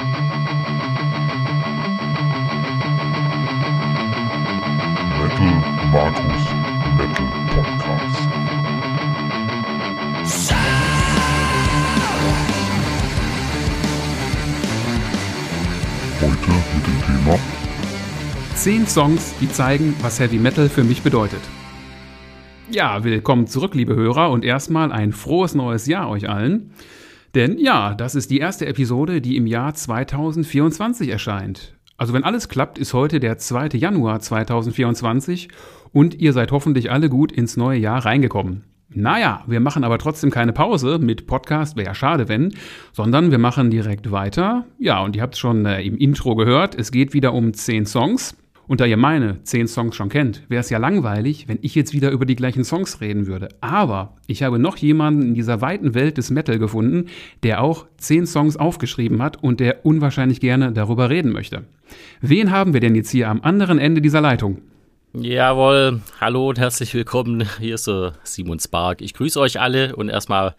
Metal Markus Metal Podcast. Heute mit dem Thema Zehn Songs, die zeigen, was Heavy Metal für mich bedeutet. Ja, willkommen zurück, liebe Hörer, und erstmal ein frohes neues Jahr euch allen. Denn ja, das ist die erste Episode, die im Jahr 2024 erscheint. Also wenn alles klappt, ist heute der 2. Januar 2024 und ihr seid hoffentlich alle gut ins neue Jahr reingekommen. Naja, wir machen aber trotzdem keine Pause mit Podcast, wäre ja schade, wenn, sondern wir machen direkt weiter. Ja, und ihr habt es schon äh, im Intro gehört, es geht wieder um 10 Songs. Und da ihr meine 10 Songs schon kennt, wäre es ja langweilig, wenn ich jetzt wieder über die gleichen Songs reden würde. Aber ich habe noch jemanden in dieser weiten Welt des Metal gefunden, der auch 10 Songs aufgeschrieben hat und der unwahrscheinlich gerne darüber reden möchte. Wen haben wir denn jetzt hier am anderen Ende dieser Leitung? Jawohl, hallo und herzlich willkommen. Hier ist Simon Spark. Ich grüße euch alle und erstmal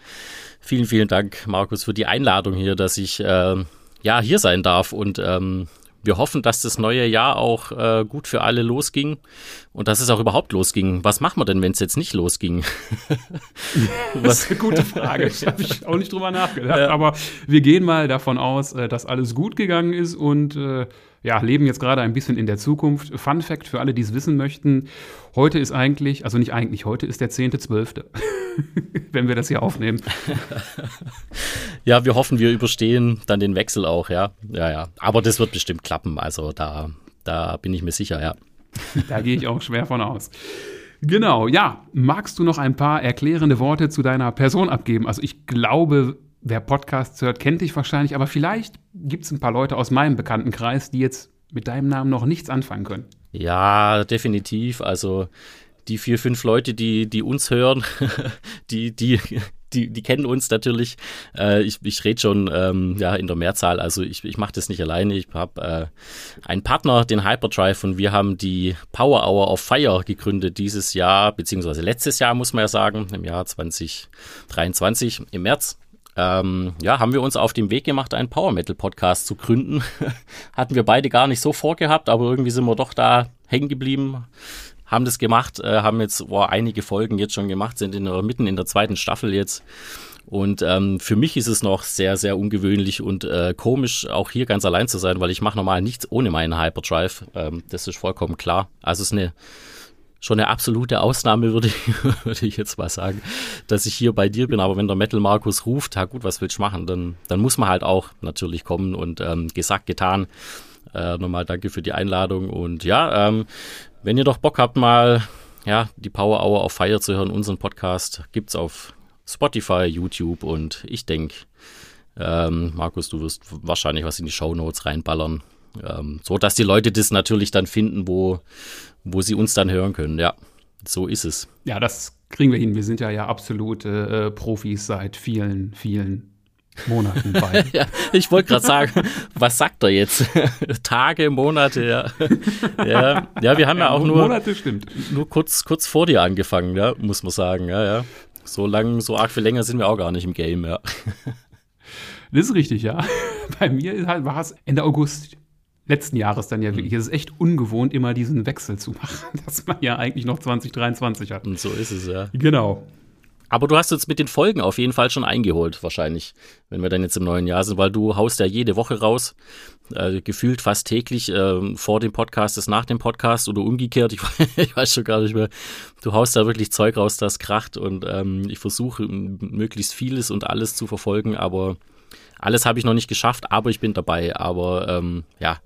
vielen, vielen Dank, Markus, für die Einladung hier, dass ich äh, ja hier sein darf und ähm, wir hoffen, dass das neue Jahr auch äh, gut für alle losging und dass es auch überhaupt losging. Was machen wir denn, wenn es jetzt nicht losging? das ist eine gute Frage. Da habe ich auch nicht drüber nachgedacht. Ja. Aber wir gehen mal davon aus, äh, dass alles gut gegangen ist und äh, ja, leben jetzt gerade ein bisschen in der Zukunft. Fun Fact für alle, die es wissen möchten. Heute ist eigentlich, also nicht eigentlich, heute ist der 10.12., wenn wir das hier aufnehmen. ja, wir hoffen, wir überstehen dann den Wechsel auch, ja. Ja, ja. Aber das wird bestimmt klappen. Also da, da bin ich mir sicher, ja. da gehe ich auch schwer von aus. Genau, ja. Magst du noch ein paar erklärende Worte zu deiner Person abgeben? Also ich glaube, wer Podcasts hört, kennt dich wahrscheinlich, aber vielleicht gibt es ein paar Leute aus meinem Bekanntenkreis, die jetzt mit deinem Namen noch nichts anfangen können. Ja, definitiv. Also die vier, fünf Leute, die, die uns hören, die, die, die, die kennen uns natürlich. Äh, ich ich rede schon ähm, ja, in der Mehrzahl. Also ich, ich mache das nicht alleine. Ich habe äh, einen Partner, den Hyperdrive, und wir haben die Power Hour of Fire gegründet dieses Jahr, beziehungsweise letztes Jahr, muss man ja sagen, im Jahr 2023, im März. Ähm, ja, haben wir uns auf den Weg gemacht, einen Power Metal Podcast zu gründen. Hatten wir beide gar nicht so vorgehabt, aber irgendwie sind wir doch da hängen geblieben, haben das gemacht, äh, haben jetzt oh, einige Folgen jetzt schon gemacht, sind in der, mitten in der zweiten Staffel jetzt. Und ähm, für mich ist es noch sehr, sehr ungewöhnlich und äh, komisch, auch hier ganz allein zu sein, weil ich mache normal nichts ohne meinen Hyperdrive. Ähm, das ist vollkommen klar. Also es ist eine schon eine absolute Ausnahme, würde ich, würde ich jetzt mal sagen, dass ich hier bei dir bin. Aber wenn der Metal Markus ruft, ja gut, was willst du machen? Dann, dann muss man halt auch natürlich kommen und ähm, gesagt, getan. Äh, nochmal danke für die Einladung. Und ja, ähm, wenn ihr doch Bock habt, mal ja, die Power Hour auf Fire zu hören, unseren Podcast gibt's auf Spotify, YouTube und ich denke, ähm, Markus, du wirst wahrscheinlich was in die Show Notes reinballern. Ähm, so dass die Leute das natürlich dann finden, wo, wo sie uns dann hören können. Ja, so ist es. Ja, das kriegen wir hin. Wir sind ja ja absolute äh, Profis seit vielen, vielen Monaten bei. ja, ich wollte gerade sagen, was sagt er jetzt? Tage, Monate, ja. ja. Ja, wir haben ja, ja auch nur, Monate stimmt. nur kurz, kurz vor dir angefangen, ja, muss man sagen. Ja, ja. So lang, so arg viel länger sind wir auch gar nicht im Game, ja. Das ist richtig, ja. Bei mir war es Ende August letzten Jahres dann ja mhm. wirklich. Es ist echt ungewohnt, immer diesen Wechsel zu machen, dass man ja eigentlich noch 2023 hat. Und so ist es, ja. Genau. Aber du hast uns mit den Folgen auf jeden Fall schon eingeholt, wahrscheinlich, wenn wir dann jetzt im neuen Jahr sind, weil du haust ja jede Woche raus, äh, gefühlt fast täglich äh, vor dem Podcast ist nach dem Podcast oder umgekehrt, ich, ich, weiß schon gar nicht mehr. Du haust da wirklich Zeug raus, das kracht und ähm, ich versuche möglichst vieles und alles zu verfolgen, aber alles habe ich noch nicht geschafft, aber ich bin dabei. Aber ähm, ja,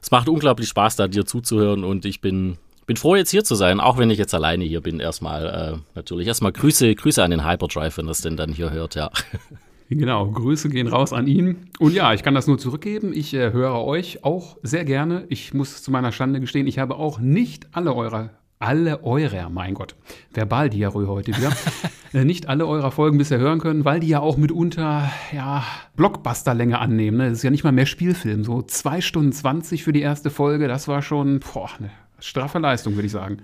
es macht unglaublich Spaß, da dir zuzuhören und ich bin, bin froh, jetzt hier zu sein, auch wenn ich jetzt alleine hier bin. Erstmal äh, natürlich erstmal Grüße, Grüße an den Hyperdrive, wenn das denn dann hier hört, ja. Genau, Grüße gehen raus an ihn. Und ja, ich kann das nur zurückgeben. Ich äh, höre euch auch sehr gerne. Ich muss zu meiner Schande gestehen, ich habe auch nicht alle eurer alle eurer, mein Gott, Verbaldiarrhoe heute wieder, äh, nicht alle eurer Folgen bisher hören können, weil die ja auch mitunter, ja, Blockbusterlänge annehmen. Ne? Das ist ja nicht mal mehr Spielfilm. So zwei Stunden 20 für die erste Folge, das war schon, boah, eine straffe Leistung, würde ich sagen.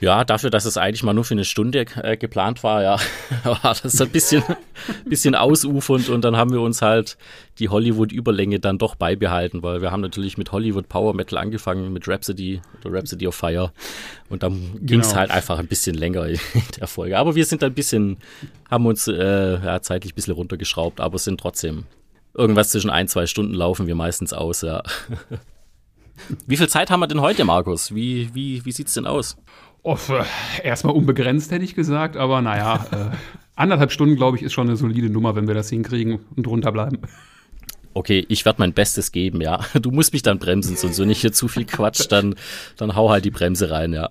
Ja, dafür, dass es eigentlich mal nur für eine Stunde äh, geplant war, ja, war das ein bisschen, bisschen ausufernd und dann haben wir uns halt die Hollywood-Überlänge dann doch beibehalten, weil wir haben natürlich mit Hollywood Power Metal angefangen, mit Rhapsody oder Rhapsody of Fire und dann ging es genau. halt einfach ein bisschen länger in der Folge. Aber wir sind ein bisschen, haben uns äh, ja, zeitlich ein bisschen runtergeschraubt, aber sind trotzdem irgendwas zwischen ein, zwei Stunden laufen wir meistens aus, ja. Wie viel Zeit haben wir denn heute, Markus? Wie, wie, wie sieht es denn aus? Oh, erstmal unbegrenzt, hätte ich gesagt, aber naja, äh, anderthalb Stunden, glaube ich, ist schon eine solide Nummer, wenn wir das hinkriegen und drunter bleiben. Okay, ich werde mein Bestes geben, ja. Du musst mich dann bremsen, sonst wenn ich hier zu viel quatsch, dann, dann hau halt die Bremse rein, ja.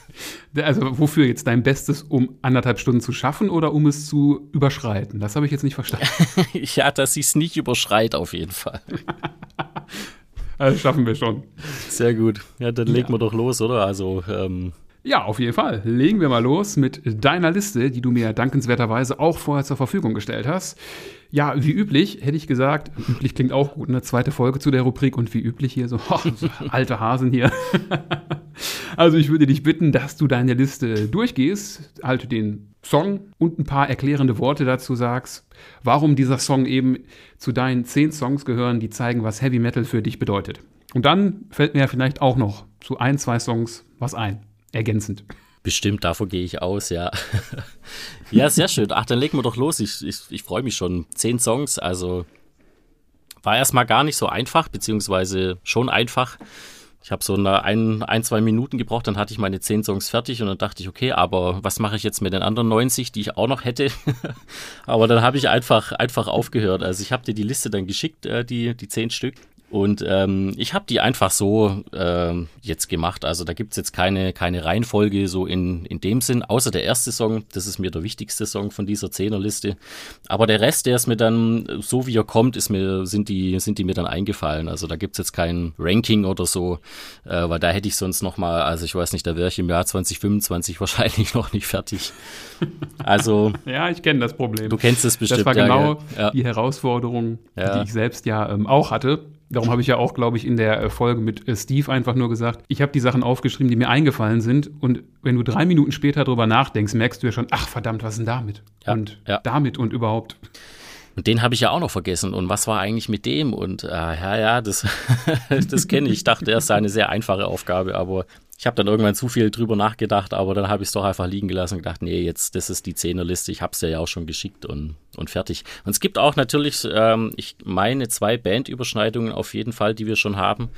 Also wofür jetzt dein Bestes, um anderthalb Stunden zu schaffen oder um es zu überschreiten? Das habe ich jetzt nicht verstanden. ja, dass ich es nicht überschreit, auf jeden Fall. Also schaffen wir schon. Sehr gut. Ja, dann legen ja. wir doch los, oder? Also, ähm, ja, auf jeden Fall. Legen wir mal los mit deiner Liste, die du mir dankenswerterweise auch vorher zur Verfügung gestellt hast. Ja, wie üblich, hätte ich gesagt, üblich klingt auch gut, eine zweite Folge zu der Rubrik und wie üblich hier so, oh, so alte Hasen hier. also ich würde dich bitten, dass du deine Liste durchgehst, halt den Song und ein paar erklärende Worte dazu sagst, warum dieser Song eben zu deinen zehn Songs gehören, die zeigen, was Heavy Metal für dich bedeutet. Und dann fällt mir ja vielleicht auch noch zu ein, zwei Songs was ein ergänzend. Bestimmt, davon gehe ich aus, ja. ja, sehr schön. Ach, dann legen wir doch los. Ich, ich, ich freue mich schon. Zehn Songs, also war erstmal gar nicht so einfach, beziehungsweise schon einfach. Ich habe so eine ein, ein, zwei Minuten gebraucht, dann hatte ich meine zehn Songs fertig und dann dachte ich, okay, aber was mache ich jetzt mit den anderen 90, die ich auch noch hätte? aber dann habe ich einfach, einfach aufgehört. Also ich habe dir die Liste dann geschickt, äh, die, die zehn Stück. Und ähm, ich habe die einfach so äh, jetzt gemacht. Also da gibt's jetzt keine, keine Reihenfolge so in, in dem Sinn, außer der erste Song. Das ist mir der wichtigste Song von dieser Zehnerliste. Aber der Rest, der ist mir dann, so wie er kommt, ist mir, sind, die, sind die mir dann eingefallen. Also da gibt's jetzt kein Ranking oder so, äh, weil da hätte ich sonst noch mal, also ich weiß nicht, da wäre ich im Jahr 2025 wahrscheinlich noch nicht fertig. Also. ja, ich kenne das Problem. Du kennst es bestimmt. Das war genau ja, die Herausforderung, ja. die ich selbst ja ähm, auch hatte Darum habe ich ja auch, glaube ich, in der äh, Folge mit äh, Steve einfach nur gesagt, ich habe die Sachen aufgeschrieben, die mir eingefallen sind. Und wenn du drei Minuten später drüber nachdenkst, merkst du ja schon, ach verdammt, was ist denn damit? Ja, und ja. damit und überhaupt. Und den habe ich ja auch noch vergessen. Und was war eigentlich mit dem? Und äh, ja, ja, das, das kenne ich. Ich dachte, er ist eine sehr einfache Aufgabe, aber ich habe dann irgendwann zu viel drüber nachgedacht, aber dann habe ich es doch einfach liegen gelassen und gedacht, nee, jetzt, das ist die Zehnerliste, ich habe es ja auch schon geschickt und, und fertig. Und es gibt auch natürlich, ähm, ich meine, zwei Bandüberschneidungen auf jeden Fall, die wir schon haben,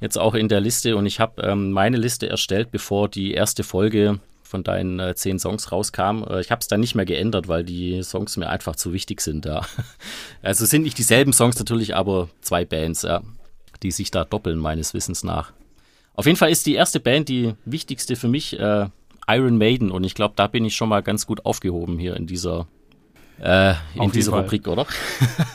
jetzt auch in der Liste. Und ich habe ähm, meine Liste erstellt, bevor die erste Folge von deinen äh, zehn Songs rauskam. Äh, ich habe es dann nicht mehr geändert, weil die Songs mir einfach zu wichtig sind. Ja. Also sind nicht dieselben Songs natürlich, aber zwei Bands, ja, die sich da doppeln, meines Wissens nach. Auf jeden Fall ist die erste Band die wichtigste für mich äh, Iron Maiden und ich glaube, da bin ich schon mal ganz gut aufgehoben hier in dieser äh, in dieser Rubrik, oder?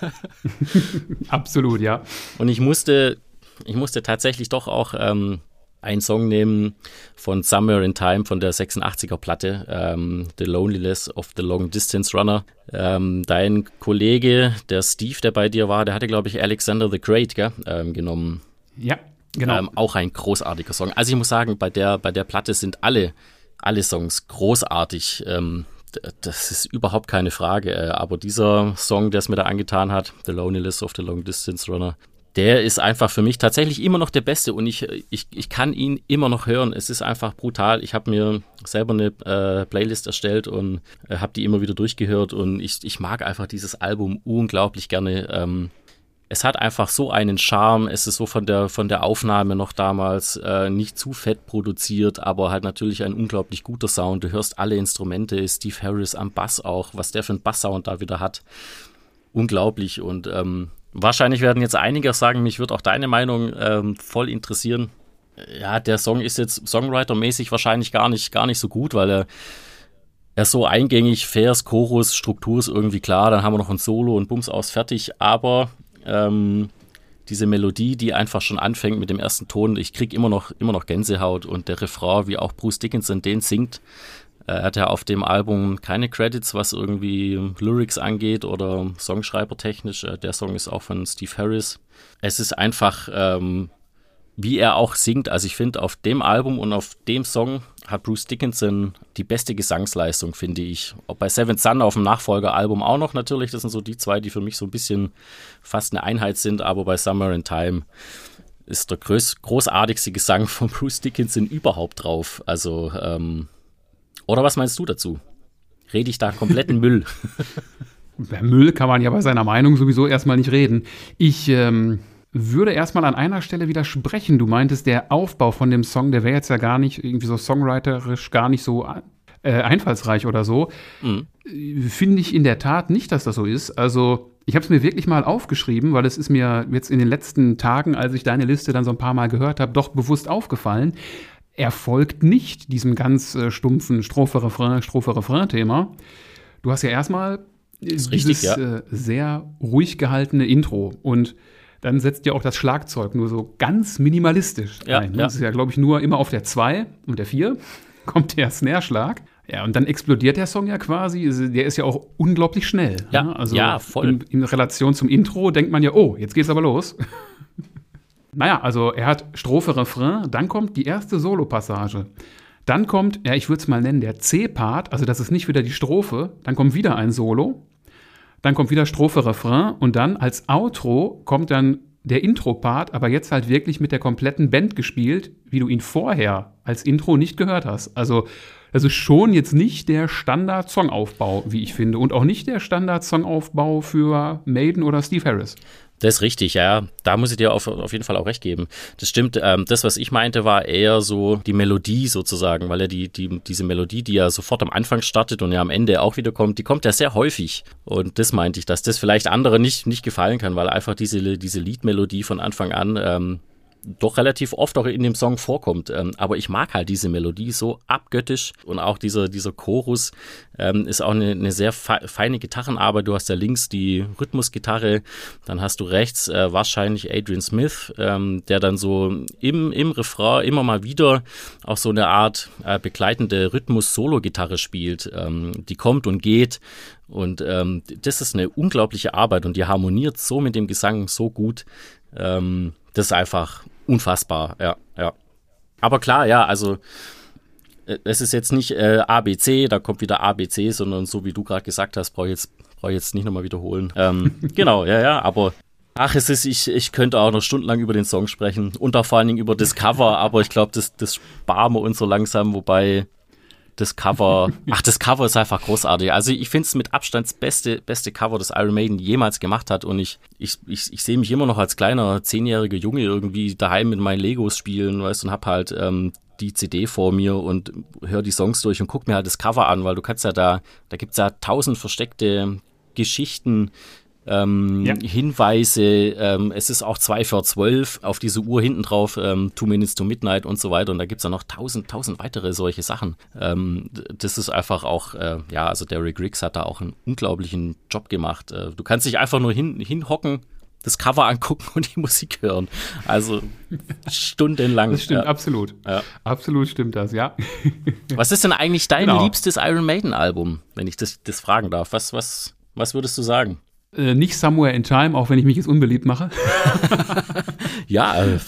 Absolut, ja. Und ich musste, ich musste tatsächlich doch auch ähm, einen Song nehmen von Somewhere in Time von der 86er Platte, ähm, The Loneliness of the Long Distance Runner. Ähm, dein Kollege, der Steve, der bei dir war, der hatte, glaube ich, Alexander the Great gell, ähm, genommen. Ja, Genau. Ähm, auch ein großartiger Song. Also ich muss sagen, bei der, bei der Platte sind alle, alle Songs großartig. Ähm, das ist überhaupt keine Frage. Äh, aber dieser Song, der es mir da angetan hat, The Loneliness of the Long Distance Runner, der ist einfach für mich tatsächlich immer noch der beste und ich, ich, ich kann ihn immer noch hören. Es ist einfach brutal. Ich habe mir selber eine äh, Playlist erstellt und äh, habe die immer wieder durchgehört und ich, ich mag einfach dieses Album unglaublich gerne. Ähm, es hat einfach so einen Charme. Es ist so von der, von der Aufnahme noch damals äh, nicht zu fett produziert, aber halt natürlich ein unglaublich guter Sound. Du hörst alle Instrumente, Steve Harris am Bass auch, was der für einen Basssound da wieder hat. Unglaublich und ähm, wahrscheinlich werden jetzt einige sagen, mich wird auch deine Meinung ähm, voll interessieren. Ja, der Song ist jetzt Songwriter-mäßig wahrscheinlich gar nicht, gar nicht so gut, weil er er ist so eingängig, Vers, Chorus, Struktur ist irgendwie klar, dann haben wir noch ein Solo und Bums aus fertig, aber ähm, diese Melodie, die einfach schon anfängt mit dem ersten Ton, ich kriege immer noch, immer noch Gänsehaut und der Refrain, wie auch Bruce Dickinson den singt, äh, er hat ja auf dem Album keine Credits, was irgendwie Lyrics angeht oder Songschreiber technisch. Äh, der Song ist auch von Steve Harris. Es ist einfach ähm, wie er auch singt. Also ich finde, auf dem Album und auf dem Song hat Bruce Dickinson die beste Gesangsleistung, finde ich. Auch bei Seven Sun auf dem Nachfolgeralbum auch noch natürlich. Das sind so die zwei, die für mich so ein bisschen fast eine Einheit sind. Aber bei Summer in Time ist der groß, großartigste Gesang von Bruce Dickinson überhaupt drauf. Also, ähm, oder was meinst du dazu? Rede ich da kompletten Müll? Bei Müll kann man ja bei seiner Meinung sowieso erstmal nicht reden. Ich ähm, würde erstmal an einer Stelle widersprechen. Du meintest, der Aufbau von dem Song, der wäre jetzt ja gar nicht irgendwie so songwriterisch gar nicht so äh, einfallsreich oder so. Mhm. Finde ich in der Tat nicht, dass das so ist. Also ich habe es mir wirklich mal aufgeschrieben, weil es ist mir jetzt in den letzten Tagen, als ich deine Liste dann so ein paar Mal gehört habe, doch bewusst aufgefallen. Er folgt nicht diesem ganz äh, stumpfen Strophe-Refrain, Strophe-Refrain-Thema. Du hast ja erstmal dieses richtig, ja. äh, sehr ruhig gehaltene Intro und dann setzt ja auch das Schlagzeug nur so ganz minimalistisch ja, ein. Ne? Ja. Das ist ja, glaube ich, nur immer auf der 2 und der 4 kommt der Snare-Schlag. Ja, und dann explodiert der Song ja quasi. Der ist ja auch unglaublich schnell. Ja, ne? also ja voll. In, in, Relation zum Intro denkt man ja, oh, jetzt geht's aber los. naja, also er hat Strophe, Refrain, dann kommt die erste Solo-Passage. Dann kommt, ja, ich würde es mal nennen, der C-Part, also das ist nicht wieder die Strophe, dann kommt wieder ein Solo. Dann kommt wieder Strophe, Refrain und dann als Outro kommt dann der Intro-Part, aber jetzt halt wirklich mit der kompletten Band gespielt, wie du ihn vorher als Intro nicht gehört hast. Also das ist schon jetzt nicht der Standard-Songaufbau, wie ich finde, und auch nicht der Standard-Songaufbau für Maiden oder Steve Harris. Das ist richtig, ja. Da muss ich dir auf, auf jeden Fall auch recht geben. Das stimmt. Ähm, das, was ich meinte, war eher so die Melodie sozusagen, weil ja die, die, diese Melodie, die ja sofort am Anfang startet und ja am Ende auch wieder kommt, die kommt ja sehr häufig. Und das meinte ich, dass das vielleicht anderen nicht, nicht gefallen kann, weil einfach diese, diese Liedmelodie von Anfang an ähm, doch relativ oft auch in dem Song vorkommt. Ähm, aber ich mag halt diese Melodie so abgöttisch und auch dieser, dieser Chorus ähm, ist auch eine, eine sehr feine Gitarrenarbeit. Du hast ja links die Rhythmusgitarre, dann hast du rechts äh, wahrscheinlich Adrian Smith, ähm, der dann so im, im Refrain immer mal wieder auch so eine Art äh, begleitende Rhythmus-Solo-Gitarre spielt. Die kommt und geht und das ist eine unglaubliche Arbeit und die harmoniert so mit dem Gesang so gut. Ähm, das ist einfach unfassbar, ja, ja. Aber klar, ja, also äh, es ist jetzt nicht äh, ABC, da kommt wieder ABC, sondern so wie du gerade gesagt hast, brauche ich jetzt, brauch ich jetzt nicht nochmal wiederholen. Ähm, genau, ja, ja, aber ach, es ist, ich, ich könnte auch noch stundenlang über den Song sprechen und auch vor allen Dingen über das Cover, aber ich glaube, das, das sparen wir uns so langsam, wobei das Cover, ach, das Cover ist einfach großartig. Also ich finde es mit Abstand das beste, beste Cover, das Iron Maiden jemals gemacht hat. Und ich, ich, ich, ich sehe mich immer noch als kleiner, zehnjähriger Junge irgendwie daheim mit meinen Legos spielen, weißt, und hab halt ähm, die CD vor mir und höre die Songs durch und guck mir halt das Cover an, weil du kannst ja da, da gibt's ja tausend versteckte Geschichten, ähm, ja. Hinweise, ähm, es ist auch 2 vor 12 auf diese Uhr hinten drauf, ähm, Two Minutes to Midnight und so weiter. Und da gibt es ja noch tausend, tausend weitere solche Sachen. Ähm, das ist einfach auch, äh, ja, also Derek Riggs hat da auch einen unglaublichen Job gemacht. Äh, du kannst dich einfach nur hin, hinhocken, das Cover angucken und die Musik hören. Also stundenlang. Das stimmt, ja. absolut. Ja. Absolut stimmt das, ja. Was ist denn eigentlich dein genau. liebstes Iron Maiden Album, wenn ich das, das fragen darf? Was, was, was würdest du sagen? Äh, nicht Somewhere in Time, auch wenn ich mich jetzt unbeliebt mache. ja, äh.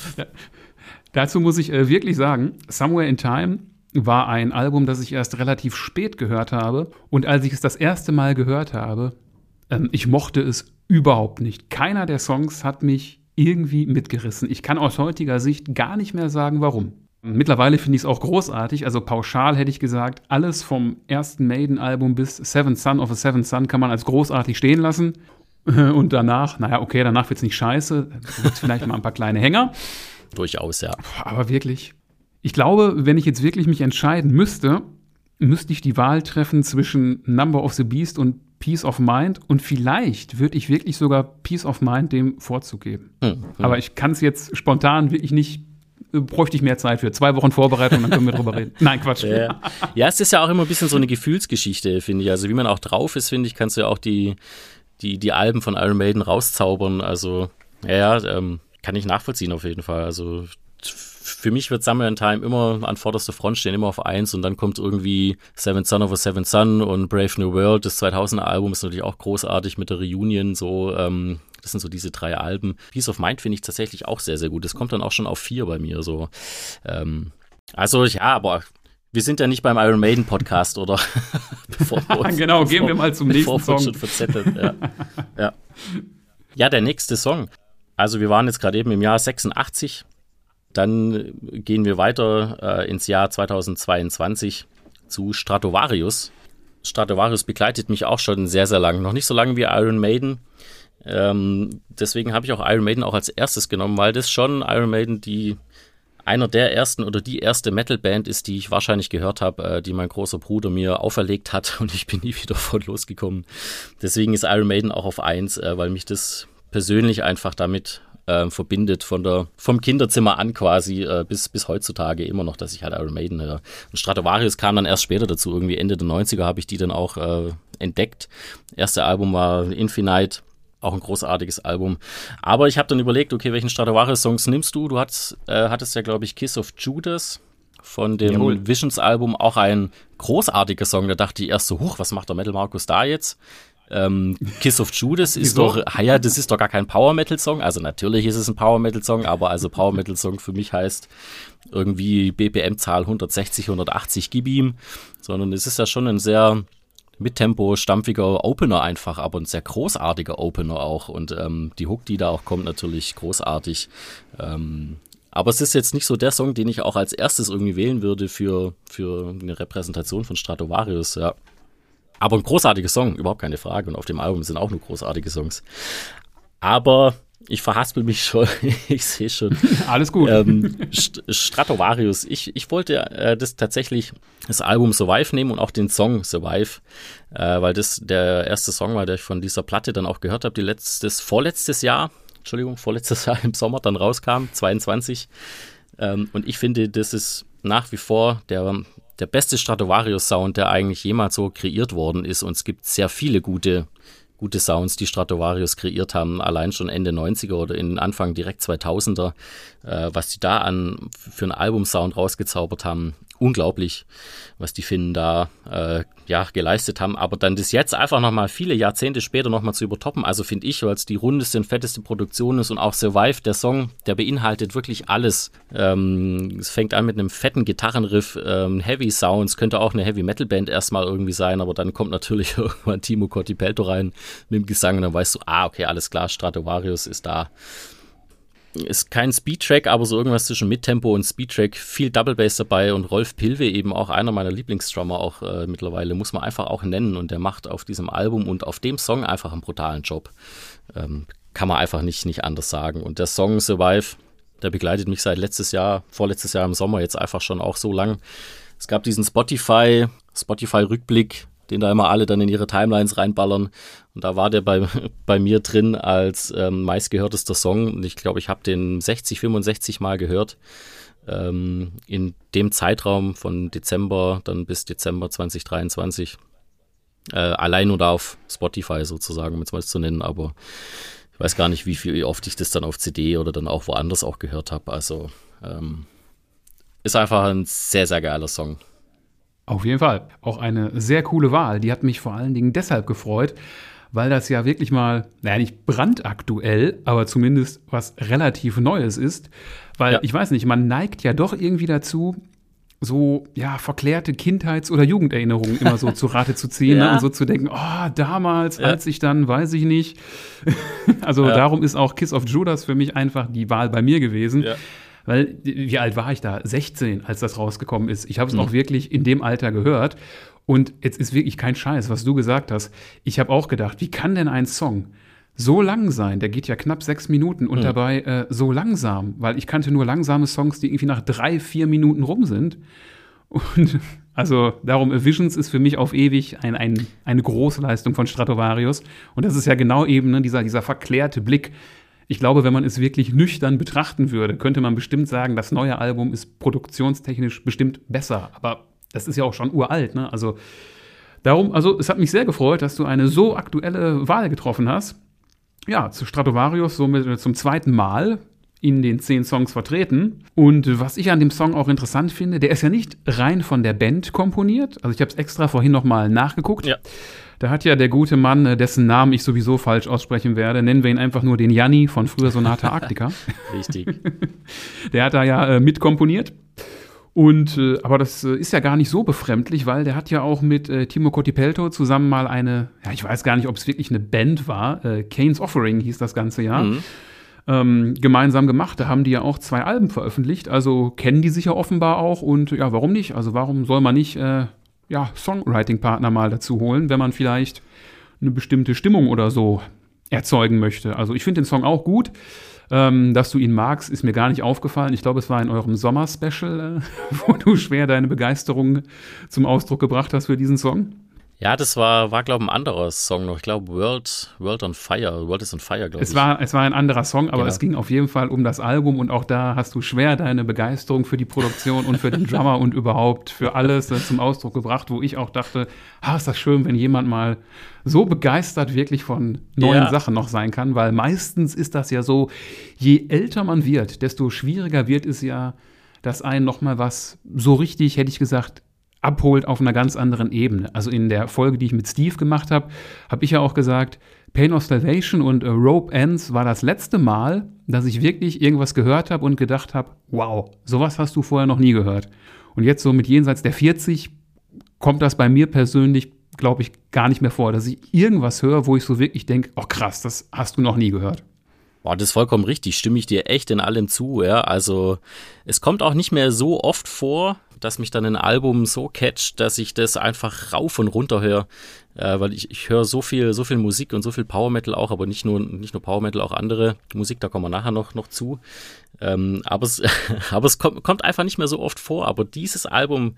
Dazu muss ich äh, wirklich sagen, Somewhere in Time war ein Album, das ich erst relativ spät gehört habe. Und als ich es das erste Mal gehört habe, ähm, ich mochte es überhaupt nicht. Keiner der Songs hat mich irgendwie mitgerissen. Ich kann aus heutiger Sicht gar nicht mehr sagen, warum. Mittlerweile finde ich es auch großartig. Also pauschal hätte ich gesagt, alles vom ersten Maiden-Album bis Seventh Son of a Seventh Son kann man als großartig stehen lassen. Und danach, naja, okay, danach wird es nicht scheiße. Da wird vielleicht mal ein paar kleine Hänger. Durchaus, ja. Aber wirklich. Ich glaube, wenn ich jetzt wirklich mich entscheiden müsste, müsste ich die Wahl treffen zwischen Number of the Beast und Peace of Mind. Und vielleicht würde ich wirklich sogar Peace of Mind dem Vorzug geben. Hm, hm. Aber ich kann es jetzt spontan wirklich nicht bräuchte ich mehr Zeit für. Zwei Wochen Vorbereitung, dann können wir drüber reden. Nein, Quatsch. Ja. ja, es ist ja auch immer ein bisschen so eine Gefühlsgeschichte, finde ich. Also wie man auch drauf ist, finde ich, kannst du ja auch die, die, die Alben von Iron Maiden rauszaubern. Also, ja, ähm, kann ich nachvollziehen auf jeden Fall. Also für mich wird Summer in Time immer an vorderster Front stehen, immer auf eins und dann kommt irgendwie Seventh Son of a Seventh Son und Brave New World, das 2000er Album ist natürlich auch großartig mit der Reunion, so ähm, Das sind so diese drei Alben. Peace of Mind finde ich tatsächlich auch sehr, sehr gut. Das kommt dann auch schon auf vier bei mir so. Ähm, also ja, aber wir sind ja nicht beim Iron Maiden Podcast, oder? uns, genau, bevor, gehen wir mal zum nächsten Song. Ja. ja. ja, der nächste Song. Also wir waren jetzt gerade eben im Jahr 86. Dann gehen wir weiter äh, ins Jahr 2022 zu Stratovarius. Stratovarius begleitet mich auch schon sehr, sehr lang. Noch nicht so lange wie Iron Maiden. Ähm, deswegen habe ich auch Iron Maiden auch als erstes genommen, weil das schon Iron Maiden die einer der ersten oder die erste Metal-Band ist, die ich wahrscheinlich gehört habe, äh, die mein großer Bruder mir auferlegt hat und ich bin nie wieder von losgekommen. Deswegen ist Iron Maiden auch auf eins, äh, weil mich das persönlich einfach damit äh, verbindet, von der, vom Kinderzimmer an quasi äh, bis, bis heutzutage immer noch, dass ich halt Iron Maiden höre. Und Stratovarius kam dann erst später dazu, irgendwie Ende der 90er habe ich die dann auch äh, entdeckt. Erste Album war Infinite auch ein großartiges Album. Aber ich habe dann überlegt, okay, welchen Stratovarius-Songs nimmst du? Du hattest, äh, hattest ja, glaube ich, Kiss of Judas von dem Visions-Album, auch ein großartiger Song. Da dachte ich erst so, huch, was macht der Metal Markus da jetzt? Ähm, Kiss of Judas ist doch, ja, das ist doch gar kein Power Metal Song. Also natürlich ist es ein Power Metal Song, aber also Power Metal Song für mich heißt irgendwie BPM-Zahl 160, 180 gib ihm, sondern es ist ja schon ein sehr mit Tempo, stampfiger Opener einfach, aber ein sehr großartiger Opener auch. Und ähm, die Hook, die da auch kommt, natürlich großartig. Ähm, aber es ist jetzt nicht so der Song, den ich auch als erstes irgendwie wählen würde für, für eine Repräsentation von Stratovarius, ja. Aber ein großartiger Song, überhaupt keine Frage. Und auf dem Album sind auch nur großartige Songs. Aber ich verhaspel mich schon. ich sehe schon. Alles gut. Ähm, Stratovarius. Ich, ich wollte äh, das tatsächlich das Album Survive nehmen und auch den Song Survive, äh, weil das der erste Song war, der ich von dieser Platte dann auch gehört habe, die letztes, vorletztes Jahr, Entschuldigung, vorletztes Jahr im Sommer dann rauskam, 22. Ähm, und ich finde, das ist nach wie vor der, der beste Stratovarius-Sound, der eigentlich jemals so kreiert worden ist. Und es gibt sehr viele gute gute Sounds, die Stratovarius kreiert haben, allein schon Ende 90er oder in Anfang direkt 2000er, äh, was die da an für einen Albumsound rausgezaubert haben, unglaublich, was die Finnen da äh, ja, geleistet haben. Aber dann das jetzt einfach nochmal viele Jahrzehnte später nochmal zu übertoppen, also finde ich, weil es die rundeste und fetteste Produktion ist und auch Survive, der Song, der beinhaltet wirklich alles. Ähm, es fängt an mit einem fetten Gitarrenriff, ähm, Heavy Sounds, könnte auch eine Heavy Metal Band erstmal irgendwie sein, aber dann kommt natürlich irgendwann Timo Cortipelto rein mit dem Gesang und dann weißt du, ah, okay, alles klar, Stratovarius ist da ist kein Speedtrack, aber so irgendwas zwischen Mittempo und Speedtrack, viel Double Bass dabei und Rolf Pilwe eben auch einer meiner Lieblingsdrummer auch äh, mittlerweile, muss man einfach auch nennen und der macht auf diesem Album und auf dem Song einfach einen brutalen Job. Ähm, kann man einfach nicht, nicht anders sagen. Und der Song Survive, der begleitet mich seit letztes Jahr, vorletztes Jahr im Sommer jetzt einfach schon auch so lang. Es gab diesen Spotify, Spotify-Rückblick den da immer alle dann in ihre Timelines reinballern. Und da war der bei, bei mir drin als ähm, meistgehörtester Song. Und ich glaube, ich habe den 60, 65 Mal gehört. Ähm, in dem Zeitraum von Dezember dann bis Dezember 2023. Äh, allein nur da auf Spotify sozusagen, um es mal zu nennen. Aber ich weiß gar nicht, wie viel oft ich das dann auf CD oder dann auch woanders auch gehört habe. Also ähm, ist einfach ein sehr, sehr geiler Song. Auf jeden Fall. Auch eine sehr coole Wahl. Die hat mich vor allen Dingen deshalb gefreut, weil das ja wirklich mal, naja, nicht brandaktuell, aber zumindest was relativ Neues ist. Weil ja. ich weiß nicht, man neigt ja doch irgendwie dazu, so ja verklärte Kindheits- oder Jugenderinnerungen immer so zu Rate zu ziehen ne? ja. ne? und so zu denken, oh, damals, ja. als ich dann, weiß ich nicht. also ja. darum ist auch Kiss of Judas für mich einfach die Wahl bei mir gewesen. Weil, wie alt war ich da? 16, als das rausgekommen ist. Ich habe es mhm. auch wirklich in dem Alter gehört. Und jetzt ist wirklich kein Scheiß, was du gesagt hast. Ich habe auch gedacht, wie kann denn ein Song so lang sein? Der geht ja knapp sechs Minuten und mhm. dabei äh, so langsam, weil ich kannte nur langsame Songs, die irgendwie nach drei, vier Minuten rum sind. Und also darum, Visions ist für mich auf ewig ein, ein, eine große Leistung von Stratovarius. Und das ist ja genau eben ne, dieser, dieser verklärte Blick ich glaube, wenn man es wirklich nüchtern betrachten würde, könnte man bestimmt sagen, das neue Album ist produktionstechnisch bestimmt besser. Aber das ist ja auch schon uralt, ne? Also darum, also es hat mich sehr gefreut, dass du eine so aktuelle Wahl getroffen hast. Ja, zu Stratovarius somit zum zweiten Mal in den zehn Songs vertreten. Und was ich an dem Song auch interessant finde, der ist ja nicht rein von der Band komponiert. Also ich habe es extra vorhin nochmal nachgeguckt. Ja. Da hat ja der gute Mann, äh, dessen Namen ich sowieso falsch aussprechen werde, nennen wir ihn einfach nur den Janni von früher Sonata Arctica. Richtig. Der hat da ja äh, mitkomponiert. Und äh, aber das äh, ist ja gar nicht so befremdlich, weil der hat ja auch mit äh, Timo Cotipelto zusammen mal eine, ja, ich weiß gar nicht, ob es wirklich eine Band war, äh, Kane's Offering hieß das ganze Jahr. Mhm. Ähm, gemeinsam gemacht. Da haben die ja auch zwei Alben veröffentlicht, also kennen die sich ja offenbar auch und ja, warum nicht? Also warum soll man nicht ja, Songwriting-Partner mal dazu holen, wenn man vielleicht eine bestimmte Stimmung oder so erzeugen möchte? Also ich finde den Song auch gut. Ähm, dass du ihn magst, ist mir gar nicht aufgefallen. Ich glaube, es war in eurem Sommer-Special, äh, wo du schwer deine Begeisterung zum Ausdruck gebracht hast für diesen Song. Ja, das war, war glaube ich, ein anderer Song noch. Ich glaube, World, World on Fire. World is on Fire, glaube ich. Es war, es war ein anderer Song, aber Genau. es ging auf jeden Fall um das Album und auch da hast du schwer deine Begeisterung für die Produktion und für den Drummer und überhaupt für alles äh, zum Ausdruck gebracht, wo ich auch dachte, ah, ist das schön, wenn jemand mal so begeistert wirklich von neuen Ja. Sachen noch sein kann, weil meistens ist das ja so, je älter man wird, desto schwieriger wird es ja, dass einen noch mal was so richtig, hätte ich gesagt, abholt auf einer ganz anderen Ebene. Also in der Folge, die ich mit Steve gemacht habe, habe ich ja auch gesagt, Pain of Salvation und äh, Rope Ends war das letzte Mal, dass ich wirklich irgendwas gehört habe und gedacht habe, wow, sowas hast du vorher noch nie gehört. Und jetzt so mit jenseits der 40 kommt das bei mir persönlich, glaube ich, gar nicht mehr vor, dass ich irgendwas höre, wo ich so wirklich denke, oh krass, das hast du noch nie gehört. Boah, das ist vollkommen richtig. Stimme ich dir echt in allem zu, ja. Also, es kommt auch nicht mehr so oft vor, dass mich dann ein Album so catcht, dass ich das einfach rauf und runter höre. Äh, weil ich, ich höre so viel, so viel Musik und so viel Power Metal auch, aber nicht nur, nicht nur Power Metal, auch andere Musik, da kommen wir nachher noch, noch zu. Ähm, aber es, aber es kommt, kommt einfach nicht mehr so oft vor. Aber dieses Album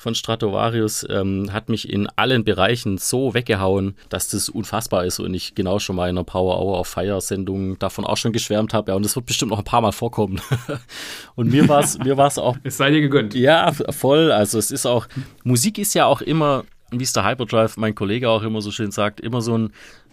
von Stratovarius ähm, hat mich in allen Bereichen so weggehauen, dass das unfassbar ist und ich genau schon mal in einer Power Hour auf Fire Sendung davon auch schon geschwärmt habe. Ja, und das wird bestimmt noch ein paar Mal vorkommen. und mir war es mir war's auch Es sei dir gegönnt. ja, voll. Also es ist auch, Musik ist ja auch immer, wie es der Hyperdrive, mein Kollege auch immer so schön sagt, immer so ein,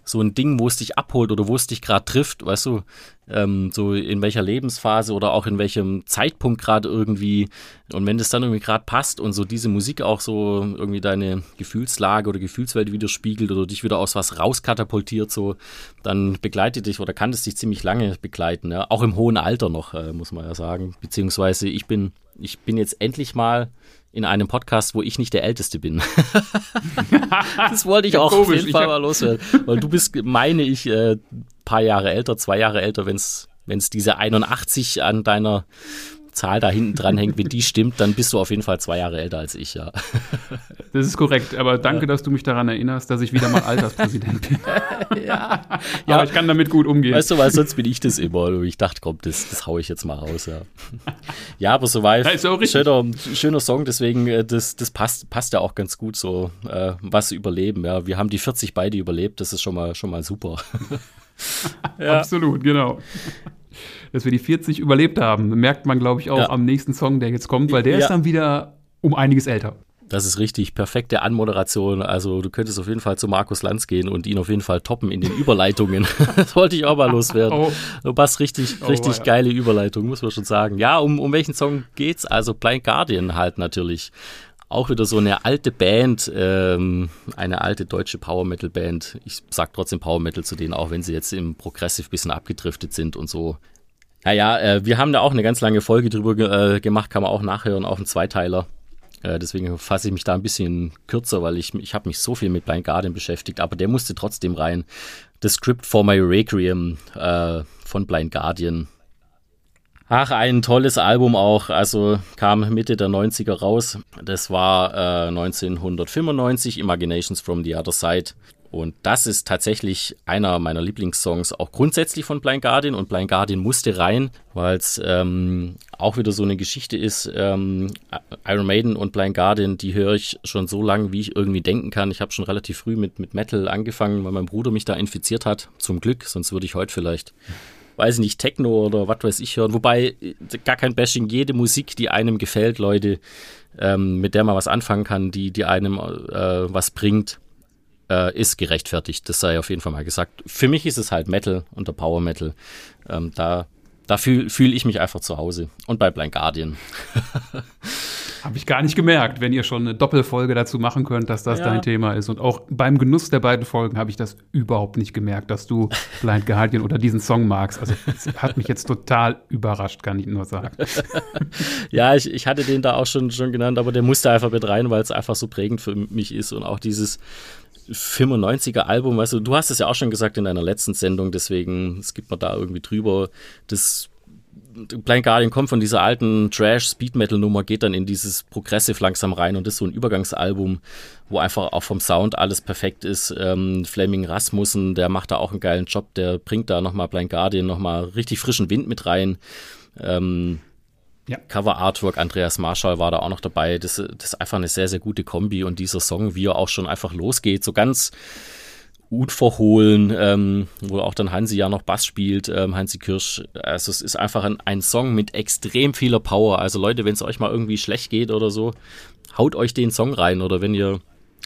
so ein Ding, wo es dich abholt oder wo es dich gerade trifft, weißt du, ähm, so in welcher Lebensphase oder auch in welchem Zeitpunkt gerade irgendwie. Und wenn das dann irgendwie gerade passt und so diese Musik auch so irgendwie deine Gefühlslage oder Gefühlswelt widerspiegelt oder dich wieder aus was rauskatapultiert, so, dann begleitet dich oder kann es dich ziemlich lange begleiten, ja? auch im hohen Alter noch, äh, muss man ja sagen. Beziehungsweise ich bin, ich bin jetzt endlich mal in einem Podcast, wo ich nicht der Älteste bin. das wollte ich auch auf Komisch, jeden ich Fall hab- mal loswerden. Weil du bist, meine ich, äh, paar Jahre älter, zwei Jahre älter, wenn es diese 81 an deiner Zahl da hinten dran hängt, wenn die stimmt, dann bist du auf jeden Fall zwei Jahre älter als ich, ja. Das ist korrekt, aber danke, dass du mich daran erinnerst, dass ich wieder mal Alterspräsident bin. ja. aber ich kann damit gut umgehen. Weißt du, weil sonst bin ich das immer. Und ich dachte, komm, das, das hau ich jetzt mal raus, ja. Ja, aber Ja, ist auch richtig. schöner, schöner Song, deswegen, äh, das, das passt, passt ja auch ganz gut so, äh, was überleben, ja. Wir haben die 40 beide überlebt, das ist schon mal, schon mal super. ja. Absolut, genau. Dass wir die 40 überlebt haben, merkt man, glaube ich, auch Ja. am nächsten Song, der jetzt kommt, weil der Ja. ist dann wieder um einiges älter. Das ist richtig, perfekte Anmoderation. Also du könntest auf jeden Fall zu Markus Lanz gehen und ihn auf jeden Fall toppen in den Überleitungen. das wollte ich auch mal loswerden. Oh. Du passt richtig, Oh, richtig ja. geile Überleitung, muss man schon sagen. Ja, um, um welchen Song geht's? Also Blind Guardian halt natürlich. Auch wieder so eine alte Band, ähm, eine alte deutsche Power Metal Band. Ich sag trotzdem Power Metal zu denen, auch wenn sie jetzt im Progressive bisschen abgedriftet sind und so. Naja, äh, wir haben da auch eine ganz lange Folge drüber ge äh, gemacht, kann man auch nachhören, auch einen Zweiteiler. Äh, deswegen fasse ich mich da ein bisschen kürzer, weil ich, ich habe mich so viel mit Blind Guardian beschäftigt, aber der musste trotzdem rein. The Script for My Requiem äh, von Blind Guardian. Ach, ein tolles Album auch. Also kam Mitte der 90er raus. Das war äh, 1995, Imaginations from the Other Side. Und das ist tatsächlich einer meiner Lieblingssongs, auch grundsätzlich von Blind Guardian. Und Blind Guardian musste rein, weil es ähm, auch wieder so eine Geschichte ist. Ähm, Iron Maiden und Blind Guardian, die höre ich schon so lange, wie ich irgendwie denken kann. Ich habe schon relativ früh mit, mit Metal angefangen, weil mein Bruder mich da infiziert hat. Zum Glück, sonst würde ich heute vielleicht weiß ich nicht, Techno oder was weiß ich hören. Wobei, äh, gar kein Bashing, jede Musik, die einem gefällt, Leute, ähm, mit der man was anfangen kann, die, die einem äh, was bringt, äh, ist gerechtfertigt. Das sei auf jeden Fall mal gesagt. Für mich ist es halt Metal und der Power Metal. Ähm, da da fühle fühl ich mich einfach zu Hause. Und bei Blind Guardian. Habe ich gar nicht gemerkt, wenn ihr schon eine Doppelfolge dazu machen könnt, dass das ja. dein Thema ist. Und auch beim Genuss der beiden Folgen habe ich das überhaupt nicht gemerkt, dass du Blind Guardian oder diesen Song magst. Also hat mich jetzt total überrascht, kann ich nur sagen. ja, ich, ich hatte den da auch schon, schon genannt, aber der musste einfach mit rein, weil es einfach so prägend für mich ist und auch dieses 95er Album, weißt du, du hast es ja auch schon gesagt in deiner letzten Sendung, deswegen es gibt man da irgendwie drüber. Das Blind Guardian kommt von dieser alten Trash Speed Metal Nummer, geht dann in dieses Progressive langsam rein und ist so ein Übergangsalbum, wo einfach auch vom Sound alles perfekt ist. Ähm, Fleming Rasmussen, der macht da auch einen geilen Job, der bringt da nochmal Blind Guardian nochmal richtig frischen Wind mit rein. Ähm, ja. Cover Artwork, Andreas Marschall war da auch noch dabei. Das, das ist einfach eine sehr, sehr gute Kombi und dieser Song, wie er auch schon einfach losgeht, so ganz unverhohlen, ähm, wo auch dann Hansi ja noch Bass spielt, ähm, Hansi Kirsch. Also es ist einfach ein, ein Song mit extrem vieler Power. Also Leute, wenn es euch mal irgendwie schlecht geht oder so, haut euch den Song rein. Oder wenn ihr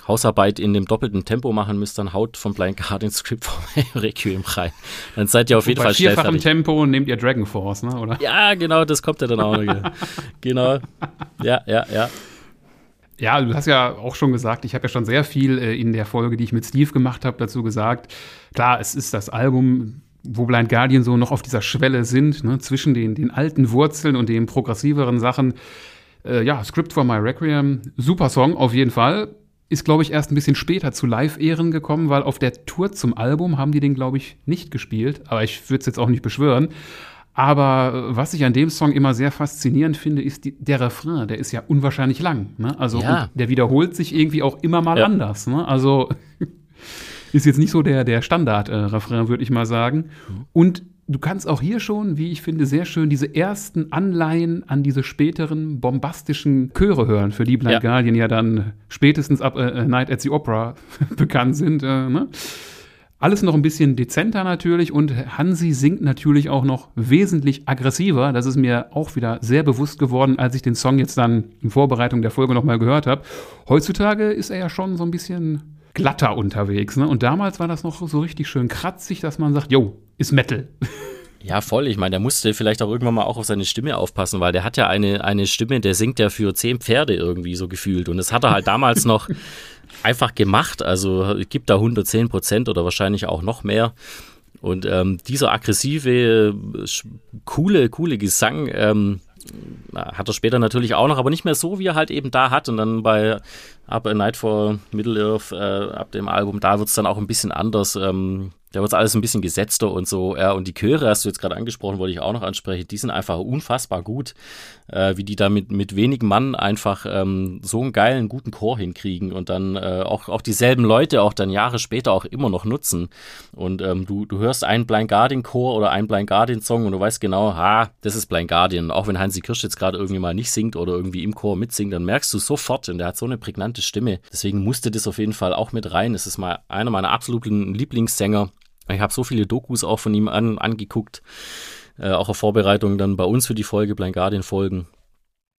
Hausarbeit in dem doppelten Tempo machen müsst, dann haut von Blind Guardian Script vom Requiem rein. Dann seid ihr auf jeden Fall schnell fertig. Tempo nehmt ihr Dragon Force, ne? oder? Ja, genau, das kommt ja dann auch noch. genau. Ja, ja, ja. Ja, du hast ja auch schon gesagt, ich habe ja schon sehr viel äh, in der Folge, die ich mit Steve gemacht habe, dazu gesagt. Klar, es ist das Album, wo Blind Guardian so noch auf dieser Schwelle sind, ne, zwischen den, den alten Wurzeln und den progressiveren Sachen. Äh, ja, Script for My Requiem, super Song auf jeden Fall. Ist, glaube ich, erst ein bisschen später zu Live-Ehren gekommen, weil auf der Tour zum Album haben die den, glaube ich, nicht gespielt. Aber ich würde es jetzt auch nicht beschwören. Aber was ich an dem Song immer sehr faszinierend finde, ist die, der Refrain. Der ist ja unwahrscheinlich lang. Ne? Also ja. der wiederholt sich irgendwie auch immer mal ja. anders. Ne? Also ist jetzt nicht so der, der Standard-Refrain, äh, würde ich mal sagen. Mhm. Und du kannst auch hier schon, wie ich finde, sehr schön diese ersten Anleihen an diese späteren bombastischen Chöre hören, für die Blind ja. Guardian ja dann spätestens ab äh, Night at the Opera bekannt sind. Äh, ne? Alles noch ein bisschen dezenter natürlich und Hansi singt natürlich auch noch wesentlich aggressiver. Das ist mir auch wieder sehr bewusst geworden, als ich den Song jetzt dann in Vorbereitung der Folge nochmal gehört habe. Heutzutage ist er ja schon so ein bisschen glatter unterwegs. Ne? Und damals war das noch so richtig schön kratzig, dass man sagt, yo, ist Metal. Ja, voll. Ich meine, der musste vielleicht auch irgendwann mal auch auf seine Stimme aufpassen, weil der hat ja eine, eine Stimme, der singt ja für zehn Pferde irgendwie so gefühlt. Und das hat er halt damals noch einfach gemacht. Also gibt da 110 Prozent oder wahrscheinlich auch noch mehr. Und ähm, dieser aggressive, coole, coole Gesang ähm, hat er später natürlich auch noch, aber nicht mehr so, wie er halt eben da hat. Und dann bei Up a Night for Middle Earth, äh, ab dem Album, da wird es dann auch ein bisschen anders. Ähm, da wird alles ein bisschen gesetzter und so. Ja, und die Chöre hast du jetzt gerade angesprochen, wollte ich auch noch ansprechen. Die sind einfach unfassbar gut, äh, wie die da mit, mit wenigen Mann einfach ähm, so einen geilen, guten Chor hinkriegen und dann äh, auch, auch dieselben Leute auch dann Jahre später auch immer noch nutzen. Und ähm, du, du hörst einen Blind Guardian Chor oder einen Blind Guardian Song und du weißt genau, ha, das ist Blind Guardian. Auch wenn Hansi Kirsch jetzt gerade irgendwie mal nicht singt oder irgendwie im Chor mitsingt, dann merkst du sofort, und der hat so eine prägnante Stimme. Deswegen musste das auf jeden Fall auch mit rein. Es ist mal einer meiner absoluten Lieblingssänger. Ich habe so viele Dokus auch von ihm an, angeguckt, äh, auch auf Vorbereitung dann bei uns für die Folge, Blind Guardian Folgen.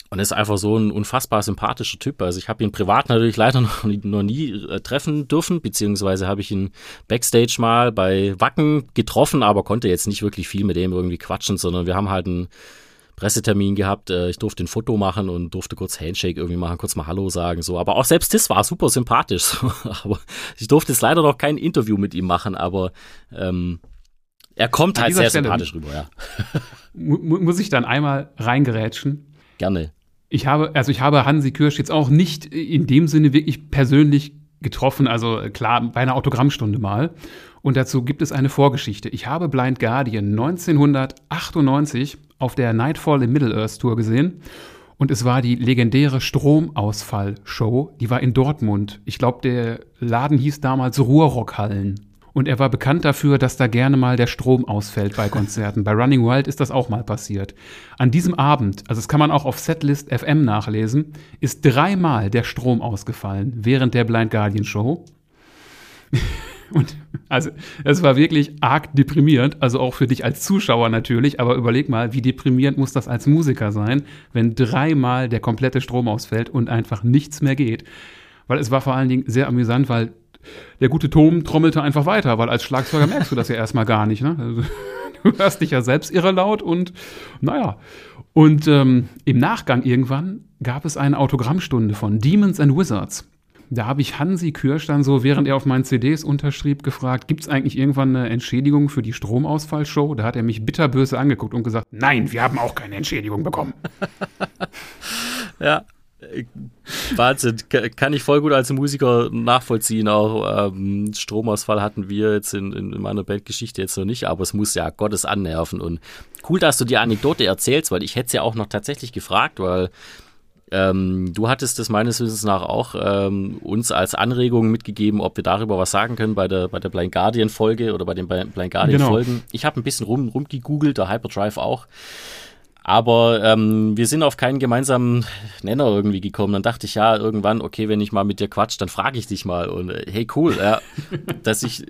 Und er ist einfach so ein unfassbar sympathischer Typ. Also ich habe ihn privat natürlich leider noch, noch nie äh, treffen dürfen, beziehungsweise habe ich ihn backstage mal bei Wacken getroffen, aber konnte jetzt nicht wirklich viel mit dem irgendwie quatschen, sondern wir haben halt ein Pressetermin gehabt. Äh, ich durfte ein Foto machen und durfte kurz Handshake irgendwie machen, kurz mal Hallo sagen. So. Aber auch selbst das war super sympathisch. aber ich durfte jetzt leider noch kein Interview mit ihm machen, aber ähm, er kommt halt sehr Stelle sympathisch rüber, ja. muss ich dann einmal reingerätschen? Gerne. Ich habe, also ich habe Hansi Kirsch jetzt auch nicht in dem Sinne wirklich persönlich getroffen, also klar, bei einer Autogrammstunde mal. Und dazu gibt es eine Vorgeschichte. Ich habe Blind Guardian 1998 auf der Nightfall im Middle-earth Tour gesehen. Und es war die legendäre Stromausfall-Show. Die war in Dortmund. Ich glaube, der Laden hieß damals Ruhrrockhallen. Und er war bekannt dafür, dass da gerne mal der Strom ausfällt bei Konzerten. bei Running Wild ist das auch mal passiert. An diesem Abend, also das kann man auch auf Setlist FM nachlesen, ist dreimal der Strom ausgefallen während der Blind Guardian Show. Und also es war wirklich arg deprimierend, also auch für dich als Zuschauer natürlich, aber überleg mal, wie deprimierend muss das als Musiker sein, wenn dreimal der komplette Strom ausfällt und einfach nichts mehr geht. Weil es war vor allen Dingen sehr amüsant, weil der gute Tom trommelte einfach weiter, weil als Schlagzeuger merkst du das ja erstmal gar nicht. Ne? Also, du hörst dich ja selbst irre laut und naja. Und ähm, im Nachgang irgendwann gab es eine Autogrammstunde von Demons and Wizards. Da habe ich Hansi Kürsch dann so, während er auf meinen CDs unterschrieb, gefragt, gibt es eigentlich irgendwann eine Entschädigung für die Stromausfallshow? Da hat er mich bitterböse angeguckt und gesagt, nein, wir haben auch keine Entschädigung bekommen. ja, Wahnsinn, kann ich voll gut als Musiker nachvollziehen. Auch ähm, Stromausfall hatten wir jetzt in, in meiner Bandgeschichte jetzt noch nicht, aber es muss ja Gottes annerven. Und cool, dass du die Anekdote erzählst, weil ich hätte es ja auch noch tatsächlich gefragt, weil ähm, du hattest es meines Wissens nach auch ähm, uns als Anregung mitgegeben, ob wir darüber was sagen können bei der, bei der Blind Guardian Folge oder bei den Blind Guardian genau. Folgen. Ich habe ein bisschen rum, rumgegoogelt, der Hyperdrive auch. Aber ähm, wir sind auf keinen gemeinsamen Nenner irgendwie gekommen. Dann dachte ich ja irgendwann, okay, wenn ich mal mit dir quatsch, dann frage ich dich mal. Und äh, hey, cool, ja, dass ich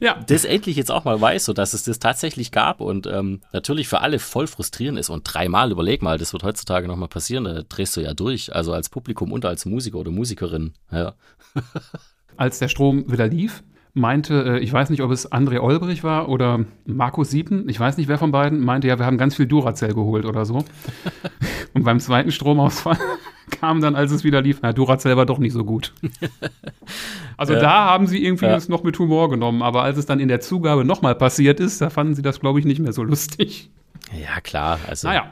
ja. das endlich jetzt auch mal weiß, so dass es das tatsächlich gab. Und ähm, natürlich für alle voll frustrierend ist. Und dreimal, überleg mal, das wird heutzutage nochmal passieren, da drehst du ja durch. Also als Publikum und als Musiker oder Musikerin. Ja. als der Strom wieder lief, meinte, äh, ich weiß nicht, ob es André Olbrich war oder Markus Sieben, ich weiß nicht, wer von beiden, meinte, ja, wir haben ganz viel Duracell geholt oder so. Und beim zweiten Stromausfall kam dann, als es wieder lief, na, Duracell war doch nicht so gut. Also ja. da haben sie irgendwie ja. es noch mit Humor genommen, aber als es dann in der Zugabe nochmal passiert ist, da fanden sie das, glaube ich, nicht mehr so lustig. Ja, klar. Also naja.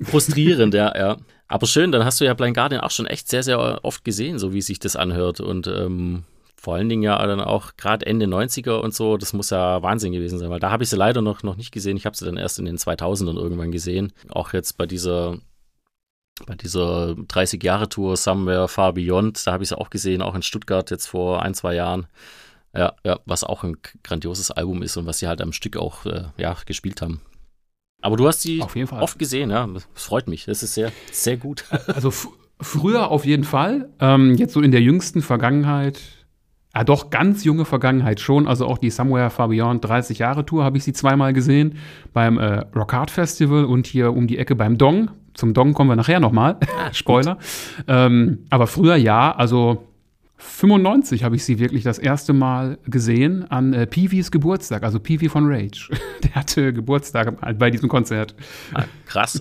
frustrierend, ja, ja. Aber schön, dann hast du ja Blind Guardian auch schon echt sehr, sehr oft gesehen, so wie sich das anhört. Und ähm, vor allen Dingen ja dann auch gerade Ende 90er und so, das muss ja Wahnsinn gewesen sein, weil da habe ich sie leider noch, noch nicht gesehen. Ich habe sie dann erst in den 2000ern irgendwann gesehen. Auch jetzt bei dieser bei dieser 30-Jahre-Tour Somewhere Far Beyond, da habe ich sie auch gesehen, auch in Stuttgart jetzt vor ein, zwei Jahren. Ja, ja, was auch ein grandioses Album ist und was sie halt am Stück auch äh, ja, gespielt haben. Aber du hast sie oft gesehen, ja. Das freut mich. Das ist sehr, sehr gut. Also früher auf jeden Fall. Ähm, jetzt so in der jüngsten Vergangenheit ja, doch ganz junge Vergangenheit schon. Also auch die Somewhere Far Beyond 30 Jahre Tour habe ich sie zweimal gesehen. Beim äh, Rock Hard Festival und hier um die Ecke beim Dong. Zum Dong kommen wir nachher nochmal. Ah, Spoiler. Ähm, aber früher ja, also 95 habe ich sie wirklich das erste Mal gesehen an äh, Peewees Geburtstag, also Peewee von Rage. Der hatte Geburtstag bei diesem Konzert. Ah, krass.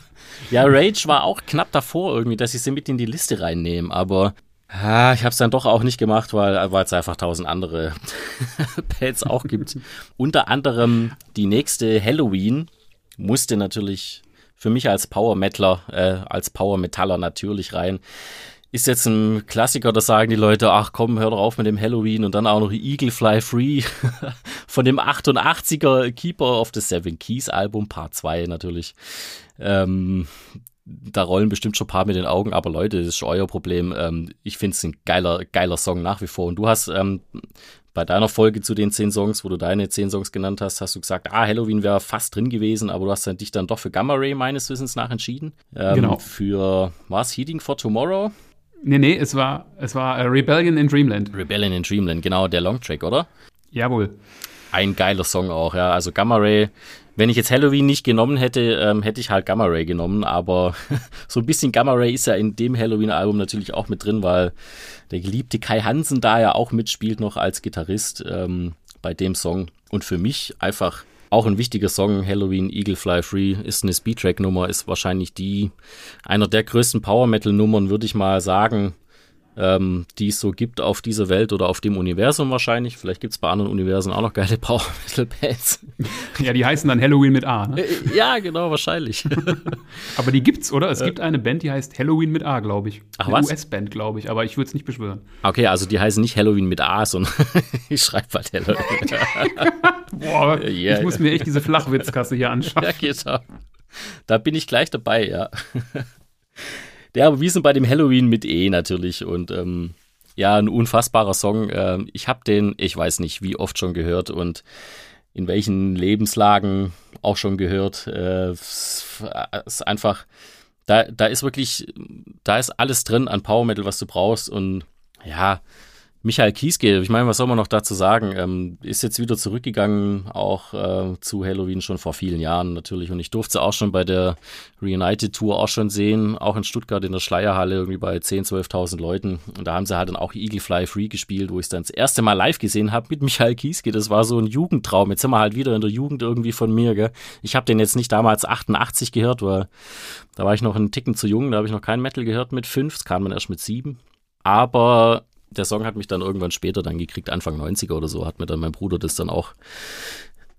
ja, Rage war auch knapp davor irgendwie, dass ich sie mit in die Liste reinnehme, aber Ich habe es dann doch auch nicht gemacht, weil es einfach tausend andere Pads auch gibt. Unter anderem die nächste Halloween musste natürlich für mich als Power Metaler, äh, als Power Metaller natürlich rein. Ist jetzt ein Klassiker, da sagen die Leute, ach komm, hör doch auf mit dem Halloween und dann auch noch Eagle Fly Free von dem 88er Keeper of the Seven Keys Album, Part 2 natürlich. Ähm, da rollen bestimmt schon ein paar mit den Augen, aber Leute, das ist euer Problem. Ähm, ich finde es ein geiler, geiler Song nach wie vor. Und du hast ähm, bei deiner Folge zu den zehn Songs, wo du deine zehn Songs genannt hast, hast du gesagt, ah, Halloween wäre fast drin gewesen, aber du hast dann, dich dann doch für Gamma Ray meines Wissens nach entschieden. Ähm, genau. Für, was, Heating for Tomorrow? Nee, nee, es war, es war uh, Rebellion in Dreamland. Rebellion in Dreamland, genau, der Longtrack, oder? Jawohl. Ein geiler Song auch, ja. Also Gamma Ray wenn ich jetzt Halloween nicht genommen hätte, ähm, hätte ich halt Gamma Ray genommen. Aber so ein bisschen Gamma Ray ist ja in dem Halloween-Album natürlich auch mit drin, weil der geliebte Kai Hansen da ja auch mitspielt noch als Gitarrist ähm, bei dem Song. Und für mich einfach auch ein wichtiger Song, Halloween Eagle Fly Free, ist eine Speedtrack-Nummer, ist wahrscheinlich die, einer der größten Power-Metal-Nummern, würde ich mal sagen, ähm, die es so gibt auf dieser Welt oder auf dem Universum wahrscheinlich. Vielleicht gibt es bei anderen Universen auch noch geile Power Metal Bands. Ja, die heißen dann Halloween mit A, ne? Äh, ja, genau, wahrscheinlich. aber die gibt's, oder? Es äh. gibt eine Band, die heißt Halloween mit A, glaube ich. Ach, eine US-Band, glaube ich, aber ich würde es nicht beschwören. Okay, also die heißen nicht Halloween mit A, sondern ich schreibe halt Halloween mit A. Boah, yeah. ich muss mir echt diese Flachwitzkasse hier anschauen. Ja, genau. Da bin ich gleich dabei, ja. Ja, aber wir sind bei dem Halloween mit E natürlich und ähm, ja, ein unfassbarer Song. Ähm, ich habe den, ich weiß nicht, wie oft schon gehört und in welchen Lebenslagen auch schon gehört. Äh, es ist einfach, da, da ist wirklich, da ist alles drin an Power Metal, was du brauchst und ja, Michael Kieske, ich meine, was soll man noch dazu sagen? Ähm, ist jetzt wieder zurückgegangen, auch äh, zu Halloween schon vor vielen Jahren natürlich. Und ich durfte sie auch schon bei der Reunited Tour auch schon sehen, auch in Stuttgart in der Schleierhalle, irgendwie bei 10.000, 12.000 Leuten. Und da haben sie halt dann auch Eagle Fly Free gespielt, wo ich es dann das erste Mal live gesehen habe mit Michael Kieske. Das war so ein Jugendtraum. Jetzt sind wir halt wieder in der Jugend irgendwie von mir. Gell? Ich habe den jetzt nicht damals 88 gehört, weil da war ich noch einen Ticken zu jung, da habe ich noch kein Metal gehört mit fünf. Das kam man erst mit sieben. Aber der Song hat mich dann irgendwann später dann gekriegt, Anfang 90er oder so, hat mir dann mein Bruder das dann auch,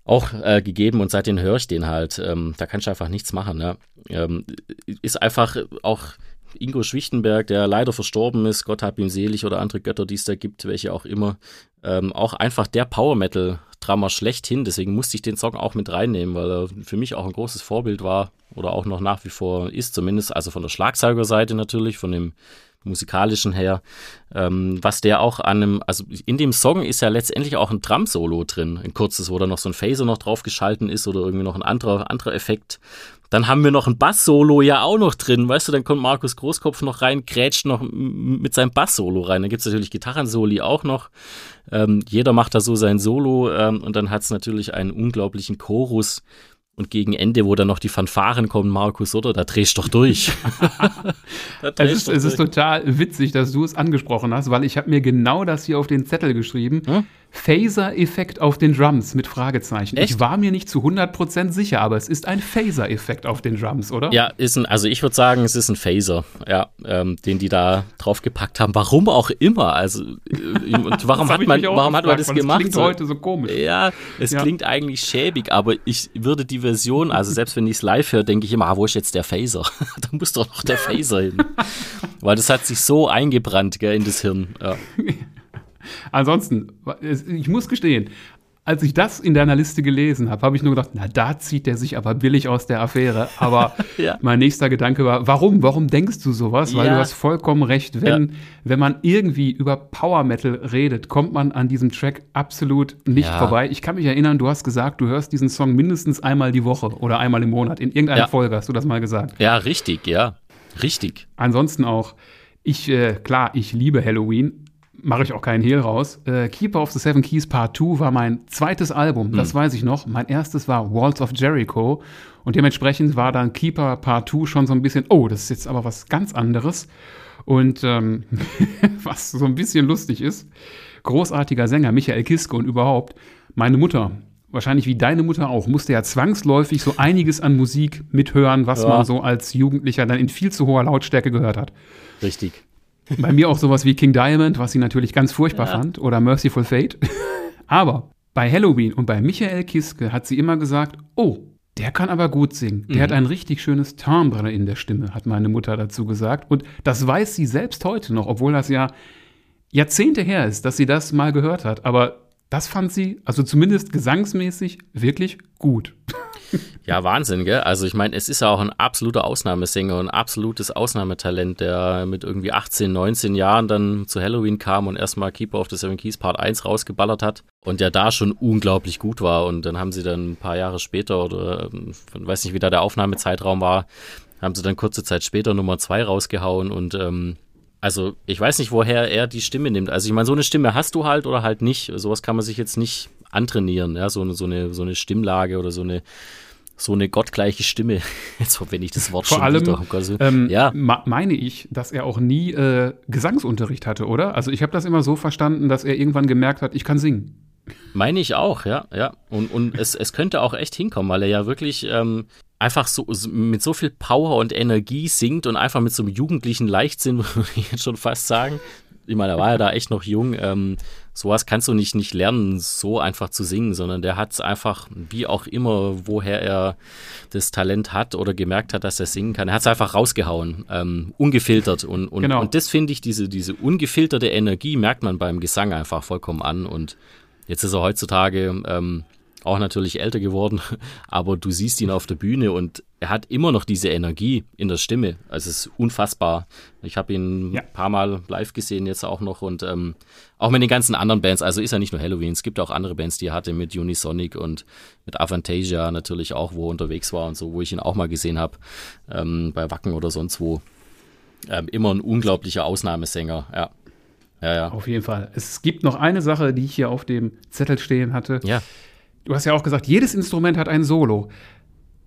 auch äh, gegeben und seitdem höre ich den halt. Ähm, da kannst du einfach nichts machen. Ja. Ähm, ist einfach auch Ingo Schwichtenberg, der leider verstorben ist, Gott hab ihn selig oder andere Götter, die es da gibt, welche auch immer, ähm, auch einfach der Power Metal Drummer schlechthin. Deswegen musste ich den Song auch mit reinnehmen, weil er für mich auch ein großes Vorbild war oder auch noch nach wie vor ist, zumindest also von der Schlagzeugerseite natürlich, von dem musikalischen her, ähm, was der auch an einem, also in dem Song ist ja letztendlich auch ein Drum-Solo drin, ein kurzes, wo da noch so ein Phaser noch draufgeschalten ist oder irgendwie noch ein anderer, anderer Effekt. Dann haben wir noch ein Bass-Solo ja auch noch drin, weißt du, dann kommt Markus Großkopf noch rein, grätscht noch mit seinem Bass-Solo rein. Dann gibt es natürlich Gitarrensoli auch noch. Ähm, jeder macht da so sein Solo ähm, und dann hat es natürlich einen unglaublichen Chorus, und gegen Ende, wo dann noch die Fanfaren kommen, Markus, oder? Da drehst du doch durch. es ist, es ist total witzig, dass du es angesprochen hast, weil ich habe mir genau das hier auf den Zettel geschrieben. Hm? Phaser-Effekt auf den Drums mit Fragezeichen. Echt? Ich war mir nicht zu 100% sicher, aber es ist ein Phaser-Effekt auf den Drums, oder? Ja, ist ein, also ich würde sagen, es ist ein Phaser, ja, ähm, den die da draufgepackt haben. Warum auch immer. Also, äh, und warum hat man, warum hat man das gemacht? Das klingt heute so komisch. Ja, es ja. klingt eigentlich schäbig, aber ich würde die Version, also selbst wenn ich es live höre, denke ich immer, ah, wo ist jetzt der Phaser? da muss doch noch der Phaser hin. Weil das hat sich so eingebrannt, gell, in das Hirn. Ja. Ansonsten, ich muss gestehen, als ich das in deiner Liste gelesen habe, habe ich nur gedacht, na, da zieht der sich aber billig aus der Affäre. Aber ja. mein nächster Gedanke war, warum? Warum denkst du sowas? Weil ja. du hast vollkommen recht. Wenn, ja. wenn man irgendwie über Power Metal redet, kommt man an diesem Track absolut nicht vorbei. Ich kann mich erinnern, du hast gesagt, du hörst diesen Song mindestens einmal die Woche oder einmal im Monat. In irgendeiner Folge hast du das mal gesagt. Ja, richtig, ja. Richtig. Ansonsten auch, ich, äh, klar, ich liebe Halloween, mache ich auch keinen Hehl raus. Äh, Keeper of the Seven Keys Part 2 war mein zweites Album, das hm. weiß ich noch. Mein erstes war Walls of Jericho und dementsprechend war dann Keeper Part 2 schon so ein bisschen, oh, das ist jetzt aber was ganz anderes. Und ähm, was so ein bisschen lustig ist, großartiger Sänger Michael Kiske und überhaupt, meine Mutter, wahrscheinlich wie deine Mutter auch, musste ja zwangsläufig so einiges an Musik mithören, was ja. man so als Jugendlicher dann in viel zu hoher Lautstärke gehört hat. Richtig. Bei mir auch sowas wie King Diamond, was sie natürlich ganz furchtbar ja. fand, oder Merciful Fate. Aber bei Halloween und bei Michael Kiske hat sie immer gesagt, oh, der kann aber gut singen. Der mhm. hat ein richtig schönes Timbre in der Stimme, hat meine Mutter dazu gesagt. Und das weiß sie selbst heute noch, obwohl das ja Jahrzehnte her ist, dass sie das mal gehört hat. Aber das fand sie, also zumindest gesangsmäßig, wirklich gut. Ja, Wahnsinn, gell? Also ich meine, es ist ja auch ein absoluter Ausnahmesänger und ein absolutes Ausnahmetalent, der mit irgendwie 18, 19 Jahren dann zu Halloween kam und erstmal Keeper of the Seven Keys Part 1 rausgeballert hat und der da schon unglaublich gut war. Und dann haben sie dann ein paar Jahre später oder ähm, weiß nicht, wie da der Aufnahmezeitraum war, haben sie dann kurze Zeit später Nummer 2 rausgehauen und ähm, also ich weiß nicht, woher er die Stimme nimmt. Also ich meine, so eine Stimme hast du halt oder halt nicht. Sowas kann man sich jetzt nicht antrainieren, ja, so so eine, so eine Stimmlage oder so eine so eine gottgleiche Stimme. Jetzt verwende ich das Wort Vor schon allem, wieder. Also, ähm, ja. meine ich, dass er auch nie äh, Gesangsunterricht hatte, oder? Also ich habe das immer so verstanden, dass er irgendwann gemerkt hat, ich kann singen. Meine ich auch, ja, ja. Und, und es, es könnte auch echt hinkommen, weil er ja wirklich ähm, einfach so mit so viel Power und Energie singt und einfach mit so einem jugendlichen Leichtsinn, würde ich jetzt schon fast sagen. Ich meine, er war ja da echt noch jung. Ähm, sowas kannst du nicht, nicht lernen, so einfach zu singen, sondern der hat es einfach, wie auch immer, woher er das Talent hat oder gemerkt hat, dass er singen kann, er hat es einfach rausgehauen, ähm, ungefiltert. Und, und, genau. und das finde ich, diese, diese ungefilterte Energie merkt man beim Gesang einfach vollkommen an. Und jetzt ist er heutzutage ähm, auch natürlich älter geworden, aber du siehst ihn auf der Bühne und er hat immer noch diese Energie in der Stimme. Also es ist unfassbar. Ich habe ihn ja. ein paar Mal live gesehen jetzt auch noch und ähm, auch mit den ganzen anderen Bands. Also ist er nicht nur Halloween, es gibt auch andere Bands, die er hatte mit Unisonic und mit Avantasia natürlich auch, wo er unterwegs war und so, wo ich ihn auch mal gesehen habe, ähm, bei Wacken oder sonst wo. Ähm, immer ein unglaublicher Ausnahmesänger, ja. Ja, ja. Auf jeden Fall. Es gibt noch eine Sache, die ich hier auf dem Zettel stehen hatte. Ja. Du hast ja auch gesagt, jedes Instrument hat ein Solo.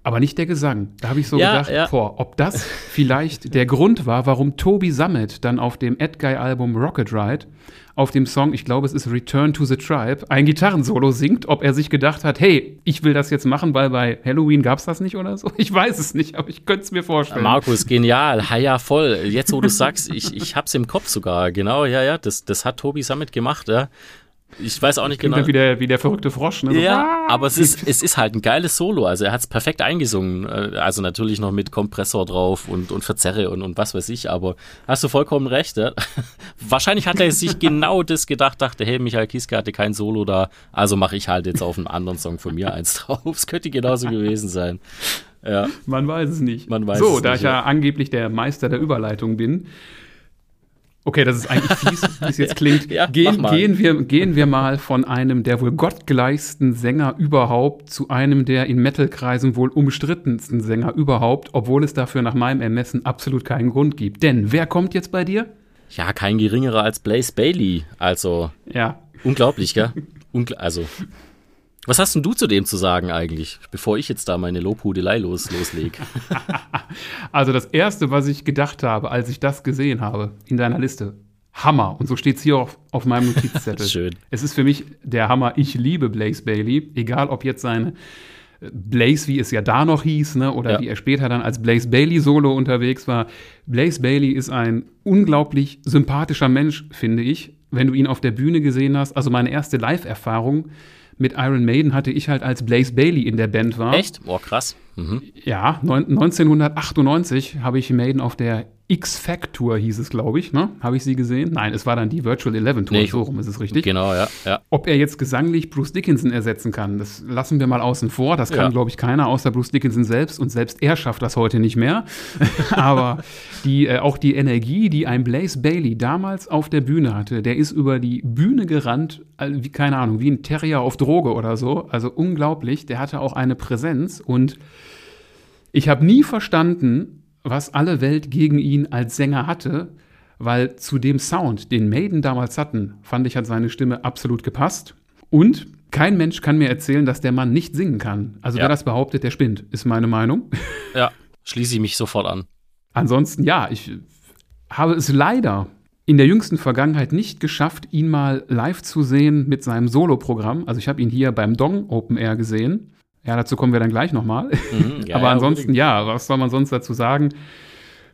Aber nicht der Gesang. Da habe ich so Ja, gedacht, ja. boah, ob das vielleicht der Grund war, warum Toby Summit dann auf dem Edguy-Album Rocket Ride auf dem Song, ich glaube, es ist Return to the Tribe, ein Gitarrensolo singt, ob er sich gedacht hat, hey, ich will das jetzt machen, weil bei Halloween gab es das nicht oder so. Ich weiß es nicht, aber ich könnte es mir vorstellen. Markus, genial. Ja, voll. Jetzt, wo du sagst, ich, ich hab's im Kopf sogar. Genau, ja, ja. Das, das hat Tobi Summit gemacht, ja. Ich weiß auch nicht Klingt genau. wie der, wie der verrückte Frosch, ne? Ja, ah! aber es ist, es ist halt ein geiles Solo. Also er hat es perfekt eingesungen. Äh, Also natürlich noch mit Kompressor drauf und, und Verzerre und, und was weiß ich. Aber hast du vollkommen recht. Ja? Wahrscheinlich hat er sich genau das gedacht, dachte, hey, Michael Kieske hatte kein Solo da. Also mache ich halt jetzt auf einen anderen Song von mir eins drauf. Es könnte genauso gewesen sein. Ja, Man weiß es nicht. Man weiß so, es da nicht, ich ja. angeblich der Meister der Überleitung bin. Okay, das ist eigentlich fies, wie es jetzt klingt. Ja, gehen, gehen, wir, gehen wir mal von einem der wohl gottgleichsten Sänger überhaupt zu einem der in Metal-Kreisen wohl umstrittensten Sänger überhaupt, obwohl es dafür nach meinem Ermessen absolut keinen Grund gibt. Denn wer kommt jetzt bei dir? ja kein geringerer als Blaze Bailey. Also Ja, unglaublich, gell? Ungl also. Was hast denn du zu dem zu sagen eigentlich, bevor ich jetzt da meine Lobhudelei los, loslege? Also das Erste, was ich gedacht habe, als ich das gesehen habe in deiner Liste, Hammer. Und so steht es hier auf, auf meinem Notizzettel. Schön. Es ist für mich der Hammer. Ich liebe Blaze Bailey, egal ob jetzt seine äh, Blaze, wie es ja da noch hieß, ne, oder Ja. wie er später dann als Blaze Bailey Solo unterwegs war. Blaze Bailey ist ein unglaublich sympathischer Mensch, finde ich, wenn du ihn auf der Bühne gesehen hast. Also meine erste Live-Erfahrung mit Iron Maiden hatte ich halt, als Blaze Bailey in der Band war. Echt? Boah, krass. Mhm. Ja, neun- 1998 habe ich Maiden auf der X-Fact-Tour, hieß es, glaube ich, ne? Habe ich sie gesehen? Nein, es war dann die Virtual Eleven Tour, Nee, so rum ist es richtig. Genau, ja, ja. Ob er jetzt gesanglich Bruce Dickinson ersetzen kann, das lassen wir mal außen vor. Das kann, Ja. glaube ich, keiner außer Bruce Dickinson selbst und selbst er schafft das heute nicht mehr. Aber die, äh, auch die Energie, die ein Blaze Bailey damals auf der Bühne hatte, der ist über die Bühne gerannt, wie, keine Ahnung, wie ein Terrier auf Droge oder so. Also unglaublich. Der hatte auch eine Präsenz und ich habe nie verstanden, was alle Welt gegen ihn als Sänger hatte, weil zu dem Sound, den Maiden damals hatten, fand ich, hat seine Stimme absolut gepasst. Und kein Mensch kann mir erzählen, dass der Mann nicht singen kann. Also Ja. wer das behauptet, der spinnt, ist meine Meinung. Ja, schließe ich mich sofort an. Ansonsten, ja, ich habe es leider in der jüngsten Vergangenheit nicht geschafft, ihn mal live zu sehen mit seinem Soloprogramm. Also ich habe ihn hier beim Dong Open Air gesehen. Ja, dazu kommen wir dann gleich nochmal. Mhm, ja, Aber ja, ansonsten, unbedingt. ja, was soll man sonst dazu sagen?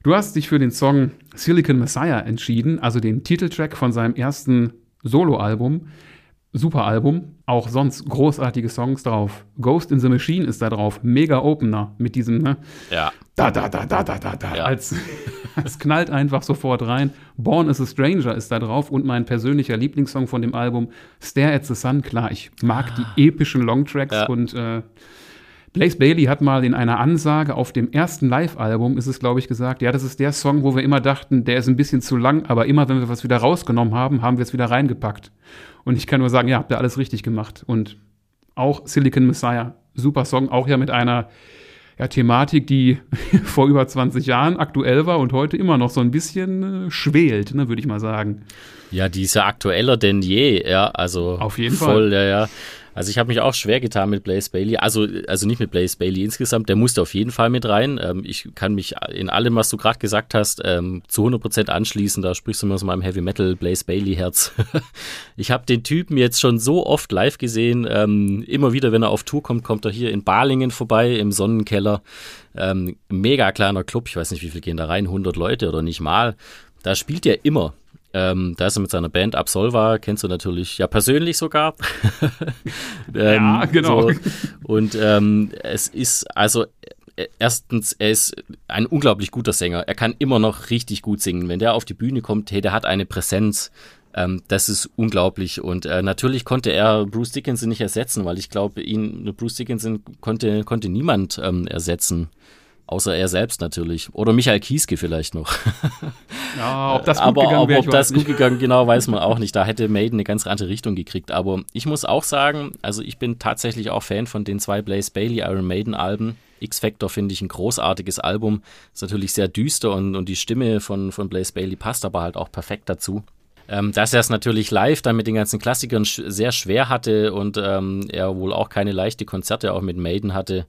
Du hast dich für den Song Silicon Messiah entschieden, also den Titeltrack von seinem ersten Soloalbum. Super Album, auch sonst großartige Songs drauf. Ghost in the Machine ist da drauf, mega Opener mit diesem, ne? Ja, Da, da, da, da, da, da, da. Ja. Als, es knallt einfach sofort rein. Born is a Stranger ist da drauf und mein persönlicher Lieblingssong von dem Album, Stare at the Sun. Klar, ich mag die epischen Longtracks Ja. und äh, Blaze Bailey hat mal in einer Ansage auf dem ersten Live-Album, ist es glaube ich gesagt, ja, das ist der Song, wo wir immer dachten, der ist ein bisschen zu lang, aber immer wenn wir was wieder rausgenommen haben, haben wir es wieder reingepackt. Und ich kann nur sagen, ja, habt ihr alles richtig gemacht. Und auch Silicon Messiah, super Song, auch ja mit einer ja, Thematik, die vor über 20 Jahren aktuell war und heute immer noch so ein bisschen äh, schwelt, ne, würde ich mal sagen. ja, die ist ja aktueller denn je, ja, also Auf jeden voll, Fall. ja, ja. Also ich habe mich auch schwer getan mit Blaze Bailey. Also, also nicht mit Blaze Bailey insgesamt, der musste auf jeden Fall mit rein. Ähm, ich kann mich in allem, was du gerade gesagt hast, ähm, zu 100% anschließen. Da sprichst du mir aus meinem Heavy Metal Blaze Bailey Herz. ich habe den Typen jetzt schon so oft live gesehen. Ähm, immer wieder, wenn er auf Tour kommt, kommt er hier in Balingen vorbei, im Sonnenkeller. Ähm, mega kleiner Club. Ich weiß nicht, wie viel gehen da rein, 100 Leute oder nicht mal. Da spielt er immer. Ähm, da ist er mit seiner Band Absolva, kennst du natürlich ja persönlich sogar. ähm, Ja, genau. So. Und ähm, es ist also äh, erstens, er ist ein unglaublich guter Sänger. Er kann immer noch richtig gut singen. Wenn der auf die Bühne kommt, hey, der hat eine Präsenz. Ähm, das ist unglaublich. Und äh, natürlich konnte er Bruce Dickinson nicht ersetzen, weil ich glaube, ihn, Bruce Dickinson konnte, konnte niemand ähm, ersetzen. Außer er selbst natürlich. Oder Michael Kieske vielleicht noch. Ja, ob das gut aber gegangen wäre, ob das gut gegangen, genau, weiß man auch nicht. Da hätte Maiden eine ganz andere Richtung gekriegt. Aber ich muss auch sagen, also ich bin tatsächlich auch Fan von den zwei Blaze Bailey Iron Maiden Alben. X-Factor finde ich ein großartiges Album. Ist natürlich sehr düster und, und die Stimme von, von Blaze Bailey passt aber halt auch perfekt dazu. Ähm, dass er es natürlich live dann mit den ganzen Klassikern sch sehr schwer hatte und ähm, er wohl auch keine leichte Konzerte auch mit Maiden hatte,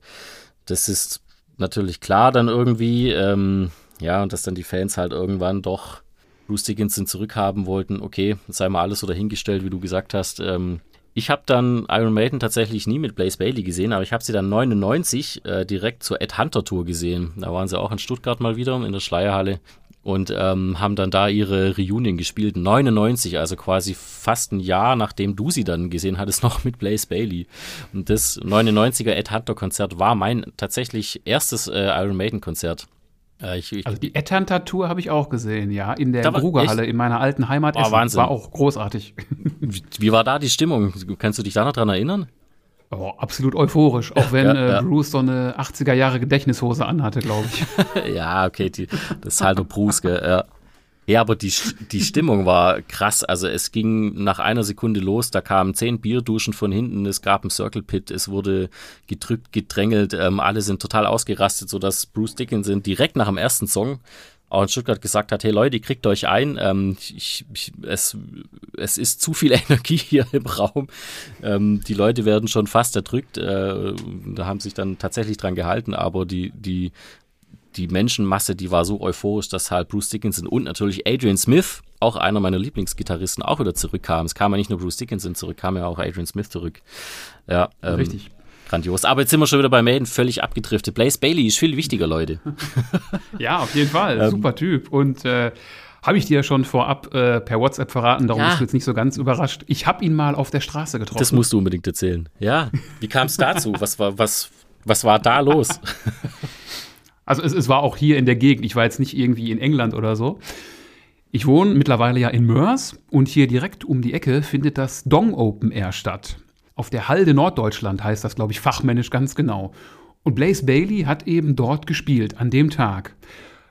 das ist natürlich klar dann irgendwie. Ähm, ja, und dass dann die Fans halt irgendwann doch Bruce Dickinson zurückhaben wollten. Okay, sei mal alles so dahingestellt, wie du gesagt hast. Ähm, ich habe dann Iron Maiden tatsächlich nie mit Blaze Bailey gesehen, aber ich habe sie dann 99 äh, direkt zur Ed Hunter Tour gesehen. Da waren sie auch in Stuttgart mal wieder in der Schleierhalle und ähm, haben dann da ihre Reunion gespielt. 99, also quasi fast ein Jahr nachdem du sie dann gesehen hattest, noch mit Blaze Bailey. Und das 99er Ed Hunter Konzert war mein tatsächlich erstes äh, Iron Maiden Konzert. Äh, ich, ich, also die Etanta-Tour habe ich auch gesehen, ja, in der Grugerhalle in meiner alten Heimat. Oh, Wahnsinn. War auch großartig. Wie, wie, war da die Stimmung? Kannst du dich da noch dran erinnern? Oh, absolut euphorisch, auch wenn ja, ja. Äh, Bruce so eine 80er Jahre Gedächtnishose anhatte, glaube ich. ja, okay, die, das ist halt nur Bruce, gell, ja. Ja, aber die, die Stimmung war krass. Also es ging nach einer Sekunde los, da kamen zehn Bierduschen von hinten, es gab einen Circle Pit, es wurde gedrückt, gedrängelt, ähm, alle sind total ausgerastet, sodass Bruce Dickinson direkt nach dem ersten Song auch in Stuttgart gesagt hat, hey Leute, kriegt euch ein, ähm, ich, ich, es, es ist zu viel Energie hier im Raum. Ähm, die Leute werden schon fast erdrückt. Äh, da haben sich dann tatsächlich dran gehalten, aber die, die die Menschenmasse, die war so euphorisch, dass halt Bruce Dickinson und natürlich Adrian Smith, auch einer meiner Lieblingsgitarristen, auch wieder zurückkam. Es kam ja nicht nur Bruce Dickinson zurück, kam ja auch Adrian Smith zurück. Ja, ähm, richtig. Grandios. Aber jetzt sind wir schon wieder bei Maiden völlig abgedriftet. Blaze Bailey ist viel wichtiger, Leute. ja, auf jeden Fall. Ähm, Super Typ. Und äh, habe ich dir ja schon vorab äh, per WhatsApp verraten, darum ja. bist du jetzt nicht so ganz überrascht. Ich habe ihn mal auf der Straße getroffen. Das musst du unbedingt erzählen. Ja. Wie kam es dazu? was, war, was, was war da los? Also es, es war auch hier in der Gegend. Ich war jetzt nicht irgendwie in England oder so. Ich wohne mittlerweile ja in Mörs und hier direkt um die Ecke findet das Dong Open Air statt. Auf der Halde Norddeutschland heißt das, glaube ich, fachmännisch ganz genau. Und Blaze Bailey hat eben dort gespielt, an dem Tag.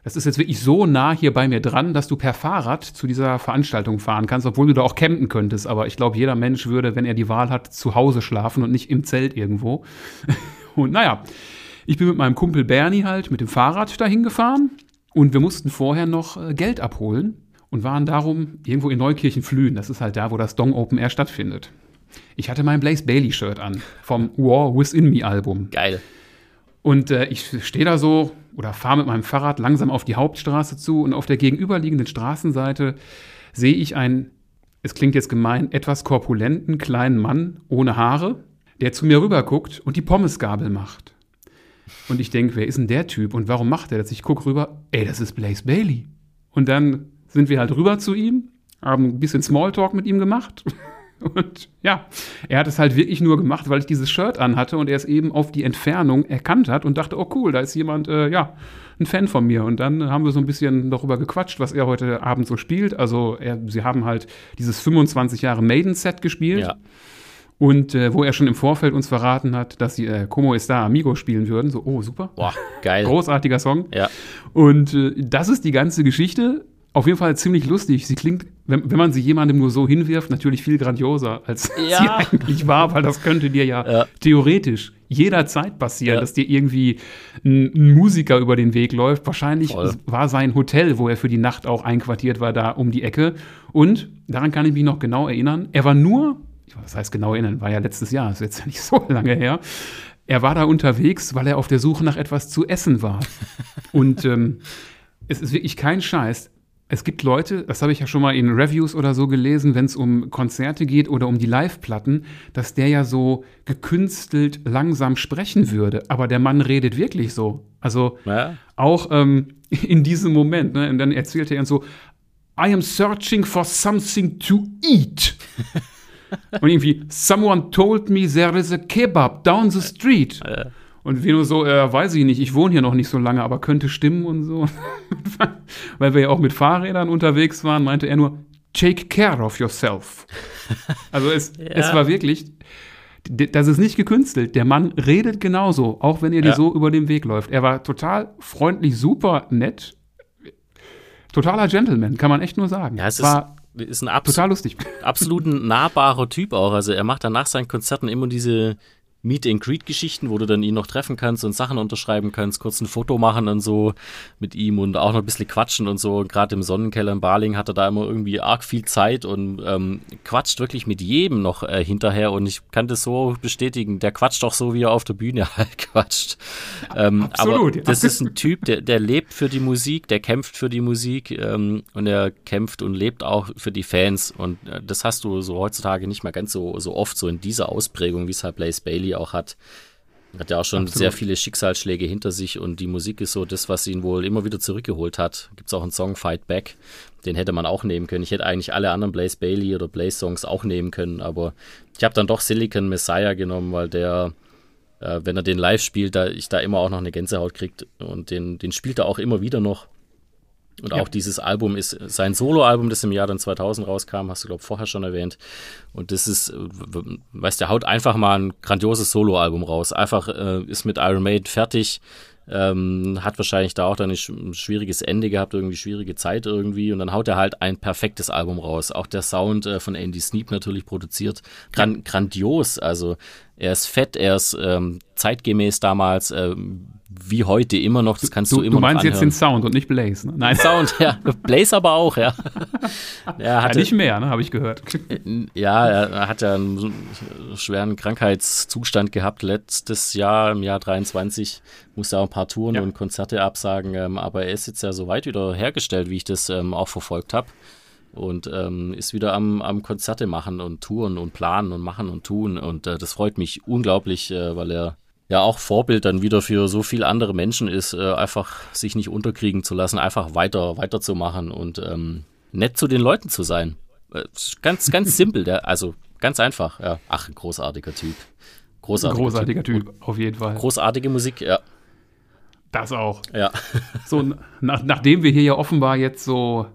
Das ist jetzt wirklich so nah hier bei mir dran, dass du per Fahrrad zu dieser Veranstaltung fahren kannst, obwohl du da auch campen könntest. Aber ich glaube, jeder Mensch würde, wenn er die Wahl hat, zu Hause schlafen und nicht im Zelt irgendwo. Und naja, ich bin mit meinem Kumpel Bernie halt mit dem Fahrrad dahin gefahren und wir mussten vorher noch äh, Geld abholen und waren darum irgendwo in Neukirchen-Flühen. Das ist halt da, wo das Dong Open Air stattfindet. Ich hatte mein Blaze Bailey Shirt an vom War Within Me Album. Geil. Und äh, ich stehe da so oder fahre mit meinem Fahrrad langsam auf die Hauptstraße zu und auf der gegenüberliegenden Straßenseite sehe ich einen, es klingt jetzt gemein, etwas korpulenten kleinen Mann ohne Haare, der zu mir rüber guckt und die Pommesgabel macht. Und ich denke, wer ist denn der Typ und warum macht er das? Ich gucke rüber, ey, das ist Blaze Bailey. Und dann sind wir halt rüber zu ihm, haben ein bisschen Smalltalk mit ihm gemacht. Und ja, er hat es halt wirklich nur gemacht, weil ich dieses Shirt anhatte und er es eben auf die Entfernung erkannt hat und dachte, oh cool, da ist jemand, äh, ja, ein Fan von mir. Und dann haben wir so ein bisschen darüber gequatscht, was er heute Abend so spielt. Also er, sie haben halt dieses 25 Jahre Maiden-Set gespielt. Ja. Und äh, wo er schon im Vorfeld uns verraten hat, dass sie äh, Como está Amigo spielen würden. So, oh, super. Boah, geil. Großartiger Song. Ja. Und äh, das ist die ganze Geschichte. Auf jeden Fall ziemlich lustig. Sie klingt, wenn, wenn man sie jemandem nur so hinwirft, natürlich viel grandioser, als ja. sie eigentlich war, weil das könnte dir ja, ja. theoretisch jederzeit passieren, ja. dass dir irgendwie ein, ein, Musiker über den Weg läuft. Wahrscheinlich Voll. war sein Hotel, wo er für die Nacht auch einquartiert war, da um die Ecke. Und daran kann ich mich noch genau erinnern. Er war nur das heißt genau erinnern, war ja letztes Jahr, ist jetzt ja nicht so lange her. Er war da unterwegs, weil er auf der Suche nach etwas zu essen war. Und ähm, es ist wirklich kein Scheiß. Es gibt Leute, das habe ich ja schon mal in Reviews oder so gelesen, wenn es um Konzerte geht oder um die Live-Platten, dass der ja so gekünstelt langsam sprechen würde. Aber der Mann redet wirklich so. Also ja. auch ähm, in diesem Moment. Ne? Und dann erzählte er so, I am searching for something to eat. Und irgendwie, someone told me there is a kebab down the street. Und nur so, äh, weiß ich nicht, ich wohne hier noch nicht so lange, aber könnte stimmen und so. Weil wir ja auch mit Fahrrädern unterwegs waren, meinte er nur, take care of yourself. Also es, ja. es war wirklich, das ist nicht gekünstelt. Der Mann redet genauso, auch wenn er dir ja. so über den Weg läuft. Er war total freundlich, super nett. Totaler Gentleman, kann man echt nur sagen. Ja, es war ist ein abs total lustig. absolut nahbarer Typ auch. Also er macht dann nach seinen Konzerten immer diese Meet and Greet Geschichten, wo du dann ihn noch treffen kannst und Sachen unterschreiben kannst, kurz ein Foto machen und so mit ihm und auch noch ein bisschen quatschen und so. Gerade im Sonnenkeller in Baling hat er da immer irgendwie arg viel Zeit und ähm, quatscht wirklich mit jedem noch äh, hinterher und ich kann das so bestätigen. Der quatscht auch so, wie er auf der Bühne halt quatscht. Ähm, Absolut. Aber das ist ein Typ, der, der lebt für die Musik, der kämpft für die Musik ähm, und er kämpft und lebt auch für die Fans und äh, das hast du so heutzutage nicht mehr ganz so, so oft so in dieser Ausprägung, wie es halt Blaze Bailey auch hat. Hat ja auch schon Absolut. sehr viele Schicksalsschläge hinter sich und die Musik ist so das, was ihn wohl immer wieder zurückgeholt hat. Gibt es auch einen Song Fight Back, den hätte man auch nehmen können. Ich hätte eigentlich alle anderen Blaze Bailey oder Blaze Songs auch nehmen können, aber ich habe dann doch Silicon Messiah genommen, weil der, äh, wenn er den live spielt, da ich da immer auch noch eine Gänsehaut kriegt und den, den spielt er auch immer wieder noch. Und ja. auch dieses Album ist sein Soloalbum, das im Jahr dann 2000 rauskam, hast du, glaube ich, vorher schon erwähnt. Und das ist, weißt du, der haut einfach mal ein grandioses Soloalbum raus. Einfach äh, ist mit Iron Maiden fertig, ähm, hat wahrscheinlich da auch dann ein schwieriges Ende gehabt, irgendwie schwierige Zeit irgendwie. Und dann haut er halt ein perfektes Album raus. Auch der Sound äh, von Andy Sneap natürlich produziert. Gran grandios. Also er ist fett, er ist ähm, zeitgemäß damals. Ähm, wie heute immer noch, das kannst du, du immer Du meinst jetzt den Sound und nicht Blaze, ne? Nein. Sound, ja. Blaze aber auch, ja. Er hatte, ja nicht mehr, ne, habe ich gehört. Ja, er hat ja einen schweren Krankheitszustand gehabt letztes Jahr, im Jahr 23. Musste auch ein paar Touren ja. und Konzerte absagen, ähm, aber er ist jetzt ja so weit wieder hergestellt, wie ich das ähm, auch verfolgt habe und ähm, ist wieder am, am Konzerte machen und touren und planen und machen und tun. Und äh, das freut mich unglaublich, äh, weil er ja auch Vorbild dann wieder für so viele andere Menschen ist, äh, einfach sich nicht unterkriegen zu lassen, einfach weiter, weiterzumachen und ähm, nett zu den Leuten zu sein. Äh, ganz, ganz simpel, der, also ganz einfach, ja. Ach, ein großartiger Typ. Großartiger, großartiger Typ. typ, auf jeden Fall. Großartige Musik, ja. Das auch. Ja. so, nach, nachdem wir hier ja offenbar jetzt so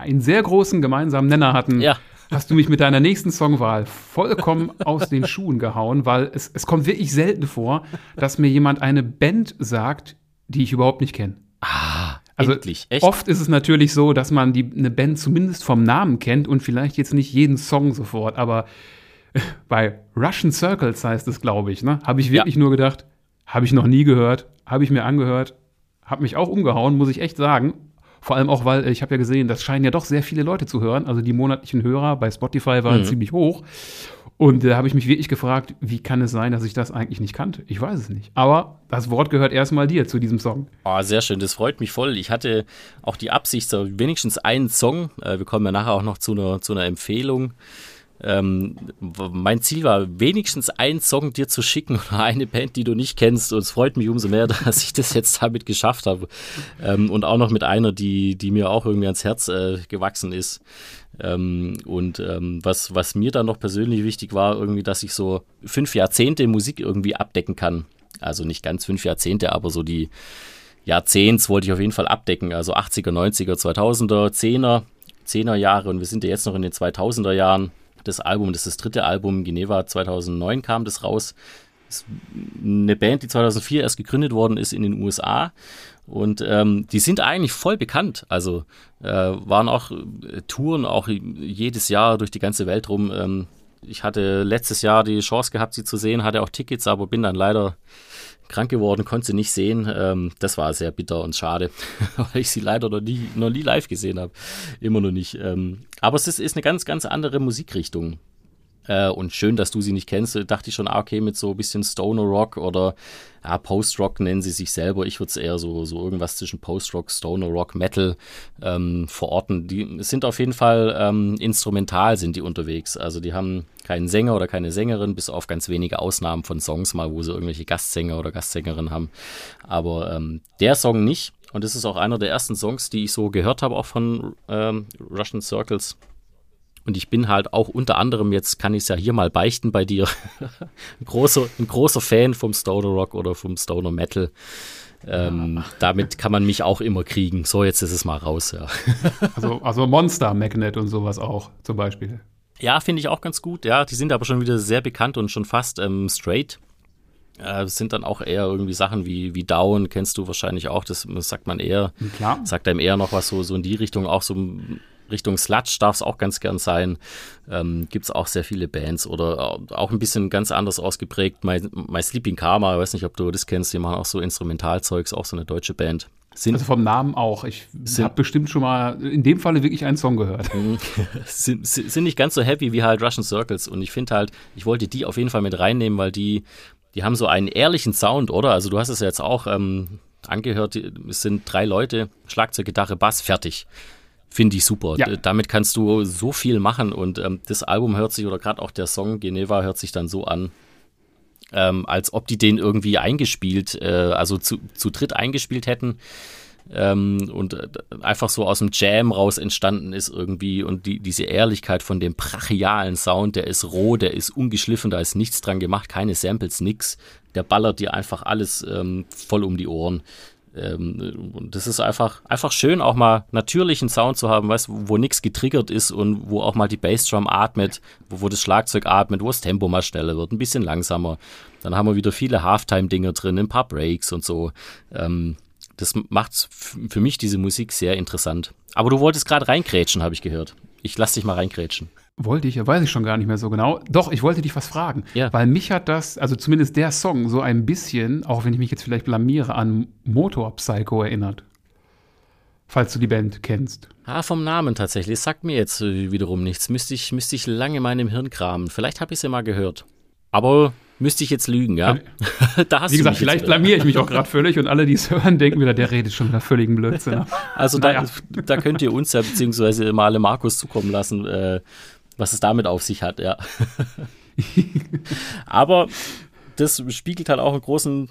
einen sehr großen gemeinsamen Nenner hatten, ja hast du mich mit deiner nächsten Songwahl vollkommen aus den Schuhen gehauen, weil es, es kommt wirklich selten vor, dass mir jemand eine Band sagt, die ich überhaupt nicht kenne. Ah, also endlich, echt? Oft ist es natürlich so, dass man die, eine Band zumindest vom Namen kennt und vielleicht jetzt nicht jeden Song sofort, aber bei Russian Circles heißt es, glaube ich, ne? Habe ich wirklich ja. nur gedacht, habe ich noch nie gehört, habe ich mir angehört, habe mich auch umgehauen, muss ich echt sagen. Vor allem auch, weil äh, ich habe ja gesehen, das scheinen ja doch sehr viele Leute zu hören. Also die monatlichen Hörer bei Spotify waren mhm. ziemlich hoch. Und da habe ich mich wirklich gefragt, wie kann es sein, dass ich das eigentlich nicht kannte? Ich weiß es nicht. Aber das Wort gehört erstmal dir zu diesem Song. Oh, sehr schön, das freut mich voll. Ich hatte auch die Absicht, so wenigstens einen Song, äh, wir kommen ja nachher auch noch zu einer, zu einer Empfehlung, ähm, mein Ziel war, wenigstens einen Song dir zu schicken oder eine Band, die du nicht kennst. Und es freut mich umso mehr, dass ich das jetzt damit geschafft habe. Ähm, und auch noch mit einer, die, die mir auch irgendwie ans Herz äh, gewachsen ist. Ähm, und ähm, was, was mir dann noch persönlich wichtig war, irgendwie, dass ich so fünf Jahrzehnte Musik irgendwie abdecken kann. Also nicht ganz fünf Jahrzehnte, aber so die Jahrzehnts wollte ich auf jeden Fall abdecken. Also 80er, 90er, 2000er, 10er, 10er Jahre und wir sind ja jetzt noch in den 2000er Jahren das Album, das ist das dritte Album, Geneva 2009 kam das raus. Das ist eine Band, die 2004 erst gegründet worden ist in den USA. Und ähm, die sind eigentlich voll bekannt. Also äh, waren auch äh, Touren, auch jedes Jahr durch die ganze Welt rum. Ähm, ich hatte letztes Jahr die Chance gehabt, sie zu sehen, hatte auch Tickets, aber bin dann leider krank geworden, konnte sie nicht sehen. Ähm, das war sehr bitter und schade, weil ich sie leider noch nie, noch nie live gesehen habe. Immer noch nicht. Ähm, aber es ist, ist eine ganz, ganz andere Musikrichtung. Äh, und schön, dass du sie nicht kennst. Dachte ich schon, ah, okay, mit so ein bisschen Stoner Rock oder ja, Post-Rock nennen sie sich selber. Ich würde es eher so, so irgendwas zwischen Post-Rock, Stoner Rock, Metal ähm, verorten. Die sind auf jeden Fall ähm, instrumental sind die unterwegs. Also die haben keinen Sänger oder keine Sängerin, bis auf ganz wenige Ausnahmen von Songs mal, wo sie irgendwelche Gastsänger oder Gastsängerin haben. Aber ähm, der Song nicht. Und das ist auch einer der ersten Songs, die ich so gehört habe, auch von ähm, Russian Circles. Und ich bin halt auch unter anderem, jetzt kann ich es ja hier mal beichten bei dir, ein, großer, ein großer Fan vom Stoner Rock oder vom Stoner Metal. Ähm. Damit kann man mich auch immer kriegen. So, jetzt ist es mal raus, ja. Also, also Monster Magnet und sowas auch zum Beispiel. Ja, finde ich auch ganz gut. Ja, die sind aber schon wieder sehr bekannt und schon fast ähm, straight. Äh, sind dann auch eher irgendwie Sachen wie, wie Down, kennst du wahrscheinlich auch. Das, das sagt man eher. Klar. Sagt einem eher noch was so, so in die Richtung, auch so Richtung Sludge darf es auch ganz gern sein. Ähm, Gibt es auch sehr viele Bands oder auch ein bisschen ganz anders ausgeprägt. My, My Sleeping Karma, ich weiß nicht, ob du das kennst, die machen auch so Instrumentalzeugs, auch so eine deutsche Band. Sind, also vom Namen auch. Ich habe bestimmt schon mal in dem Falle wirklich einen Song gehört. sind, sind nicht ganz so happy wie halt Russian Circles. Und ich finde halt, ich wollte die auf jeden Fall mit reinnehmen, weil die, die haben so einen ehrlichen Sound, oder? Also du hast es jetzt auch ähm, angehört, es sind drei Leute, Schlagzeug, Gitarre, Bass, fertig. Finde ich super. Ja. Damit kannst du so viel machen und ähm, das Album hört sich oder gerade auch der Song Geneva hört sich dann so an, ähm, als ob die den irgendwie eingespielt, äh, also zu, zu dritt eingespielt hätten. Ähm, und äh, einfach so aus dem Jam raus entstanden ist irgendwie und die, diese Ehrlichkeit von dem brachialen Sound, der ist roh, der ist ungeschliffen, da ist nichts dran gemacht, keine Samples, nix. Der ballert dir einfach alles ähm, voll um die Ohren. Ähm, und das ist einfach, einfach schön, auch mal natürlichen Sound zu haben, weißt, wo nichts getriggert ist und wo auch mal die Bassdrum atmet, wo, wo das Schlagzeug atmet, wo das Tempo mal schneller wird, ein bisschen langsamer. Dann haben wir wieder viele Halftime-Dinger drin, ein paar Breaks und so. Ähm, das macht für mich diese Musik sehr interessant. Aber du wolltest gerade reinkrätschen, habe ich gehört. Ich lass dich mal reinkrätschen. Wollte ich, weiß ich schon gar nicht mehr so genau. Doch, ich wollte dich was fragen. Ja. Weil mich hat das, also zumindest der Song, so ein bisschen, auch wenn ich mich jetzt vielleicht blamiere, an Motor Psycho erinnert. Falls du die Band kennst. Ah, vom Namen tatsächlich. Das sagt mir jetzt äh, wiederum nichts. Müsste ich, müsste ich lange in meinem Hirn kramen. Vielleicht habe ich es ja mal gehört. Aber müsste ich jetzt lügen, ja? da hast Wie gesagt, vielleicht blamiere ich mich auch gerade völlig und alle, die es hören, denken wieder, der redet schon wieder völligen Blödsinn. Also naja. da, da, könnt ihr uns ja beziehungsweise mal alle Markus zukommen lassen, äh, was es damit auf sich hat, ja. Aber das spiegelt halt auch einen großen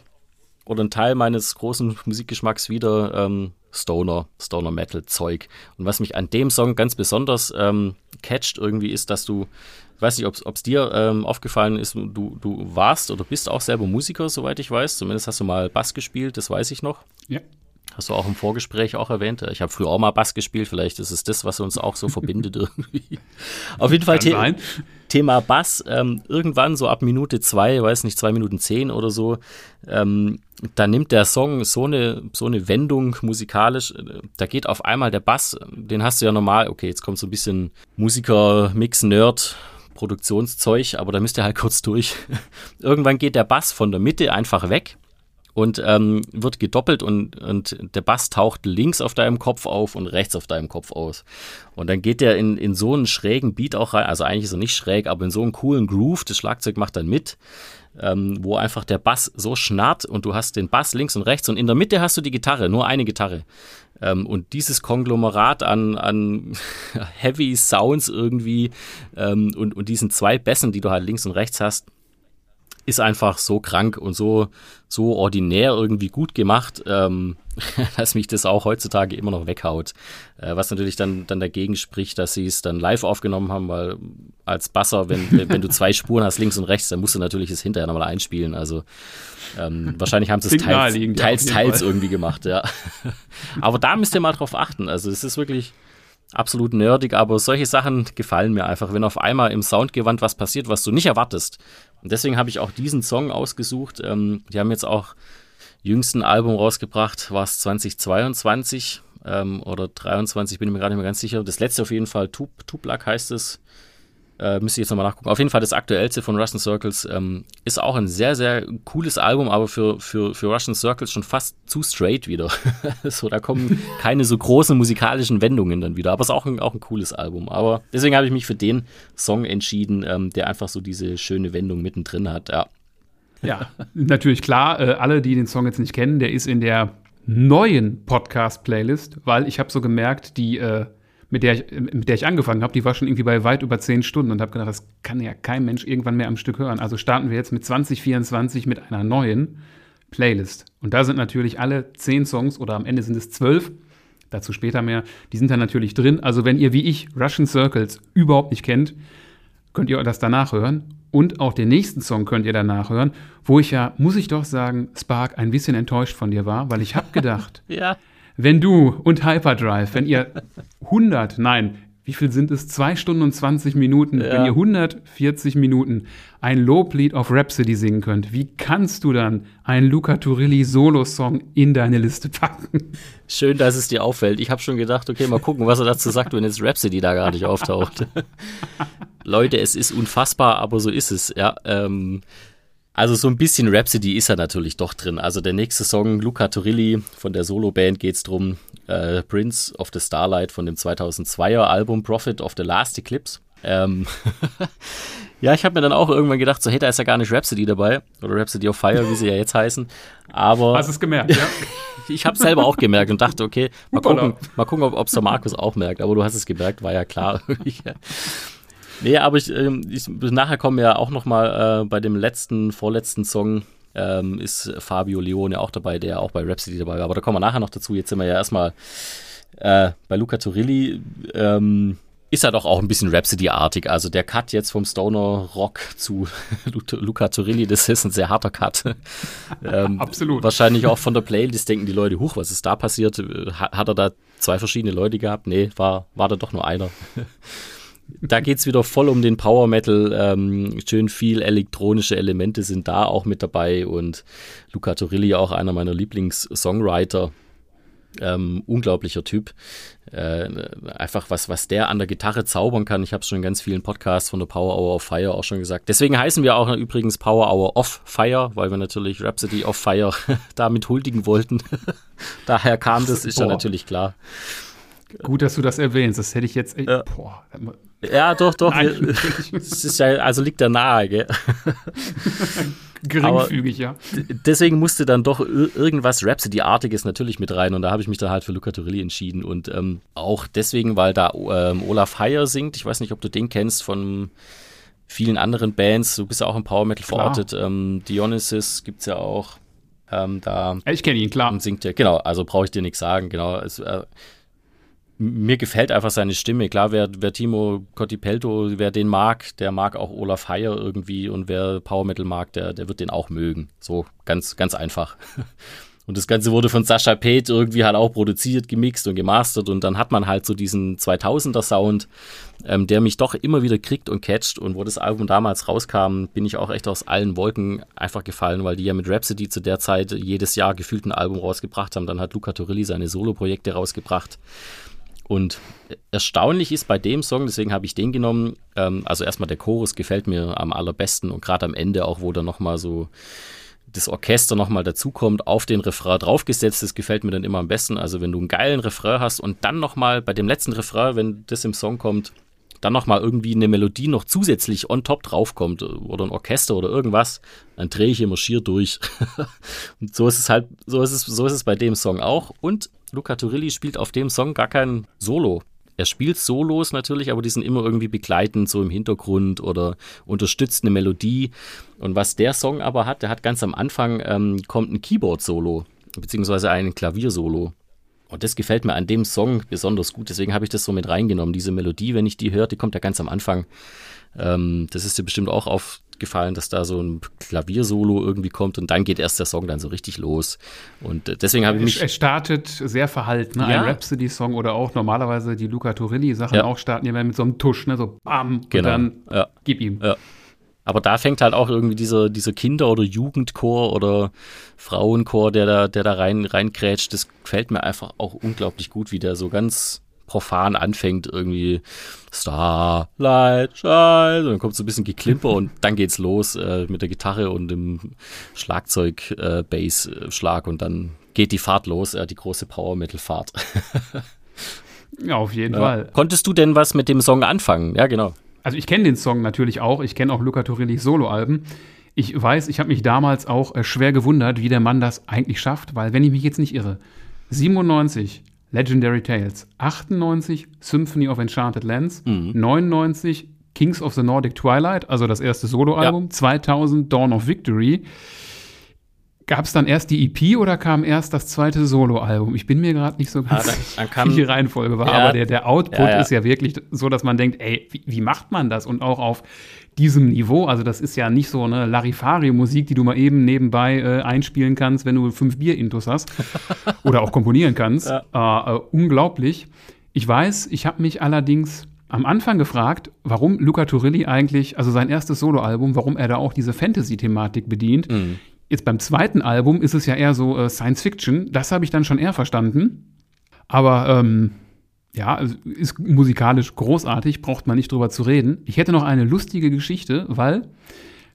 oder einen Teil meines großen Musikgeschmacks wieder, ähm, Stoner, Stoner Metal Zeug. Und was mich an dem Song ganz besonders ähm, catcht irgendwie ist, dass du, ich weiß nicht, ob es dir ähm, aufgefallen ist, du, du warst oder bist auch selber Musiker, soweit ich weiß. Zumindest hast du mal Bass gespielt, das weiß ich noch. Ja. Hast du auch im Vorgespräch auch erwähnt. Ich habe früher auch mal Bass gespielt. Vielleicht ist es das, was uns auch so verbindet irgendwie. Auf jeden Fall The Thema Bass. Ähm, irgendwann so ab Minute zwei, weiß nicht, zwei Minuten zehn oder so, ähm, da nimmt der Song so eine, so eine Wendung musikalisch. Da geht auf einmal der Bass, den hast du ja normal, okay, jetzt kommt so ein bisschen Musiker, Mix, Nerd, Produktionszeug, aber da müsst ihr halt kurz durch. Irgendwann geht der Bass von der Mitte einfach weg und ähm, wird gedoppelt und, und der Bass taucht links auf deinem Kopf auf und rechts auf deinem Kopf aus. Und dann geht der in, in so einen schrägen Beat auch rein, also eigentlich ist er nicht schräg, aber in so einen coolen Groove, das Schlagzeug macht dann mit, ähm, wo einfach der Bass so schnarrt und du hast den Bass links und rechts und in der Mitte hast du die Gitarre, nur eine Gitarre. Ähm, und dieses Konglomerat an, an Heavy Sounds irgendwie ähm, und, und diesen zwei Bässen, die du halt links und rechts hast, ist einfach so krank und so, so ordinär irgendwie gut gemacht, ähm, dass mich das auch heutzutage immer noch weghaut. Äh, was natürlich dann, dann dagegen spricht, dass sie es dann live aufgenommen haben, weil als Basser, wenn, wenn du zwei Spuren hast, links und rechts, dann musst du natürlich es hinterher nochmal einspielen. Also ähm, wahrscheinlich haben sie es teils, teils, teils irgendwie gemacht, ja. Aber da müsst ihr mal drauf achten. Also es ist wirklich absolut nerdig, aber solche Sachen gefallen mir einfach, wenn auf einmal im Soundgewand was passiert, was du nicht erwartest. Und deswegen habe ich auch diesen Song ausgesucht. Ähm, die haben jetzt auch jüngsten Album rausgebracht, war es 2022 ähm, oder 23, bin ich mir gerade nicht mehr ganz sicher. Das letzte auf jeden Fall, Tuplak heißt es. Äh, müsste ich jetzt nochmal nachgucken. Auf jeden Fall das aktuellste von Russian Circles ähm, ist auch ein sehr, sehr cooles Album, aber für, für, für Russian Circles schon fast zu straight wieder. so, da kommen keine so großen musikalischen Wendungen dann wieder. Aber es ist auch ein, auch ein cooles Album. Aber deswegen habe ich mich für den Song entschieden, ähm, der einfach so diese schöne Wendung mittendrin hat. Ja. Ja, natürlich klar. Äh, alle, die den Song jetzt nicht kennen, der ist in der neuen Podcast-Playlist, weil ich habe so gemerkt, die äh, mit der ich, mit der ich angefangen habe, die war schon irgendwie bei weit über zehn Stunden und habe gedacht, das kann ja kein Mensch irgendwann mehr am Stück hören. Also starten wir jetzt mit 2024 mit einer neuen Playlist. Und da sind natürlich alle zehn Songs oder am Ende sind es zwölf, dazu später mehr, die sind da natürlich drin. Also wenn ihr wie ich Russian Circles überhaupt nicht kennt, könnt ihr das danach hören. Und auch den nächsten Song könnt ihr danach hören, wo ich ja, muss ich doch sagen, Spark ein bisschen enttäuscht von dir war, weil ich habe gedacht, ja wenn du und Hyperdrive, wenn ihr 100, nein, wie viel sind es? Zwei Stunden und 20 Minuten. Ja. Wenn ihr 140 Minuten ein Loblied auf Rhapsody singen könnt, wie kannst du dann einen Luca Turilli Solo-Song in deine Liste packen? Schön, dass es dir auffällt. Ich habe schon gedacht, okay, mal gucken, was er dazu sagt, wenn jetzt Rhapsody da gar nicht auftaucht. Leute, es ist unfassbar, aber so ist es. Ja, ähm, also so ein bisschen Rhapsody ist er natürlich doch drin. Also der nächste Song, Luca Turilli von der Solo-Band geht's drum. Äh, Prince of the Starlight von dem 2002er Album Prophet of the Last Eclipse. Ähm ja, ich habe mir dann auch irgendwann gedacht, so hey, da ist ja gar nicht Rhapsody dabei. Oder Rhapsody of Fire, wie sie ja jetzt heißen. Aber Hast es gemerkt, ja? ich habe selber auch gemerkt und dachte, okay, mal gucken, mal gucken ob es der Markus auch merkt. Aber du hast es gemerkt, war ja klar. nee, aber ich, ähm, ich, nachher kommen wir ja auch noch mal äh, bei dem letzten, vorletzten Song ähm, ist Fabio Leone auch dabei, der auch bei Rhapsody dabei war. Aber da kommen wir nachher noch dazu. Jetzt sind wir ja erstmal äh, bei Luca Turilli. Ähm, ist ja doch auch ein bisschen Rhapsody-artig. Also der Cut jetzt vom Stoner Rock zu Lu- Luca Turilli, das ist ein sehr harter Cut. ähm, Absolut. Wahrscheinlich auch von der Playlist denken die Leute, huch, was ist da passiert? Hat, hat er da zwei verschiedene Leute gehabt? Nee, war, war da doch nur einer. da geht's wieder voll um den Power Metal. Ähm, schön viel elektronische Elemente sind da auch mit dabei und Luca Turilli auch einer meiner Lieblings-Songwriter. Ähm, unglaublicher Typ. Äh, einfach was, was der an der Gitarre zaubern kann. Ich habe es schon in ganz vielen Podcasts von der Power Hour of Fire auch schon gesagt. Deswegen heißen wir auch übrigens Power Hour of Fire, weil wir natürlich Rhapsody of Fire damit huldigen wollten. Daher kam das, ist ja natürlich klar. Gut, dass du das erwähnst. Das hätte ich jetzt. Ja. Boah, Ja, doch, doch. Nein. Es ist ja, also liegt da nahe, gell? geringfügig, ja. deswegen musste dann doch ir- irgendwas Rhapsody-artiges natürlich mit rein und da habe ich mich dann halt für Luca Turilli entschieden und ähm, auch deswegen, weil da ähm, Olaf Heyer singt, ich weiß nicht, ob du den kennst von vielen anderen Bands, du bist ja auch im Power Metal Klar. verortet, ähm, Dionysus gibt's ja auch, ähm, da Ich kenne ihn, klar. und singt ja, genau, also brauche ich dir nichts sagen, genau. Es, äh, mir gefällt einfach seine Stimme. Klar, wer, wer Timo Cottipelto, wer den mag, der mag auch Olaf Heyer irgendwie und wer Power Metal mag, der, der wird den auch mögen. So ganz, ganz einfach. Und das Ganze wurde von Sascha Pate irgendwie halt auch produziert, gemixt und gemastert und dann hat man halt so diesen 2000er Sound, ähm, der mich doch immer wieder kriegt und catcht und wo das Album damals rauskam, bin ich auch echt aus allen Wolken einfach gefallen, weil die ja mit Rhapsody zu der Zeit jedes Jahr gefühlt ein Album rausgebracht haben. Dann hat Luca Turilli seine Solo-Projekte rausgebracht. Und erstaunlich ist bei dem Song, deswegen habe ich den genommen, ähm, also erstmal der Chorus gefällt mir am allerbesten und gerade am Ende auch, wo dann nochmal so das Orchester nochmal dazukommt, auf den Refrain draufgesetzt, das gefällt mir dann immer am besten. Also wenn du einen geilen Refrain hast und dann nochmal bei dem letzten Refrain, wenn das im Song kommt, dann nochmal irgendwie eine Melodie noch zusätzlich on top draufkommt oder ein Orchester oder irgendwas, dann drehe ich immer schier durch. und so ist es halt, so ist es, so ist es bei dem Song auch. Und Luca Turilli spielt auf dem Song gar kein Solo. Er spielt Solos natürlich, aber die sind immer irgendwie begleitend, so im Hintergrund oder unterstützt eine Melodie. Und was der Song aber hat, der hat ganz am Anfang ähm, kommt ein Keyboard-Solo, beziehungsweise ein Klavier-Solo. Und das gefällt mir an dem Song besonders gut, deswegen habe ich das so mit reingenommen. Diese Melodie, wenn ich die höre, die kommt ja ganz am Anfang. Ähm, das ist dir bestimmt auch aufgefallen, dass da so ein Klaviersolo irgendwie kommt und dann geht erst der Song dann so richtig los. Und äh, deswegen habe ich mich. Es startet sehr verhalten, ne? Ja. ein Rhapsody-Song oder auch normalerweise die Luca Turilli-Sachen Ja. auch starten ja mit so einem Tusch, ne? so bam, Genau. und dann Ja. gib ihm. Ja. Aber da fängt halt auch irgendwie dieser, dieser Kinder- oder Jugendchor oder Frauenchor, der da, der da rein, reinkrätscht, das gefällt mir einfach auch unglaublich gut, wie der so ganz profan anfängt, irgendwie Starlight Shine, und dann kommt so ein bisschen Geklimper und dann geht's los äh, mit der Gitarre und dem Schlagzeug, äh, Bass-Schlag und dann geht die Fahrt los, äh, die große Power-Metal-Fahrt. Ja, auf jeden Ja. Fall. Konntest du denn was mit dem Song anfangen? Ja, genau. Also ich kenne den Song natürlich auch. Ich kenne auch Luca Turillis Soloalben. Ich weiß, ich habe mich damals auch äh, schwer gewundert, wie der Mann das eigentlich schafft, weil wenn ich mich jetzt nicht irre, 97 Legendary Tales, 98 Symphony of Enchanted Lands, Mhm. 99 Kings of the Nordic Twilight, also das erste Soloalbum, 2000 Dawn of Victory. Gab es dann erst die EP oder kam erst das zweite Soloalbum? Ich bin mir gerade nicht so ganz Ah, dann- sicher, dann kam- wie die Reihenfolge war, Ja. aber der, der Output Ja, ja. ist ja wirklich so, dass man denkt, ey, wie, wie macht man das? Und auch auf diesem Niveau, also das ist ja nicht so eine Larifari-Musik, die du mal eben nebenbei äh, einspielen kannst, wenn du fünf Bier-Intos hast oder auch komponieren kannst. Äh, äh, unglaublich. Ich weiß, ich habe mich allerdings am Anfang gefragt, warum Luca Turilli eigentlich, also sein erstes Soloalbum, warum er da auch diese Fantasy-Thematik bedient. Mhm. Jetzt beim zweiten Album ist es ja eher so äh, Science Fiction. Das habe ich dann schon eher verstanden. Aber ähm, ja, also ist musikalisch großartig, braucht man nicht drüber zu reden. Ich hätte noch eine lustige Geschichte, weil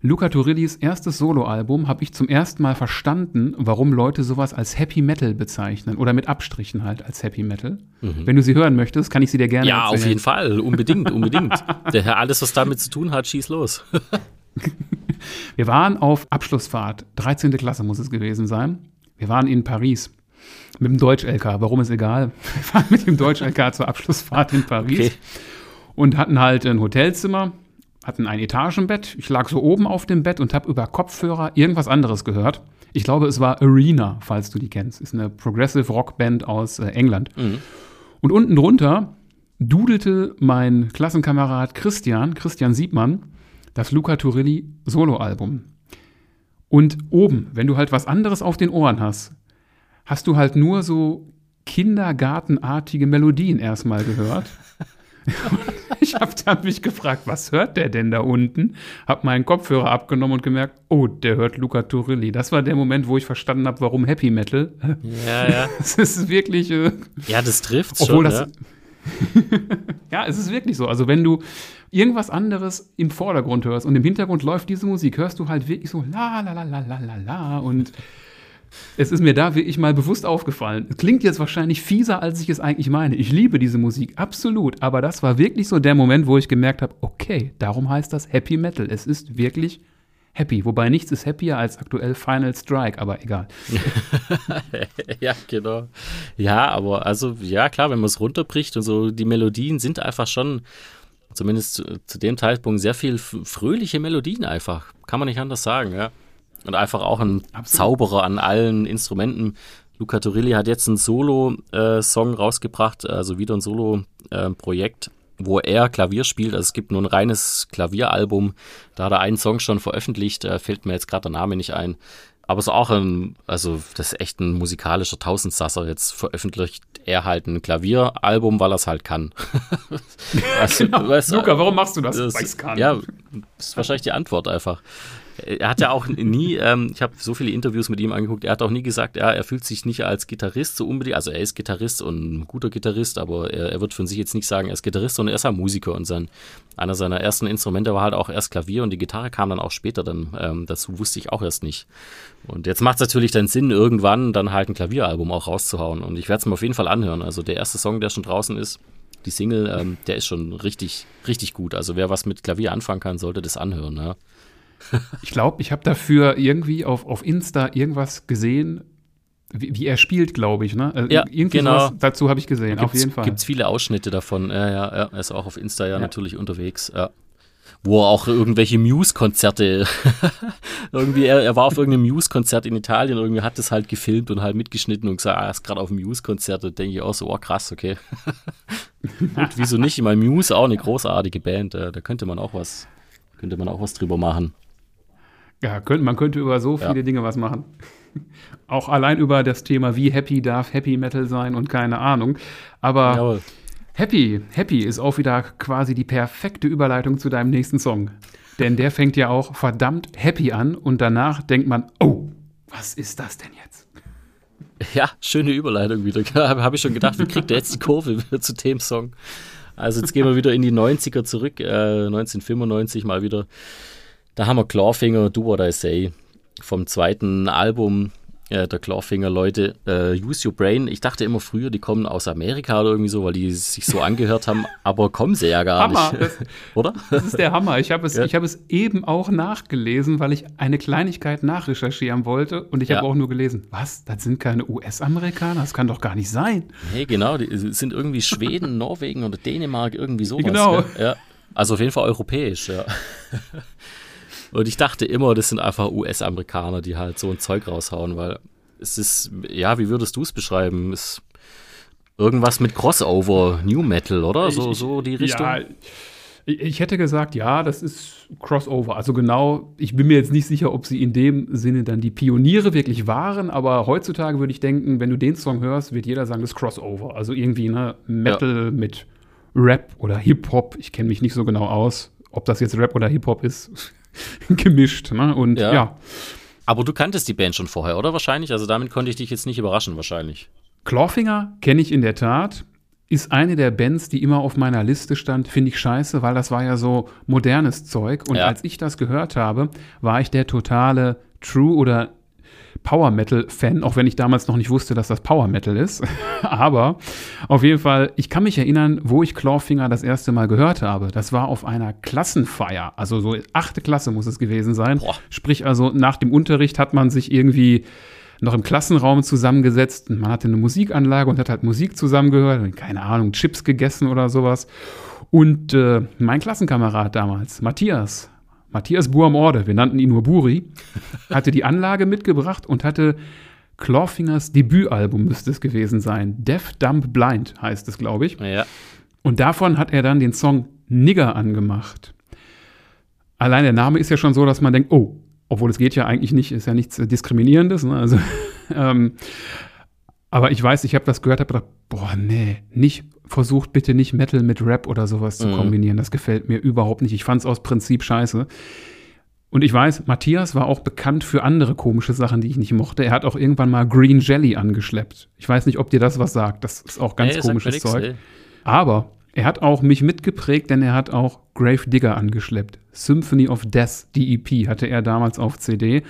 Luca Turillis erstes Soloalbum habe ich zum ersten Mal verstanden, warum Leute sowas als Happy Metal bezeichnen oder mit Abstrichen halt als Happy Metal. Wenn du sie hören möchtest, kann ich sie dir gerne Mhm. Ja, erzählen. auf jeden Fall. Unbedingt, unbedingt. Der Herr, alles, was damit zu tun hat, schieß los. Wir waren auf Abschlussfahrt, 13. Klasse muss es gewesen sein. Wir waren in Paris mit dem Deutsch-LK, warum ist egal. Wir waren mit dem Deutsch-LK zur Abschlussfahrt in Paris Okay. und hatten halt ein Hotelzimmer, hatten ein Etagenbett. Ich lag so oben auf dem Bett und habe über Kopfhörer irgendwas anderes gehört. Ich glaube, es war Arena, falls du die kennst. Ist eine Progressive Rockband aus äh, England. Und unten drunter dudelte mein Klassenkamerad Christian, Christian Siebmann, das Luca Turilli Soloalbum. Und oben, wenn du halt was anderes auf den Ohren hast, hast du halt nur so kindergartenartige Melodien erstmal gehört. ich habe dann mich gefragt, was hört der denn da unten? Hab meinen Kopfhörer abgenommen und gemerkt, oh, der hört Luca Turilli. Das war der Moment, wo ich verstanden habe, warum Happy Metal. Ja, ja. Es ist wirklich, äh, Ja, das trifft obwohl schon. das. ja. ja, es ist wirklich so. Also, wenn du irgendwas anderes im Vordergrund hörst und im Hintergrund läuft diese Musik, hörst du halt wirklich so la la la la la la la und es ist mir da wirklich mal bewusst aufgefallen. Klingt jetzt wahrscheinlich fieser, als ich es eigentlich meine. Ich liebe diese Musik, absolut. Aber das war wirklich so der Moment, wo ich gemerkt habe, okay, darum heißt das Happy Metal. Es ist wirklich happy. Wobei nichts ist happier als aktuell Final Strike, aber egal. ja, genau. Ja, aber also, ja, klar, wenn man es runterbricht und so, die Melodien sind einfach schon, zumindest zu, zu dem Zeitpunkt, sehr viel fröhliche Melodien einfach. Kann man nicht anders sagen, ja. Und einfach auch ein Absolut. Zauberer an allen Instrumenten. Luca Turilli hat jetzt einen Solo-Song rausgebracht, also wieder ein Solo-Projekt, wo er Klavier spielt. Also es gibt nur ein reines Klavieralbum. Da hat er einen Song schon veröffentlicht, äh, fällt mir jetzt gerade der Name nicht ein. Aber es ist auch ein, also das ist echt ein musikalischer Tausendsasser. Jetzt veröffentlicht er halt ein Klavieralbum, weil er es halt kann. also, weißt du, Luca, warum machst du das? das, Weiß nicht. ja, das ist wahrscheinlich die Antwort einfach. Er hat ja auch nie, ähm, ich habe so viele Interviews mit ihm angeguckt, er hat auch nie gesagt, ja, er fühlt sich nicht als Gitarrist so unbedingt, also er ist Gitarrist und ein guter Gitarrist, aber er, er wird von sich jetzt nicht sagen, er ist Gitarrist, sondern er ist ein Musiker und sein, einer seiner ersten Instrumente war halt auch erst Klavier und die Gitarre kam dann auch später dann ähm, dazu, wusste ich auch erst nicht. Und jetzt macht es natürlich dann Sinn, irgendwann dann halt ein Klavieralbum auch rauszuhauen und ich werde es mir auf jeden Fall anhören. Also der erste Song, der schon draußen ist, die Single, ähm, der ist schon richtig, richtig gut. Also wer was mit Klavier anfangen kann, sollte das anhören. Ja. Ich glaube, ich habe dafür irgendwie auf, auf Insta irgendwas gesehen, wie, wie er spielt, glaube ich. Ne? Äh, Ja, irgendwie genau. dazu habe ich gesehen, auf jeden Fall. Gibt es viele Ausschnitte davon. Ja, ja, ja. Er ist auch auf Insta ja, Ja. natürlich unterwegs. Ja. Wo er auch irgendwelche Muse-Konzerte, irgendwie, er, er war auf irgendeinem Muse-Konzert in Italien, irgendwie hat das halt gefilmt und halt mitgeschnitten und gesagt, ah, er ist gerade auf einem Muse-Konzert. Da denke ich auch so, oh krass, okay. Gut, wieso nicht? Ich meine, Muse auch eine großartige Band, äh, da könnte man auch was, könnte man auch was drüber machen. Ja, könnte, man könnte über so viele Ja. Dinge was machen. Auch allein über das Thema, wie happy darf Happy Metal sein und keine Ahnung. Aber Jawohl. Happy, Happy ist auch wieder quasi die perfekte Überleitung zu deinem nächsten Song. Denn der fängt ja auch verdammt happy an und danach denkt man, oh, was ist das denn jetzt? Ja, schöne Überleitung wieder. Habe hab ich schon gedacht, wie kriegt er jetzt die Kurve wieder zu dem Song? Also jetzt gehen wir wieder in die 90er zurück, äh, 1995 mal wieder. Da haben wir Clawfinger, Do What I Say vom zweiten Album äh, der Clawfinger Leute, äh, Use Your Brain. Ich dachte immer früher, die kommen aus Amerika oder irgendwie so, weil die sich so angehört haben, aber kommen sie ja gar Hammer, nicht. das, oder? das ist der Hammer. Ich habe es, Ja. ich habe es eben auch nachgelesen, weil ich eine Kleinigkeit nachrecherchieren wollte und ich Ja. habe auch nur gelesen, was, das sind keine US-Amerikaner? Das kann doch gar nicht sein. Hey, genau, die sind irgendwie Schweden, Norwegen oder Dänemark, irgendwie sowas. Genau. Ja. Also auf jeden Fall europäisch, ja. Und ich dachte immer, das sind einfach US-Amerikaner, die halt so ein Zeug raushauen, weil es ist, ja, wie würdest du es beschreiben? Ist irgendwas mit Crossover, New Metal, oder? So, so die Richtung? Ja, ich, ich hätte gesagt, ja, das ist Crossover. Also genau, ich bin mir jetzt nicht sicher, ob sie in dem Sinne dann die Pioniere wirklich waren, aber heutzutage würde ich denken, wenn du den Song hörst, wird jeder sagen, das ist Crossover. Also irgendwie, ne, Metal mit Rap oder Hip-Hop. Ich kenne mich nicht so genau aus, ob das jetzt Rap oder Hip-Hop ist. Gemischt, ne? Und ja. ja. Aber du kanntest die Band schon vorher, oder wahrscheinlich? Also damit konnte ich dich jetzt nicht überraschen, wahrscheinlich. Clawfinger kenne ich in der Tat. Ist eine der Bands, die immer auf meiner Liste stand, finde ich scheiße, weil das war ja so modernes Zeug. Und ja. als ich das gehört habe, war ich der totale True oder Power Metal Fan, auch wenn ich damals noch nicht wusste, dass das Power Metal ist. Aber auf jeden Fall, ich kann mich erinnern, wo ich Clawfinger das erste Mal gehört habe. Das war auf einer Klassenfeier, also so achte Klasse muss es gewesen sein. Boah. Sprich also nach dem Unterricht hat man sich irgendwie noch im Klassenraum zusammengesetzt und man hatte eine Musikanlage und hat halt Musik zusammengehört und keine Ahnung, Chips gegessen oder sowas. Und äh, mein Klassenkamerad damals, Matthias, Matthias Buamorde, wir nannten ihn nur Buri, hatte die Anlage mitgebracht und hatte Clawfingers Debütalbum, müsste es gewesen sein. Deaf, Dumb, Blind heißt es, glaube ich. Ja. Und davon hat er dann den Song Nigger angemacht. Allein der Name ist ja schon so, dass man denkt, oh, obwohl es geht ja eigentlich nicht, ist ja nichts Diskriminierendes. Ne? Also, ähm, aber ich weiß, ich habe das gehört, habe gedacht, boah, nee, nicht, versucht bitte nicht Metal mit Rap oder sowas zu mhm. kombinieren. Das gefällt mir überhaupt nicht. Ich fand es aus Prinzip scheiße. Und ich weiß, Matthias war auch bekannt für andere komische Sachen, die ich nicht mochte. Er hat auch irgendwann mal Green Jelly angeschleppt. Ich weiß nicht, ob dir das was sagt. Das ist auch ganz nee, komisches nix, Zeug. Ey. Aber er hat auch mich mitgeprägt, denn er hat auch Grave Digger angeschleppt. Symphony of Death, die EP, hatte er damals auf CD.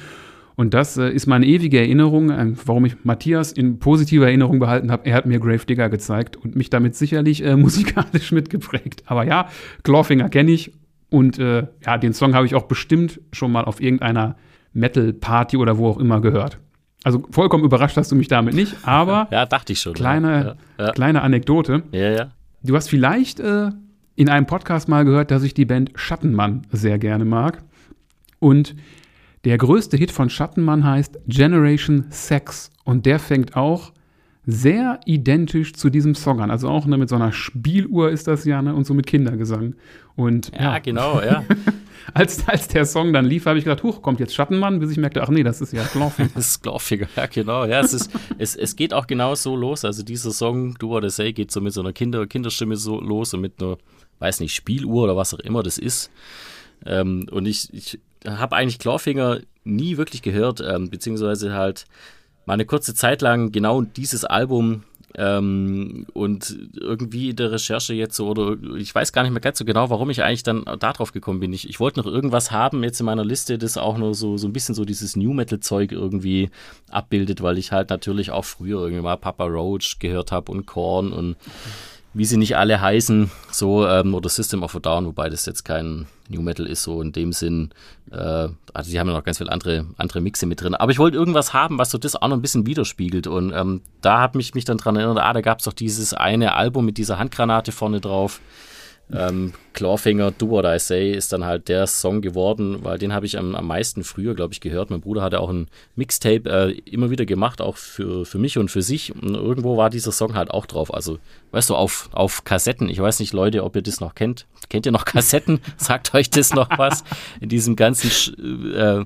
Und das äh, ist meine ewige Erinnerung, äh, warum ich Matthias in positiver Erinnerung behalten habe. Er hat mir Grave Digger gezeigt und mich damit sicherlich äh, musikalisch mitgeprägt. Aber ja, Clawfinger kenne ich und äh, ja, den Song habe ich auch bestimmt schon mal auf irgendeiner Metal-Party oder wo auch immer gehört. Also vollkommen überrascht hast du mich damit nicht, aber ja, dachte ich schon. Kleine, ja, ja. kleine Anekdote. Ja, ja. Du hast vielleicht äh, in einem Podcast mal gehört, dass ich die Band Schattenmann sehr gerne mag. Und der größte Hit von Schattenmann heißt Generation Sex und der fängt auch sehr identisch zu diesem Song an. Also auch ne, mit so einer Spieluhr ist das ja ne, und so mit Kindergesang. Und, ja, ja. genau, ja. als, als der Song dann lief, habe ich gedacht, huch, kommt jetzt Schattenmann, bis ich merkte, ach nee, das ist ja Glorfinger. das ist Glorfinger, ja, genau. Ja, es, ist, es, es geht auch genau so los. Also dieser Song, Do What I Say, geht so mit so einer Kinder, Kinderstimme so los und mit einer, weiß nicht, Spieluhr oder was auch immer das ist. Ähm, und ich, ich habe eigentlich Clawfinger nie wirklich gehört, ähm, beziehungsweise halt mal eine kurze Zeit lang genau dieses Album ähm, und irgendwie in der Recherche jetzt so, oder ich weiß gar nicht mehr ganz so genau, warum ich eigentlich dann darauf gekommen bin. Ich, ich wollte noch irgendwas haben jetzt in meiner Liste, das auch nur so, so ein bisschen so dieses New Metal-Zeug irgendwie abbildet, weil ich halt natürlich auch früher irgendwie mal Papa Roach gehört habe und Korn und wie sie nicht alle heißen, so, ähm, oder System of a Down, wobei das jetzt kein New Metal ist, so in dem Sinn. Äh, also die haben ja noch ganz viele andere, andere Mixe mit drin. Aber ich wollte irgendwas haben, was so das auch noch ein bisschen widerspiegelt. Und ähm, da hat mich mich dann dran erinnert, ah, da gab es doch dieses eine Album mit dieser Handgranate vorne drauf. Ähm, Clawfinger, Do What I Say ist dann halt der Song geworden, weil den habe ich am, am meisten früher, glaube ich, gehört. Mein Bruder hatte auch ein Mixtape äh, immer wieder gemacht, auch für, für mich und für sich. Und irgendwo war dieser Song halt auch drauf. Also, weißt du, auf, auf Kassetten. Ich weiß nicht, Leute, ob ihr das noch kennt. Kennt ihr noch Kassetten? Sagt euch das noch was? In diesem ganzen äh,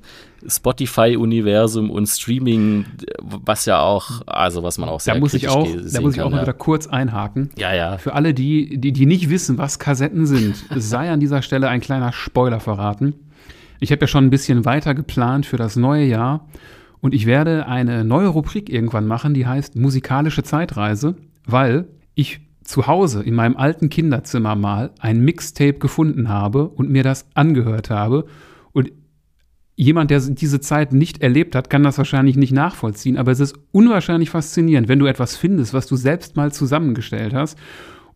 Spotify-Universum und Streaming, was ja auch, also was man auch sehr da muss ich auch, Da muss ich auch mal ja. wieder kurz einhaken. Ja, ja. Für alle, die, die, die nicht wissen, was Kassetten sind, sei an dieser Stelle ein kleiner Spoiler verraten. Ich habe ja schon ein bisschen weiter geplant für das neue Jahr und ich werde eine neue Rubrik irgendwann machen, die heißt musikalische Zeitreise, weil ich zu Hause in meinem alten Kinderzimmer mal ein Mixtape gefunden habe und mir das angehört habe und jemand, der diese Zeit nicht erlebt hat, kann das wahrscheinlich nicht nachvollziehen, aber es ist unwahrscheinlich faszinierend, wenn du etwas findest, was du selbst mal zusammengestellt hast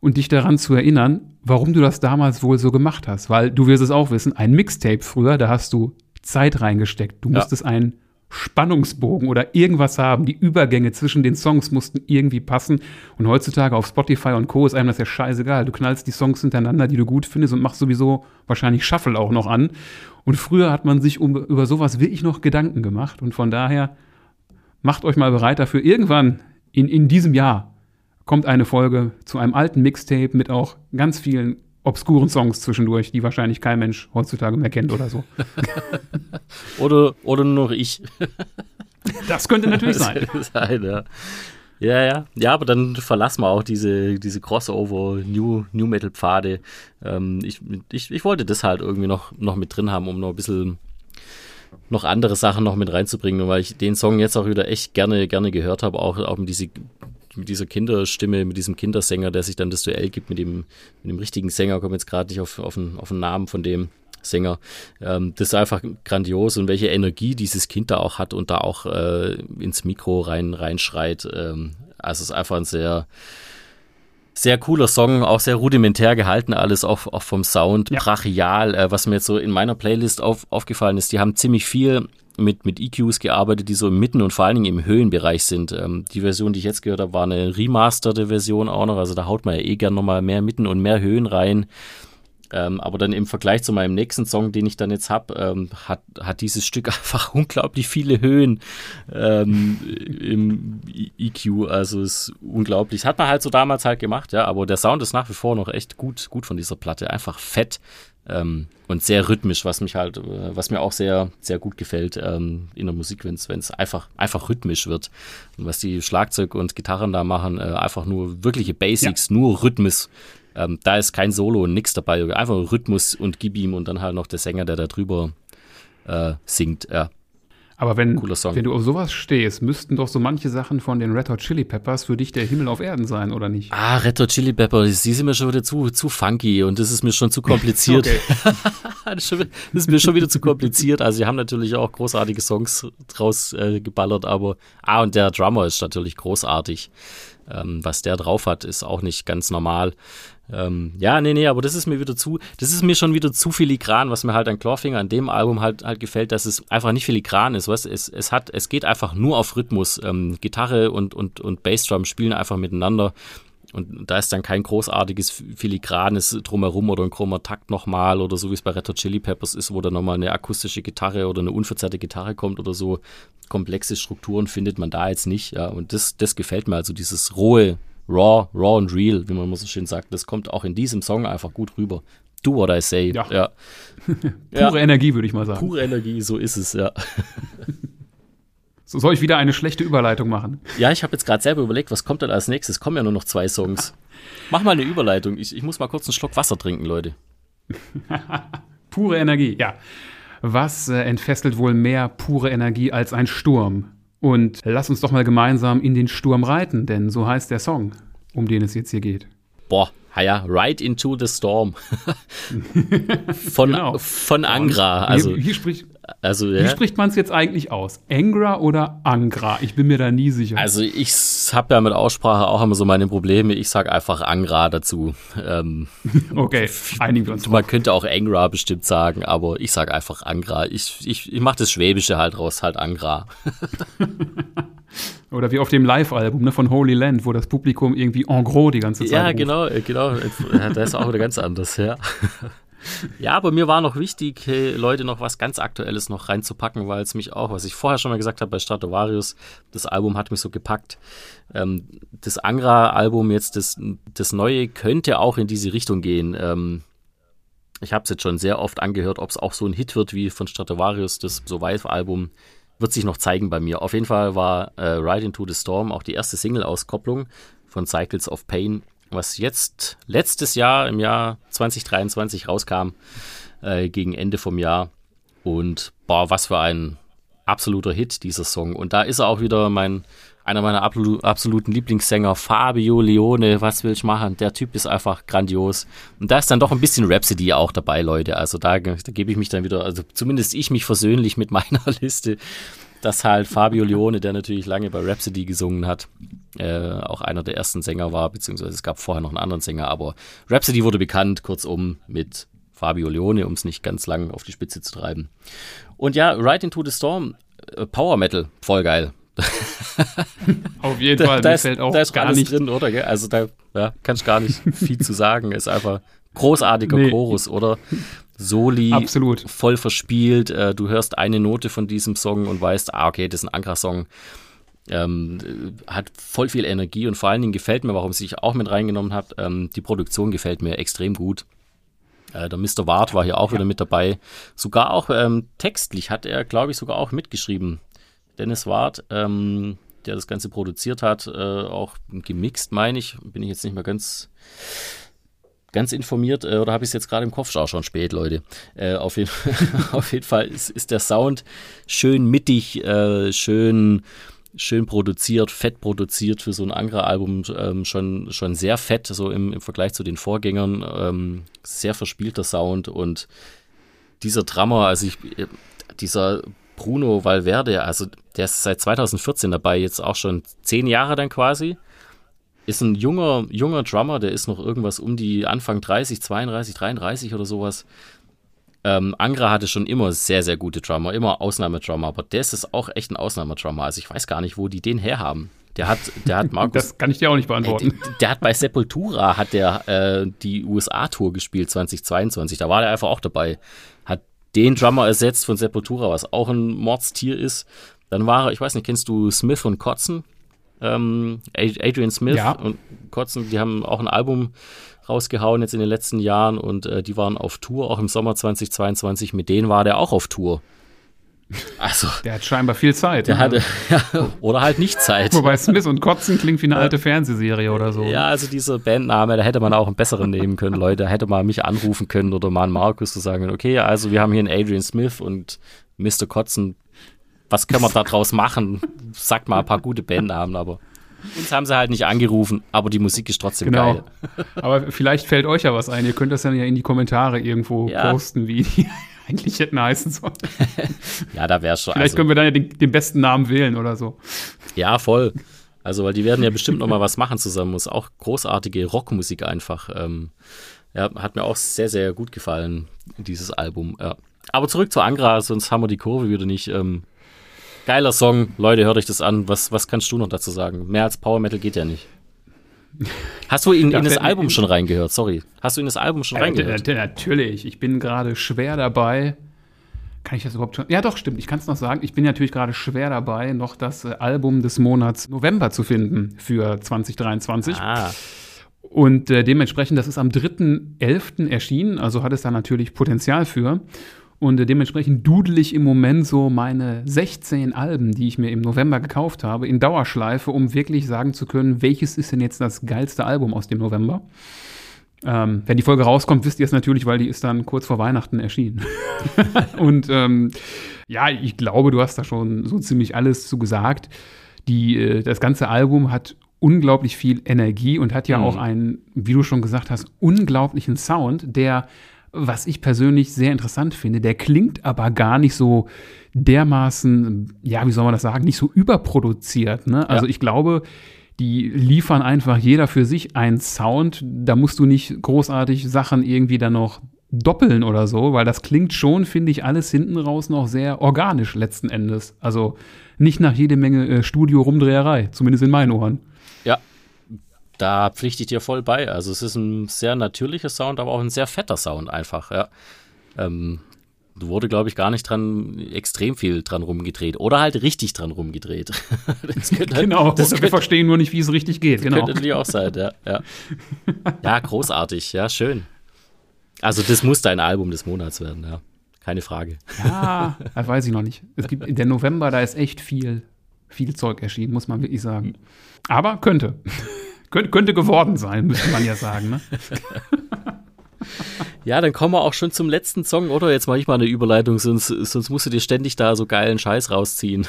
und dich daran zu erinnern, warum du das damals wohl so gemacht hast. Weil du wirst es auch wissen, ein Mixtape früher, da hast du Zeit reingesteckt. Du ja. musstest einen Spannungsbogen oder irgendwas haben. Die Übergänge zwischen den Songs mussten irgendwie passen. Und heutzutage auf Spotify und Co. ist einem das ja scheißegal. Du knallst die Songs hintereinander, die du gut findest und machst sowieso wahrscheinlich Shuffle auch noch an. Und früher hat man sich um, über sowas wirklich noch Gedanken gemacht. Und von daher macht euch mal bereit dafür. Irgendwann in, in diesem Jahr kommt eine Folge zu einem alten Mixtape mit auch ganz vielen obskuren Songs zwischendurch, die wahrscheinlich kein Mensch heutzutage mehr kennt oder so. oder, oder nur noch ich. Das könnte natürlich sein. sein ja. Ja, ja. Ja, aber dann verlassen wir auch diese, diese Crossover New, New Metal Pfade. Ähm, ich, ich, ich wollte das halt irgendwie noch, noch mit drin haben, um noch ein bisschen noch andere Sachen noch mit reinzubringen, weil ich den Song jetzt auch wieder echt gerne, gerne gehört habe, auch, auch mit, diese, mit dieser Kinderstimme, mit diesem Kindersänger, der sich dann das Duell gibt mit dem, mit dem richtigen Sänger, komme jetzt gerade nicht auf, auf, den, auf den Namen von dem. Sänger. Ähm, das ist einfach grandios und welche Energie dieses Kind da auch hat und da auch äh, ins Mikro rein reinschreit. Ähm, also es ist einfach ein sehr sehr cooler Song, auch sehr rudimentär gehalten, alles auch, auch vom Sound, ja. brachial. Äh, was mir jetzt so in meiner Playlist auf, aufgefallen ist, die haben ziemlich viel mit, mit EQs gearbeitet, die so im Mitten- und vor allen Dingen im Höhenbereich sind. Ähm, die Version, die ich jetzt gehört habe, war eine remasterte Version auch noch. Also da haut man ja eh gern nochmal mehr Mitten und mehr Höhen rein. Ähm, aber dann im Vergleich zu meinem nächsten Song, den ich dann jetzt habe, ähm, hat, hat dieses Stück einfach unglaublich viele Höhen ähm, im EQ. Also ist unglaublich. Hat man halt so damals halt gemacht, ja. Aber der Sound ist nach wie vor noch echt gut, gut von dieser Platte. Einfach fett ähm, und sehr rhythmisch, was mich halt, äh, was mir auch sehr, sehr gut gefällt ähm, in der Musik, wenn es einfach, einfach rhythmisch wird. Und was die Schlagzeug und Gitarren da machen, äh, einfach nur wirkliche Basics, ja. nur Rhythmus ähm, da ist kein Solo und nix dabei. Einfach Rhythmus und gib ihm und dann halt noch der Sänger, der da drüber äh, singt. Ja. Aber wenn, wenn du auf sowas stehst, müssten doch so manche Sachen von den Red Hot Chili Peppers für dich der Himmel auf Erden sein, oder nicht? Ah, Red Hot Chili Peppers, die sind mir schon wieder zu, zu funky und das ist mir schon zu kompliziert. das, ist mir schon wieder zu kompliziert. Also, sie haben natürlich auch großartige Songs draus äh, geballert, aber ah, und der Drummer ist natürlich großartig. Ähm, was der drauf hat, ist auch nicht ganz normal. Ähm, ja, nee, nee, aber das ist mir wieder zu, das ist mir schon wieder zu filigran, was mir halt an Clawfinger an dem Album halt, halt gefällt, dass es einfach nicht filigran ist, was es, es hat, es geht einfach nur auf Rhythmus. Ähm, Gitarre und, und, und Bassdrum spielen einfach miteinander. Und da ist dann kein großartiges filigranes Drumherum oder ein chroma Takt nochmal oder so wie es bei Red Chili Peppers ist, wo dann nochmal eine akustische Gitarre oder eine unverzerrte Gitarre kommt oder so. Komplexe Strukturen findet man da jetzt nicht. Ja. Und das, das gefällt mir, also dieses rohe, raw, raw and real, wie man immer so schön sagt, das kommt auch in diesem Song einfach gut rüber. Do what I say. Ja. ja. Pure ja. Energie, würde ich mal sagen. Pure Energie, so ist es, ja. So soll ich wieder eine schlechte Überleitung machen? Ja, ich habe jetzt gerade selber überlegt, was kommt denn als nächstes? Es kommen ja nur noch zwei Songs. Mach mal eine Überleitung. Ich, ich muss mal kurz einen Schluck Wasser trinken, Leute. pure Energie, ja. Was äh, entfesselt wohl mehr pure Energie als ein Sturm? Und lass uns doch mal gemeinsam in den Sturm reiten, denn so heißt der Song, um den es jetzt hier geht. Boah, ja, Ride into the Storm. von, genau. von Angra. Also, hier, hier spricht, also, ja. Wie spricht man es jetzt eigentlich aus? Angra oder Angra? Ich bin mir da nie sicher. Also ich habe ja mit Aussprache auch immer so meine Probleme. Ich sage einfach Angra dazu. Ähm, okay, einigen wir uns. Man drauf. könnte auch Angra bestimmt sagen, aber ich sage einfach Angra. Ich, ich, ich mache das Schwäbische halt raus, halt Angra. Oder wie auf dem Live-Album ne, von Holy Land, wo das Publikum irgendwie en gros die ganze Zeit. Ja, ruft. genau, genau. Da ist auch wieder ganz anders, ja. Ja, aber mir war noch wichtig, hey, Leute, noch was ganz Aktuelles noch reinzupacken, weil es mich auch, was ich vorher schon mal gesagt habe bei Stratovarius, das Album hat mich so gepackt. Ähm, das Angra-Album jetzt, das, das neue, könnte auch in diese Richtung gehen. Ähm, ich habe es jetzt schon sehr oft angehört, ob es auch so ein Hit wird wie von Stratovarius, das Survive-Album, wird sich noch zeigen bei mir. Auf jeden Fall war äh, Ride into the Storm auch die erste Single-Auskopplung von Cycles of Pain was jetzt letztes Jahr im Jahr 2023 rauskam, äh, gegen Ende vom Jahr. Und boah, was für ein absoluter Hit, dieser Song. Und da ist er auch wieder mein, einer meiner absoluten Lieblingssänger, Fabio Leone. Was will ich machen? Der Typ ist einfach grandios. Und da ist dann doch ein bisschen Rhapsody auch dabei, Leute. Also da, da gebe ich mich dann wieder, also zumindest ich mich versöhnlich mit meiner Liste dass halt Fabio Leone, der natürlich lange bei Rhapsody gesungen hat, äh, auch einer der ersten Sänger war, beziehungsweise es gab vorher noch einen anderen Sänger, aber Rhapsody wurde bekannt, kurzum, mit Fabio Leone, um es nicht ganz lang auf die Spitze zu treiben. Und ja, Right into the Storm, äh, Power Metal, voll geil. auf jeden Fall, da, da ist, fällt auch da ist gar alles nicht drin, oder? Gell? Also da ja, kannst gar nicht viel zu sagen. Ist einfach großartiger nee. Chorus, oder? Soli Absolut. voll verspielt. Äh, du hörst eine Note von diesem Song und weißt, ah, okay, das ist ein Angra-Song. Ähm, hat voll viel Energie und vor allen Dingen gefällt mir, warum sie sich auch mit reingenommen hat, ähm, die Produktion gefällt mir extrem gut. Äh, der Mr. Ward war hier auch ja. wieder mit dabei. Sogar auch ähm, textlich hat er, glaube ich, sogar auch mitgeschrieben. Dennis Ward, ähm, der das Ganze produziert hat, äh, auch gemixt, meine ich. Bin ich jetzt nicht mehr ganz, ganz informiert äh, oder habe ich es jetzt gerade im Kopf? Schau schon spät, Leute. Äh, auf, jeden, auf jeden Fall ist, ist, der Sound schön mittig, äh, schön schön produziert, fett produziert für so ein Angra-Album, ähm, schon, schon sehr fett, so im, im Vergleich zu den Vorgängern. Ähm, sehr verspielter Sound und dieser Drummer, also ich, dieser Bruno Valverde, also der ist seit 2014 dabei, jetzt auch schon zehn Jahre dann quasi. Ist ein junger, junger Drummer, der ist noch irgendwas um die Anfang 30, 32, 33 oder sowas. Ähm, Angra hatte schon immer sehr, sehr gute Drummer, immer Ausnahmedrummer, aber das ist auch echt ein Ausnahmedrummer. Also ich weiß gar nicht, wo die den herhaben. Der hat, der hat Markus. das kann ich dir auch nicht beantworten. Äh, der, der, hat bei Sepultura hat der äh, die USA-Tour gespielt 2022. Da war der einfach auch dabei. Hat den Drummer ersetzt von Sepultura, was auch ein Mordstier ist. Dann war er, ich weiß nicht, kennst du Smith und Kotzen? Ähm, Adrian Smith ja. und Kotzen, die haben auch ein Album rausgehauen jetzt in den letzten Jahren und äh, die waren auf Tour, auch im Sommer 2022. Mit denen war der auch auf Tour. Also, der hat scheinbar viel Zeit. Der ne? hatte, ja, oder halt nicht Zeit. Wobei Smith und Kotzen klingt wie eine alte Fernsehserie oder so. Ja, also dieser Bandname, da hätte man auch einen besseren nehmen können, Leute. Da hätte man mich anrufen können oder mal einen Markus zu sagen, okay, also wir haben hier einen Adrian Smith und Mr. Kotzen. Was können wir da draus machen? Sagt mal ein paar gute Bandnamen, aber uns haben sie halt nicht angerufen, aber die Musik ist trotzdem genau. geil. Aber vielleicht fällt euch ja was ein. Ihr könnt das dann ja in die Kommentare irgendwo ja. posten, wie die eigentlich hätten heißen sollen. ja, da wäre schon. Vielleicht also, können wir dann ja den, den, besten Namen wählen oder so. Ja, voll. Also, weil die werden ja bestimmt noch mal was machen zusammen. Ist auch großartige Rockmusik einfach. Ähm, ja, hat mir auch sehr, sehr gut gefallen, dieses Album. Ja. Aber zurück zu Angra, sonst haben wir die Kurve wieder nicht. Ähm, Geiler Song, Leute, hört euch das an. Was, was kannst du noch dazu sagen? Mehr als Power Metal geht ja nicht. Hast du in, in das Album schon reingehört? Sorry. Hast du in das Album schon äh, reingehört? Natürlich. Ich bin gerade schwer dabei. Kann ich das überhaupt schon? Ja, doch, stimmt. Ich kann es noch sagen. Ich bin natürlich gerade schwer dabei, noch das äh, Album des Monats November zu finden für 2023. Ah. Und äh, dementsprechend, das ist am 3.11. erschienen, also hat es da natürlich Potenzial für. Und dementsprechend dudel ich im Moment so meine 16 Alben, die ich mir im November gekauft habe, in Dauerschleife, um wirklich sagen zu können, welches ist denn jetzt das geilste Album aus dem November. Ähm, wenn die Folge rauskommt, wisst ihr es natürlich, weil die ist dann kurz vor Weihnachten erschienen. und ähm, ja, ich glaube, du hast da schon so ziemlich alles zu gesagt. Die, äh, das ganze Album hat unglaublich viel Energie und hat ja mhm. auch einen, wie du schon gesagt hast, unglaublichen Sound, der was ich persönlich sehr interessant finde. Der klingt aber gar nicht so dermaßen, ja, wie soll man das sagen, nicht so überproduziert. Ne? Also ja. ich glaube, die liefern einfach jeder für sich einen Sound. Da musst du nicht großartig Sachen irgendwie dann noch doppeln oder so, weil das klingt schon, finde ich, alles hinten raus noch sehr organisch letzten Endes. Also nicht nach jede Menge äh, Studio-Rumdreherei, zumindest in meinen Ohren. Ja, da pflichte ich dir voll bei. Also es ist ein sehr natürlicher Sound, aber auch ein sehr fetter Sound einfach, ja. Ähm, wurde, glaube ich, gar nicht dran, extrem viel dran rumgedreht. Oder halt richtig dran rumgedreht. das halt, genau, das könnte, wir verstehen nur nicht, wie es richtig geht. Genau. Könnte natürlich auch sein, ja, ja. Ja, großartig, ja, schön. Also das muss dein Album des Monats werden, ja. Keine Frage. Ja, das weiß ich noch nicht. Es gibt, der November, da ist echt viel, viel Zeug erschienen, muss man wirklich sagen. Aber könnte. Könnt, könnte geworden sein, müsste man ja sagen. Ne? Ja, dann kommen wir auch schon zum letzten Song, oder? Jetzt mache ich mal eine Überleitung, sonst, sonst musst du dir ständig da so geilen Scheiß rausziehen.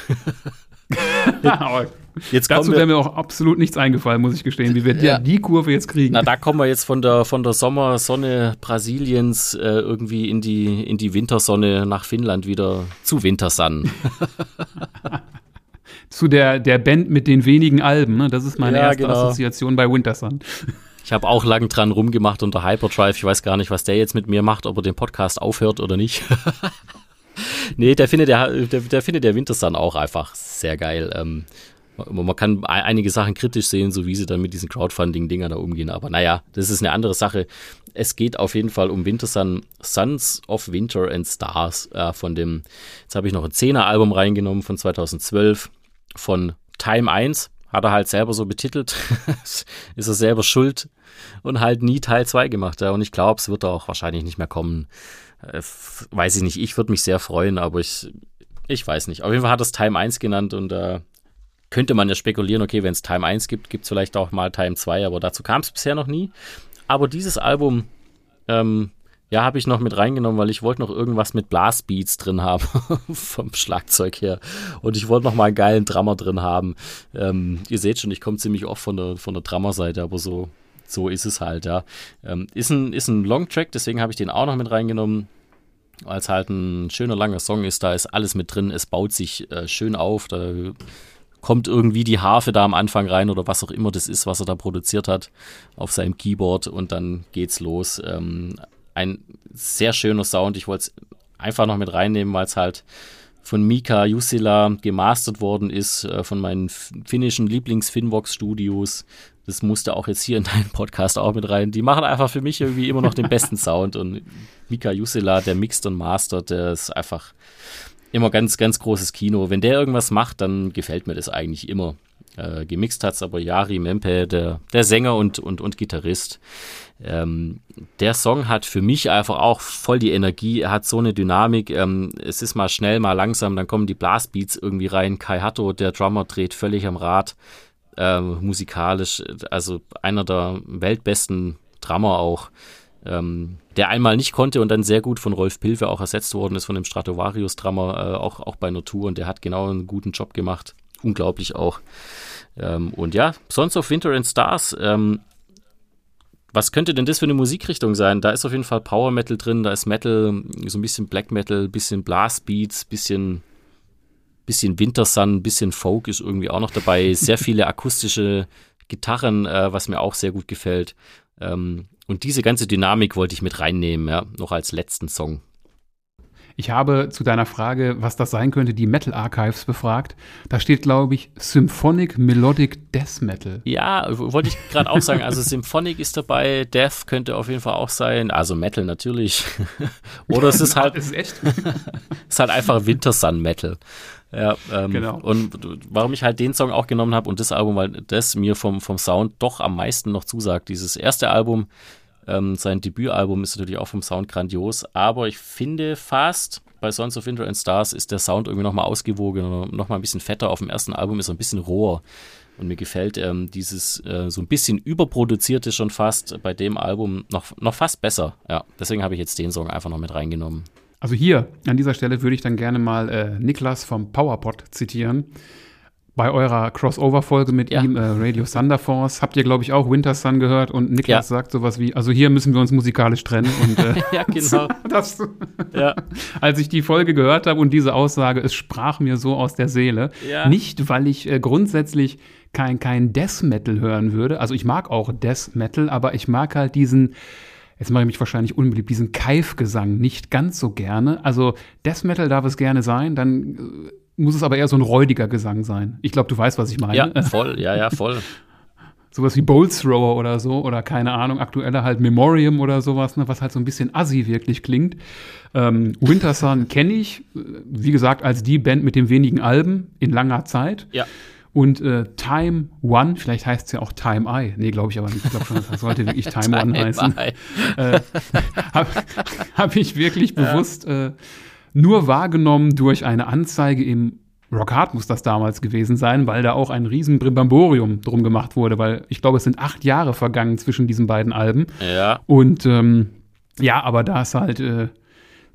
jetzt Dazu wäre mir auch absolut nichts eingefallen, muss ich gestehen, wie wir ja. die Kurve jetzt kriegen. Na, da kommen wir jetzt von der, von der Sommersonne Brasiliens äh, irgendwie in die, in die Wintersonne nach Finnland wieder zu Wintersun zu der, der Band mit den wenigen Alben. Ne? Das ist meine ja, erste genau. Assoziation bei Wintersun. Ich habe auch lang dran rumgemacht unter Hyperdrive. Ich weiß gar nicht, was der jetzt mit mir macht, ob er den Podcast aufhört oder nicht. nee, der findet der, der, der findet der Wintersun auch einfach sehr geil. Ähm, man kann einige Sachen kritisch sehen, so wie sie dann mit diesen Crowdfunding-Dingern da umgehen. Aber naja, das ist eine andere Sache. Es geht auf jeden Fall um Wintersun, Sons of Winter and Stars äh, von dem, jetzt habe ich noch ein 10er-Album reingenommen von 2012 von Time 1, hat er halt selber so betitelt, ist er selber schuld und halt nie Teil 2 gemacht. Ja. Und ich glaube, es wird auch wahrscheinlich nicht mehr kommen. Äh, weiß ich nicht, ich würde mich sehr freuen, aber ich, ich weiß nicht. Auf jeden Fall hat er es Time 1 genannt und äh, könnte man ja spekulieren, okay, wenn es Time 1 gibt, gibt es vielleicht auch mal Time 2, aber dazu kam es bisher noch nie. Aber dieses Album, ähm, ja, habe ich noch mit reingenommen, weil ich wollte noch irgendwas mit Blastbeats drin haben, vom Schlagzeug her. Und ich wollte noch mal einen geilen Drummer drin haben. Ähm, ihr seht schon, ich komme ziemlich oft von der, von der Drummer-Seite, aber so, so ist es halt, ja. Ähm, ist ein, ist ein Long-Track, deswegen habe ich den auch noch mit reingenommen als halt ein schöner langer Song ist, da ist alles mit drin, es baut sich äh, schön auf, da kommt irgendwie die Harfe da am Anfang rein oder was auch immer das ist, was er da produziert hat auf seinem Keyboard und dann geht's los. Ähm, ein sehr schöner Sound, ich wollte es einfach noch mit reinnehmen, weil es halt von Mika Jusila gemastert worden ist, äh, von meinen finnischen Lieblings-Finvox-Studios. Das musste auch jetzt hier in deinen Podcast auch mit rein. Die machen einfach für mich irgendwie immer noch den besten Sound und Mika Jusila, der mixt und mastert, der ist einfach immer ganz, ganz großes Kino. Wenn der irgendwas macht, dann gefällt mir das eigentlich immer. Äh, gemixt hat es aber Yari Mempe, der, der Sänger und, und, und Gitarrist. Ähm, der Song hat für mich einfach auch voll die Energie. Er hat so eine Dynamik. Ähm, es ist mal schnell, mal langsam. Dann kommen die Blastbeats irgendwie rein. Kai Hatto, der Drummer, dreht völlig am Rad. Ähm, musikalisch, also einer der weltbesten Drummer auch ähm, der einmal nicht konnte und dann sehr gut von Rolf Pilve auch ersetzt worden ist, von dem Stratovarius-Drummer, äh, auch, auch bei Natur und der hat genau einen guten Job gemacht. Unglaublich auch. Ähm, und ja, Sons of Winter and Stars, ähm, was könnte denn das für eine Musikrichtung sein? Da ist auf jeden Fall Power Metal drin, da ist Metal, so ein bisschen Black Metal, bisschen Blast Beats, bisschen, bisschen Wintersun, bisschen Folk ist irgendwie auch noch dabei. Sehr viele akustische Gitarren, äh, was mir auch sehr gut gefällt. Ähm, und diese ganze Dynamik wollte ich mit reinnehmen, ja, noch als letzten Song. Ich habe zu deiner Frage, was das sein könnte, die Metal Archives befragt. Da steht, glaube ich, Symphonic Melodic Death Metal. Ja, wollte ich gerade auch sagen. Also Symphonic ist dabei, Death könnte auf jeden Fall auch sein. Also Metal natürlich. Oder es ist halt. ist echt? ist halt einfach Wintersun Metal. Ja, ähm, genau. Und warum ich halt den Song auch genommen habe und das Album, weil das mir vom, vom Sound doch am meisten noch zusagt. Dieses erste Album, ähm, sein Debütalbum ist natürlich auch vom Sound grandios, aber ich finde fast bei Sons of Winter and Stars ist der Sound irgendwie nochmal ausgewogen, nochmal ein bisschen fetter. Auf dem ersten Album ist er ein bisschen roher. Und mir gefällt ähm, dieses äh, so ein bisschen überproduzierte schon fast bei dem Album noch, noch fast besser. Ja, deswegen habe ich jetzt den Song einfach noch mit reingenommen. Also hier, an dieser Stelle würde ich dann gerne mal äh, Niklas vom PowerPod zitieren. Bei eurer Crossover-Folge mit Ja. ihm, äh, Radio Thunder Force, habt ihr, glaube ich, auch Winter Sun gehört und Niklas Ja. sagt sowas wie, also hier müssen wir uns musikalisch trennen. Und äh, Ja, genau. das, ja. als ich die Folge gehört habe und diese Aussage, es sprach mir so aus der Seele. Ja. Nicht, weil ich äh, grundsätzlich kein, kein Death Metal hören würde. Also ich mag auch Death Metal, aber ich mag halt diesen, jetzt mache ich mich wahrscheinlich unbeliebt, diesen Keif-Gesang nicht ganz so gerne. Also Death Metal darf es gerne sein, dann äh, muss es aber eher so ein räudiger Gesang sein. Ich glaube, du weißt, was ich meine. ja, voll, ja, ja, voll. Sowas wie Bolt Thrower oder so oder keine Ahnung, aktueller halt Memoriam oder sowas, ne, was halt so ein bisschen assi wirklich klingt. Ähm, Winter Sun kenne ich, äh, wie gesagt, als die Band mit den wenigen Alben in langer Zeit. Ja. Und äh, Time One, vielleicht heißt es ja auch Time I. Nee, glaube ich aber nicht. Ich glaube schon, das sollte wirklich Time, One heißen. Äh, Habe hab ich wirklich bewusst äh, nur wahrgenommen durch eine Anzeige im Rock Hard muss das damals gewesen sein, weil da auch ein riesen Brimbamborium drum gemacht wurde, weil ich glaube, es sind acht Jahre vergangen zwischen diesen beiden Alben. Ja, Und ähm, ja, aber da es halt äh,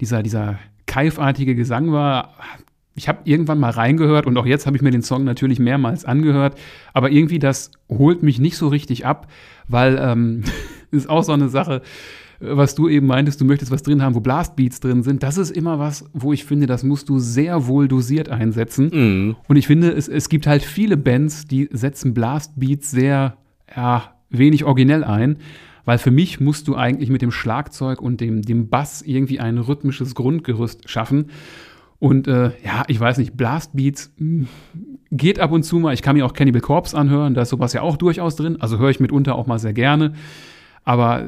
dieser, dieser keifartige Gesang war, ich habe irgendwann mal reingehört und auch jetzt habe ich mir den Song natürlich mehrmals angehört, aber irgendwie das holt mich nicht so richtig ab, weil ähm, ist auch so eine Sache, was du eben meintest, du möchtest was drin haben, wo Blastbeats drin sind. Das ist immer was, wo ich finde, das musst du sehr wohl dosiert einsetzen. Mhm. Und ich finde, es, es gibt halt viele Bands, die setzen Blastbeats sehr, ja, wenig originell ein. Weil für mich musst du eigentlich mit dem Schlagzeug und dem, dem Bass irgendwie ein rhythmisches Grundgerüst schaffen. Und äh, ja, ich weiß nicht, Blastbeats mh, geht ab und zu mal. Ich kann mir auch Cannibal Corpse anhören, da ist sowas ja auch durchaus drin. Also höre ich mitunter auch mal sehr gerne. Aber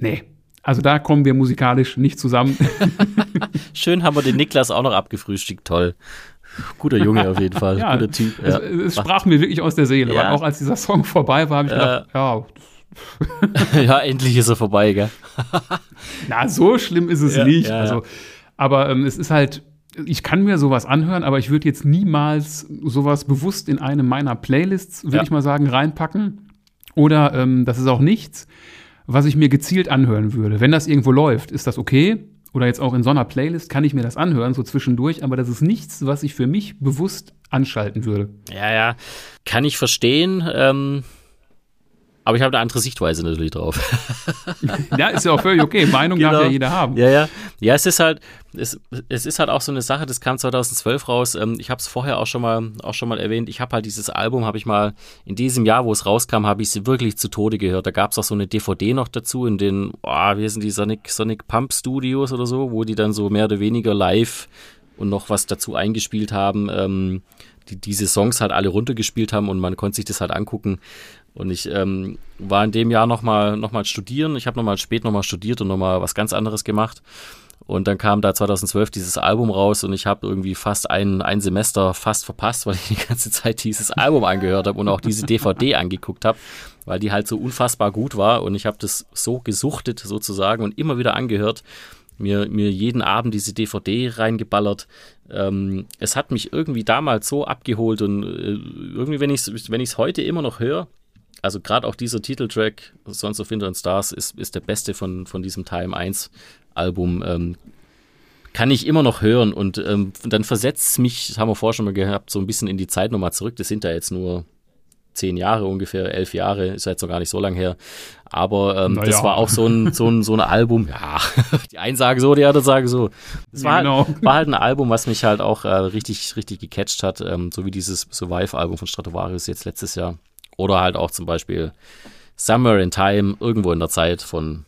nee, also da kommen wir musikalisch nicht zusammen. Schön haben wir den Niklas auch noch abgefrühstückt, toll. Guter Junge auf jeden Fall, Ja, guter Typ. Es, Ja. es sprach mir wirklich aus der Seele, Ja. weil auch als dieser Song vorbei war, habe ich gedacht, ja, ja, endlich ist er vorbei, gell? na, so schlimm ist es Ja, nicht. also, aber ähm, es ist halt, ich kann mir sowas anhören, aber ich würde jetzt niemals sowas bewusst in eine meiner Playlists, würde ich mal sagen, reinpacken. Oder ähm, das ist auch nichts, was ich mir gezielt anhören würde. Wenn das irgendwo läuft, ist das okay. Oder jetzt auch in so einer Playlist kann ich mir das anhören, so zwischendurch, aber das ist nichts, was ich für mich bewusst anschalten würde. Ja, ja, kann ich verstehen. Ähm, aber ich habe eine andere Sichtweise natürlich drauf. Ja, ist ja auch völlig okay. Meinung darf Genau. ja jeder haben. Ja, ja. Ja, es ist halt, es, es ist halt auch so eine Sache, das kam 2012 raus. Ähm, ich habe es vorher auch schon mal, auch schon mal erwähnt. Ich habe halt dieses Album, habe ich mal in diesem Jahr, wo es rauskam, habe ich es wirklich zu Tode gehört. Da gab es auch so eine DVD noch dazu in den, oh, wie sind die Sonic, Sonic Pump Studios oder so, wo die dann so mehr oder weniger live und noch was dazu eingespielt haben, ähm, die diese Songs halt alle runtergespielt haben und man konnte sich das halt angucken. Und ich ähm, war in dem Jahr nochmal noch mal studieren. Ich habe nochmal spät nochmal studiert und nochmal was ganz anderes gemacht. Und dann kam da 2012 dieses Album raus und ich habe irgendwie fast ein, ein Semester fast verpasst, weil ich die ganze Zeit dieses Album angehört habe und auch diese DVD angeguckt habe, weil die halt so unfassbar gut war und ich habe das so gesuchtet sozusagen und immer wieder angehört, mir, mir jeden Abend diese DVD reingeballert. Ähm, es hat mich irgendwie damals so abgeholt und äh, irgendwie, wenn ich es wenn ich's heute immer noch höre, also gerade auch dieser Titeltrack Sons of Winter and Stars ist, ist der beste von, von diesem Time 1 Album. Ähm, kann ich immer noch hören und ähm, dann versetzt es mich, das haben wir vorher schon mal gehabt, so ein bisschen in die Zeit nochmal zurück. Das sind ja jetzt nur zehn Jahre ungefähr, elf Jahre, ist ja jetzt noch gar nicht so lang her. Aber ähm, Na das war auch so ein, so, ein, so ein Album, ja, die einen sagen so, die anderen sagen so. Das war, Genau. war halt ein Album, was mich halt auch äh, richtig, richtig gecatcht hat, ähm, so wie dieses Survive-Album von Stratovarius jetzt letztes Jahr. Oder halt auch zum Beispiel Somewhere in Time, irgendwo in der Zeit von,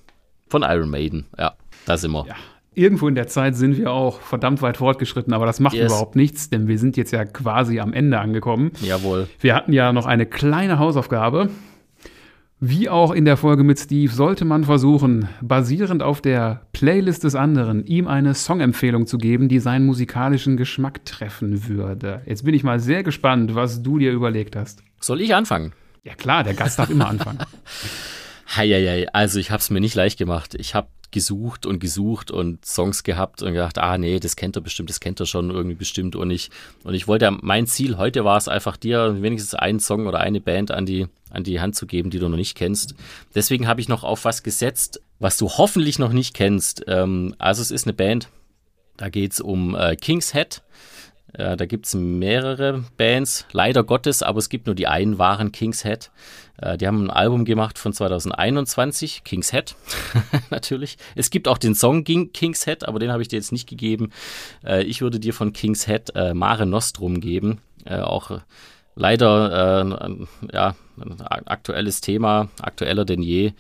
von Iron Maiden. Ja, da sind wir. Ja, irgendwo in der Zeit sind wir auch verdammt weit fortgeschritten, aber das macht Yes. überhaupt nichts, denn wir sind jetzt ja quasi am Ende angekommen. Jawohl. Wir hatten ja noch eine kleine Hausaufgabe. Wie auch in der Folge mit Steve sollte man versuchen, basierend auf der Playlist des anderen, ihm eine Songempfehlung zu geben, die seinen musikalischen Geschmack treffen würde. Jetzt bin ich mal sehr gespannt, was du dir überlegt hast. Soll ich anfangen? Ja klar, der Gast darf immer anfangen. Heieiei, also ich habe es mir nicht leicht gemacht. Ich habe gesucht und gesucht und Songs gehabt und gedacht, ah nee, das kennt er bestimmt, das kennt er schon irgendwie bestimmt. Und ich, und ich wollte, mein Ziel heute war es einfach dir wenigstens einen Song oder eine Band an die, an die Hand zu geben, die du noch nicht kennst. Deswegen habe ich noch auf was gesetzt, was du hoffentlich noch nicht kennst. Ähm, also es ist eine Band, da geht es um äh, King's Head. Äh, da gibt es mehrere Bands, leider Gottes, aber es gibt nur die einen wahren King's Head. Äh, die haben ein Album gemacht von 2021, King's Head, natürlich. Es gibt auch den Song King, King's Head, aber den habe ich dir jetzt nicht gegeben. Äh, ich würde dir von King's Head äh, Mare Nostrum geben. Äh, auch leider äh, ja, ein aktuelles Thema, aktueller denn je.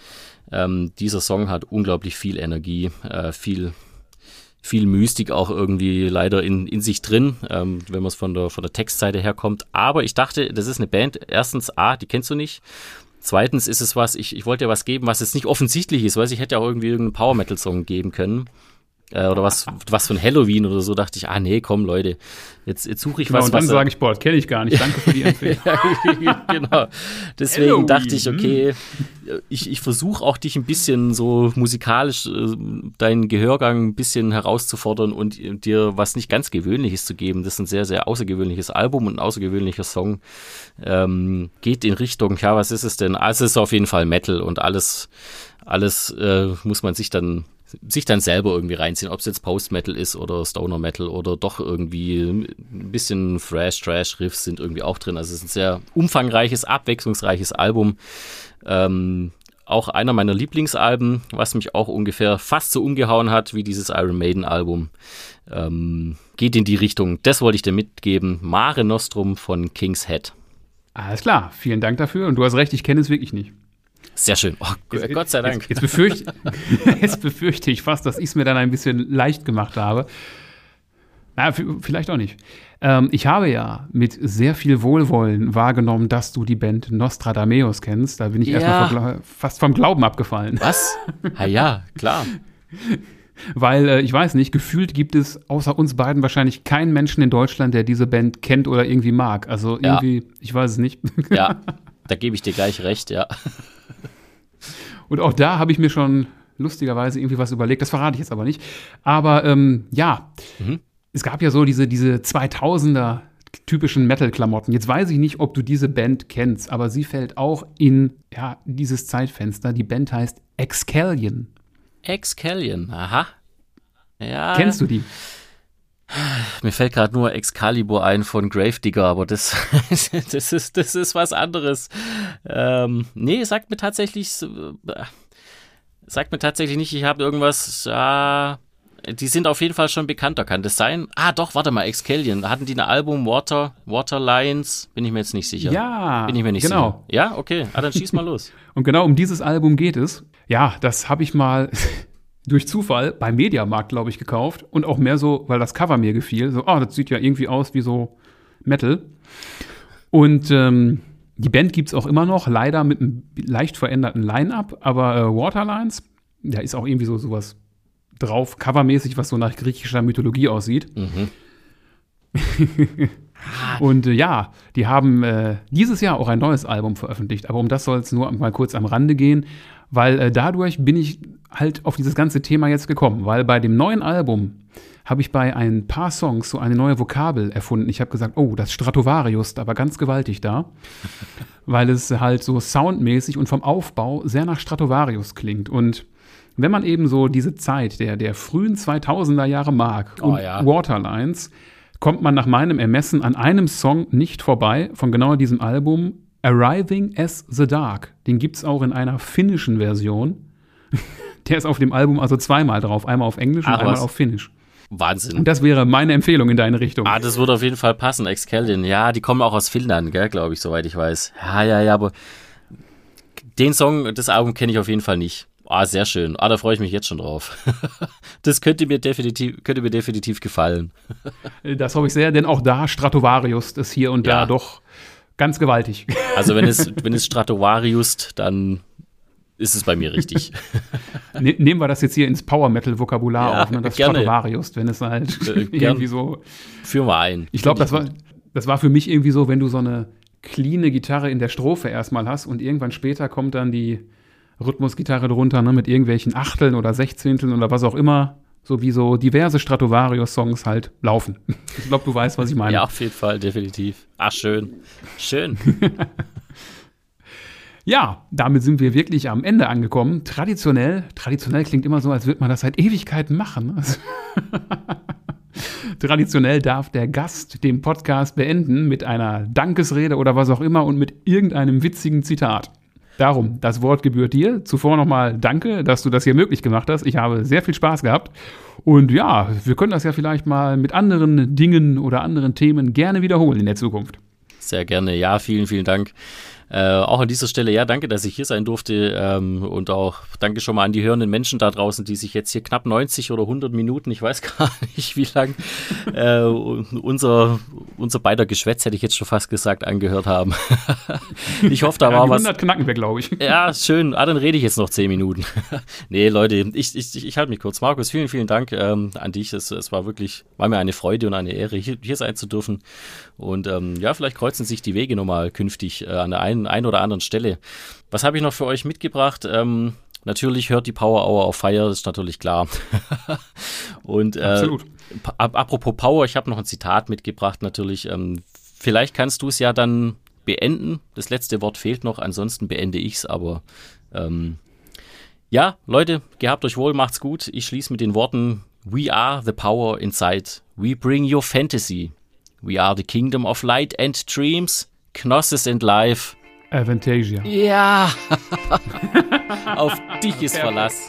Ähm, dieser Song hat unglaublich viel Energie, viel viel Mystik auch irgendwie leider in, in sich drin, ähm, wenn man es von der, von der Textseite herkommt. Aber ich dachte, das ist eine Band, erstens, A, die kennst du nicht. Zweitens ist es was, ich, ich wollte dir was geben, was jetzt nicht offensichtlich ist, weil ich hätte ja auch irgendwie irgendeinen Power-Metal-Song geben können. Äh, oder was, was von Halloween oder so, dachte ich, ah nee, komm Leute, jetzt, jetzt suche ich Genau, was, und dann was sage ich, boah, das kenne ich gar nicht. Danke für die Empfehlung. genau. Deswegen Halloween, dachte ich, okay, ich, ich versuche auch dich ein bisschen so musikalisch äh, deinen Gehörgang ein bisschen herauszufordern und dir was nicht ganz Gewöhnliches zu geben. Das ist ein sehr, sehr außergewöhnliches Album und ein außergewöhnlicher Song. Ähm, geht in Richtung, ja, was ist es denn? Also es ist auf jeden Fall Metal und alles, alles äh, muss man sich dann sich dann selber irgendwie reinziehen, ob es jetzt Post-Metal ist oder Stoner-Metal oder doch irgendwie ein bisschen Thrash, Trash-Riffs sind irgendwie auch drin. Also es ist ein sehr umfangreiches, abwechslungsreiches Album. Ähm, auch einer meiner Lieblingsalben, was mich auch ungefähr fast so umgehauen hat wie dieses Iron Maiden-Album. Ähm, geht in die Richtung, das wollte ich dir mitgeben. Mare Nostrum von King's Head. Alles klar, vielen Dank dafür. Und du hast recht, ich kenne es wirklich nicht. Sehr schön. Oh, Gott sei Dank. Jetzt, jetzt, befürchte, jetzt befürchte ich fast, dass ich es mir dann ein bisschen leicht gemacht habe. Na, vielleicht auch nicht. Ähm, ich habe ja mit sehr viel Wohlwollen wahrgenommen, dass du die Band Nostradameus kennst. Da bin ich Ja. erstmal fast vom Glauben abgefallen. Was? Ah ja, klar. Weil äh, ich weiß nicht, gefühlt gibt es außer uns beiden wahrscheinlich keinen Menschen in Deutschland, der diese Band kennt oder irgendwie mag. Also Ja. irgendwie, ich weiß es nicht. Ja, da gebe ich dir gleich recht, ja. Und auch da habe ich mir schon lustigerweise irgendwie was überlegt. Das verrate ich jetzt aber nicht. Aber ähm, ja, Mhm. es gab ja so diese, diese 2000er typischen Metal-Klamotten. Jetzt weiß ich nicht, ob du diese Band kennst, aber sie fällt auch in ja, dieses Zeitfenster. Die Band heißt Excalion. Excalion, aha. Ja. Kennst du die? Mir fällt gerade nur Excalibur ein von Gravedigger, aber das, das, ist, das ist was anderes. Ähm, nee, sagt mir tatsächlich, äh, sagt mir tatsächlich nicht, ich habe irgendwas, äh, die sind auf jeden Fall schon bekannter, kann das sein? Ah, doch, warte mal, Excalion. Hatten die ein Album Water, Water Lines? Bin ich mir jetzt nicht sicher. Ja, Bin ich mir nicht genau. sicher. Ja, okay. Ah, dann schieß mal los. Und genau um dieses Album geht es. Ja, das habe ich mal durch Zufall beim Mediamarkt, glaube ich, gekauft. Und auch mehr so, weil das Cover mir gefiel. So, oh, das sieht ja irgendwie aus wie so Metal. Und ähm, die Band gibt es auch immer noch, leider mit einem leicht veränderten Line-Up. Aber äh, Waterlines, da ist auch irgendwie so sowas drauf, covermäßig, was so nach griechischer Mythologie aussieht. Mhm. Und äh, ja, die haben äh, dieses Jahr auch ein neues Album veröffentlicht, aber um das soll es nur mal kurz am Rande gehen, weil äh, dadurch bin ich halt auf dieses ganze Thema jetzt gekommen, weil bei dem neuen Album habe ich bei ein paar Songs so eine neue Vokabel erfunden. Ich habe gesagt, oh, das Stratovarius, aber ganz gewaltig da, weil es halt so soundmäßig und vom Aufbau sehr nach Stratovarius klingt und wenn man eben so diese Zeit der, der frühen 2000er Jahre mag Oh und ja. Waterlines, kommt man nach meinem Ermessen an einem Song nicht vorbei von genau diesem Album, Arriving as the Dark. Den gibt es auch in einer finnischen Version. Der ist auf dem Album also zweimal drauf, einmal auf Englisch und einmal was? auf Finnisch. Wahnsinn. Und das wäre meine Empfehlung in deine Richtung. Ah, das würde auf jeden Fall passen, Excalion. Ja, die kommen auch aus Finnland, gell, glaube ich, soweit ich weiß. Ja, ja, ja, aber den Song, das Album kenne ich auf jeden Fall nicht. Ah, sehr schön. Ah, da freue ich mich jetzt schon drauf. das könnte mir definitiv, könnte mir definitiv gefallen. Das hoffe ich sehr, denn auch da Stratovarius ist hier und Ja. da doch ganz gewaltig. Also wenn es, wenn es Stratovarius, dann ist es bei mir richtig. Ne- Nehmen wir das jetzt hier ins Power Metal Vokabular Ja, auf, ne? das. Stratovarius, wenn es halt Äh, irgendwie so Führen wir ein. Ich glaube, das war, das war für mich irgendwie so, wenn du so eine cleane Gitarre in der Strophe erstmal hast und irgendwann später kommt dann die Rhythmusgitarre drunter, ne, mit irgendwelchen Achteln oder Sechzehnteln oder was auch immer, so wie so diverse Stratovarius-Songs halt laufen. Ich glaube, du weißt, was ich meine. Ja, auf jeden Fall, definitiv. Ach, schön. Schön. Ja, damit sind wir wirklich am Ende angekommen. Traditionell, traditionell klingt immer so, als würde man das seit Ewigkeiten machen. Traditionell darf der Gast den Podcast beenden mit einer Dankesrede oder was auch immer und mit irgendeinem witzigen Zitat. Darum, das Wort gebührt dir. Zuvor nochmal danke, dass du das hier möglich gemacht hast. Ich habe sehr viel Spaß gehabt. Und ja, wir können das ja vielleicht mal mit anderen Dingen oder anderen Themen gerne wiederholen in der Zukunft. Sehr gerne. Ja, vielen, vielen Dank. Äh, auch an dieser Stelle, ja, danke, dass ich hier sein durfte ähm, und auch danke schon mal an die hörenden Menschen da draußen, die sich jetzt hier knapp 90 oder 100 Minuten, ich weiß gar nicht wie lang, äh, unser, unser beider Geschwätz, hätte ich jetzt schon fast gesagt, angehört haben. ich hoffe, da Ja, war was. 100 knacken wir, glaube ich. Ja, schön. Ah, dann rede ich jetzt noch zehn Minuten. nee, Leute, ich, ich, ich halte mich kurz. Markus, vielen, vielen Dank ähm, an dich. Es, es war wirklich, war mir eine Freude und eine Ehre, hier, hier sein zu dürfen. Und ähm, ja, vielleicht kreuzen sich die Wege nochmal künftig äh, an der einen, einen oder anderen Stelle. Was habe ich noch für euch mitgebracht? Ähm, natürlich hört die Power Hour auf Fire, das ist natürlich klar. und äh, Absolut. Ap- Apropos Power, ich habe noch ein Zitat mitgebracht natürlich. Ähm, vielleicht kannst du es ja dann beenden. Das letzte Wort fehlt noch, ansonsten beende ich es, aber ähm, ja, Leute, gehabt euch wohl, macht's gut. Ich schließe mit den Worten We are the power inside. We bring your fantasy. We are the kingdom of light and dreams. Knosses and life. Avantasia. Ja! Auf dich ist Verlass.